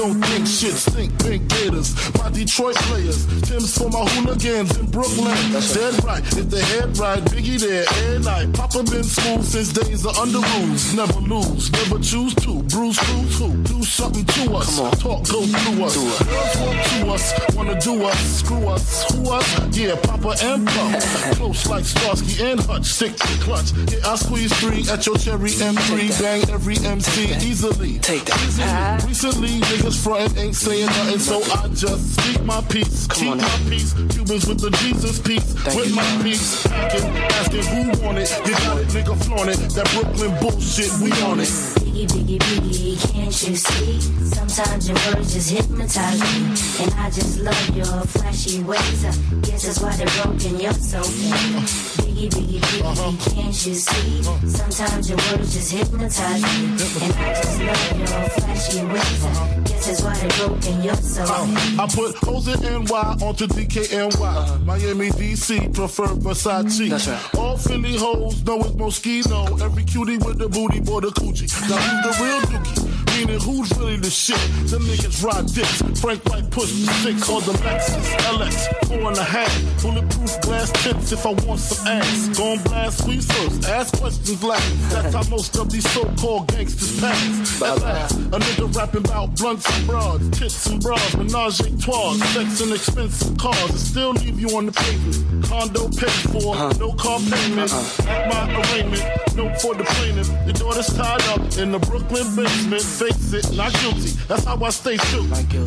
Don't think shit stink. Pink gators. My Detroit players. Tim's for my hooligans in Brooklyn. That's dead right. If the head right, Biggie there every night. Papa been smooth since days of under rules. Never lose, never choose to. Bruce, cruise who? Do something to us. Come on. Talk, go through us. Girls want to us, wanna do us, screw us, who us? Yeah, Papa and Pump. Close like Starsky and Hutch, stick to clutch. Yeah, I squeeze three at your cherry M3. Bang every MC easily. Take that. Easily. Recently, niggas frontin' ain't saying nothing, so I just speak my peace. Come Keep on my peace. Cubans with the Jesus peace. Thank with you. my peace. Asking, asking who want it. You got it, nigga, flaunt it. That Brooklyn bullshit, we on it. Biggie, biggie, biggie, can't you see? Sometimes your words just hypnotize me. And I just love your flashy ways. I guess that's why they're broken, you're so fake. Biggie, biggie, biggie, can't you see? Sometimes your words just hypnotize me. And I just love your flashy ways. I guess that's why they're broken, you're so fake. Uh, I put hoes in NY onto DKNY. Miami, DC, prefer Versace. That's right. All Philly hoes know it's Moschino. Every cutie with the booty, boy, the coochie. Now who's the real dookie? Meaning who's really the shit? Them niggas ride dicks. Frank White push the six, called the Lexus LX. Four and a half. Bulletproof glass tips if I want some ass. Gon' blast first. Ask questions last. That's how most of these so-called gangsters pass. At last, a nigga rapping about blunts and broads, tits and bras, menage a trois, sex and expensive cars, and still leave you on the pavement. Condo paid for, uh-huh. no car payment. Uh-huh. At my arraignment, no for the plaintiff. Your daughter's tied up in the Brooklyn basement. Face it, not guilty. That's how I stay true.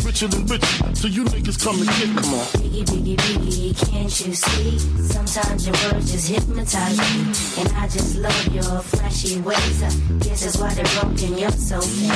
Richer than richer, so you niggas come and get me. Come on. Biggie, biggie, biggie, can't you see? Sometimes your words just hypnotize me. And I just love your flashy ways. Guess that's why they're broken, you're so fake.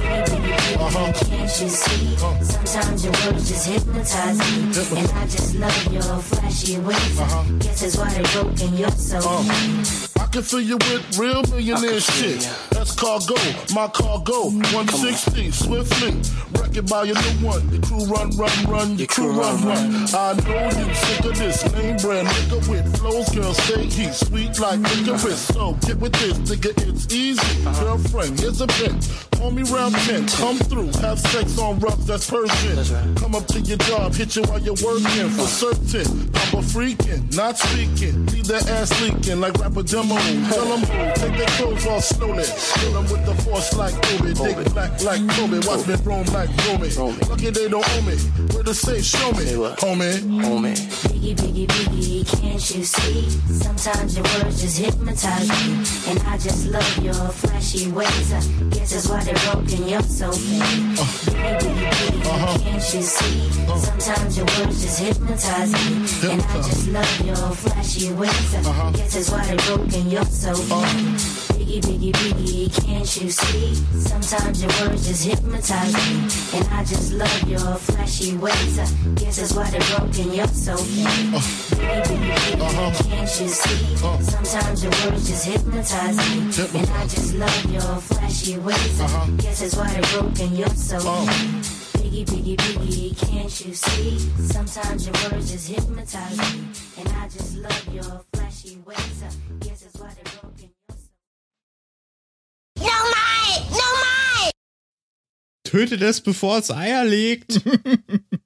Biggie, uh-huh. biggie, biggie, can't you see? Uh-huh. Sometimes your words just hypnotize me. And I just love your flashy ways. I uh-huh. guess that's why they're broken, you're so fake. I can fill you with real millionaire shit. That's cargo, my cargo. 160, swiftly. Wreck it by your new one. Your crew run, run, run. Your crew run, run. I know you sick of this name brand nigga with flows. Girl, stay heat, sweet like licorice. So get with this, nigga, it's easy. Girlfriend, here's a bit. Call me round 10, come through. Have sex on rubs, that's Persian. Come up to your job, hit you while you're working. For certain, I'm a freaking, not speaking. Leave that ass leaking like rapper demo. Tell them take their clothes off slowly. Kill them with the force like Obi. Dick black like Kobe. Watch me roam like Romy. Lucky they don't owe me. Where to say, show me. Say what? Homie. Homie. Biggie, biggie, biggie, can't you see? Sometimes your words just hypnotize me. And I just love your flashy ways. I guess that's why they're broken, you're so fake. Biggie, biggie, biggie, uh-huh. can't you see? Uh-huh. Sometimes your words just hypnotize me. And I just love your flashy ways. I uh-huh. guess that's why they're broken, you're so fake. Biggie, biggie, biggie, can't you see? Sometimes your words just hypnotize me. And I just love your flashy ways. I guess that's why they're broken, you're so oh. uh-huh. uh-huh. fake. Uh-huh. Oh. Biggie, biggie, biggie, can't you see? Sometimes your words just hypnotize me. And I just love your flashy ways. I guess that's why they're broken, you're so fake. Biggie, biggie, biggie, can't you see? Sometimes your words just hypnotize me. And I just love your flashy ways. I guess that's why they're broken, Tötet es, bevor es Eier legt.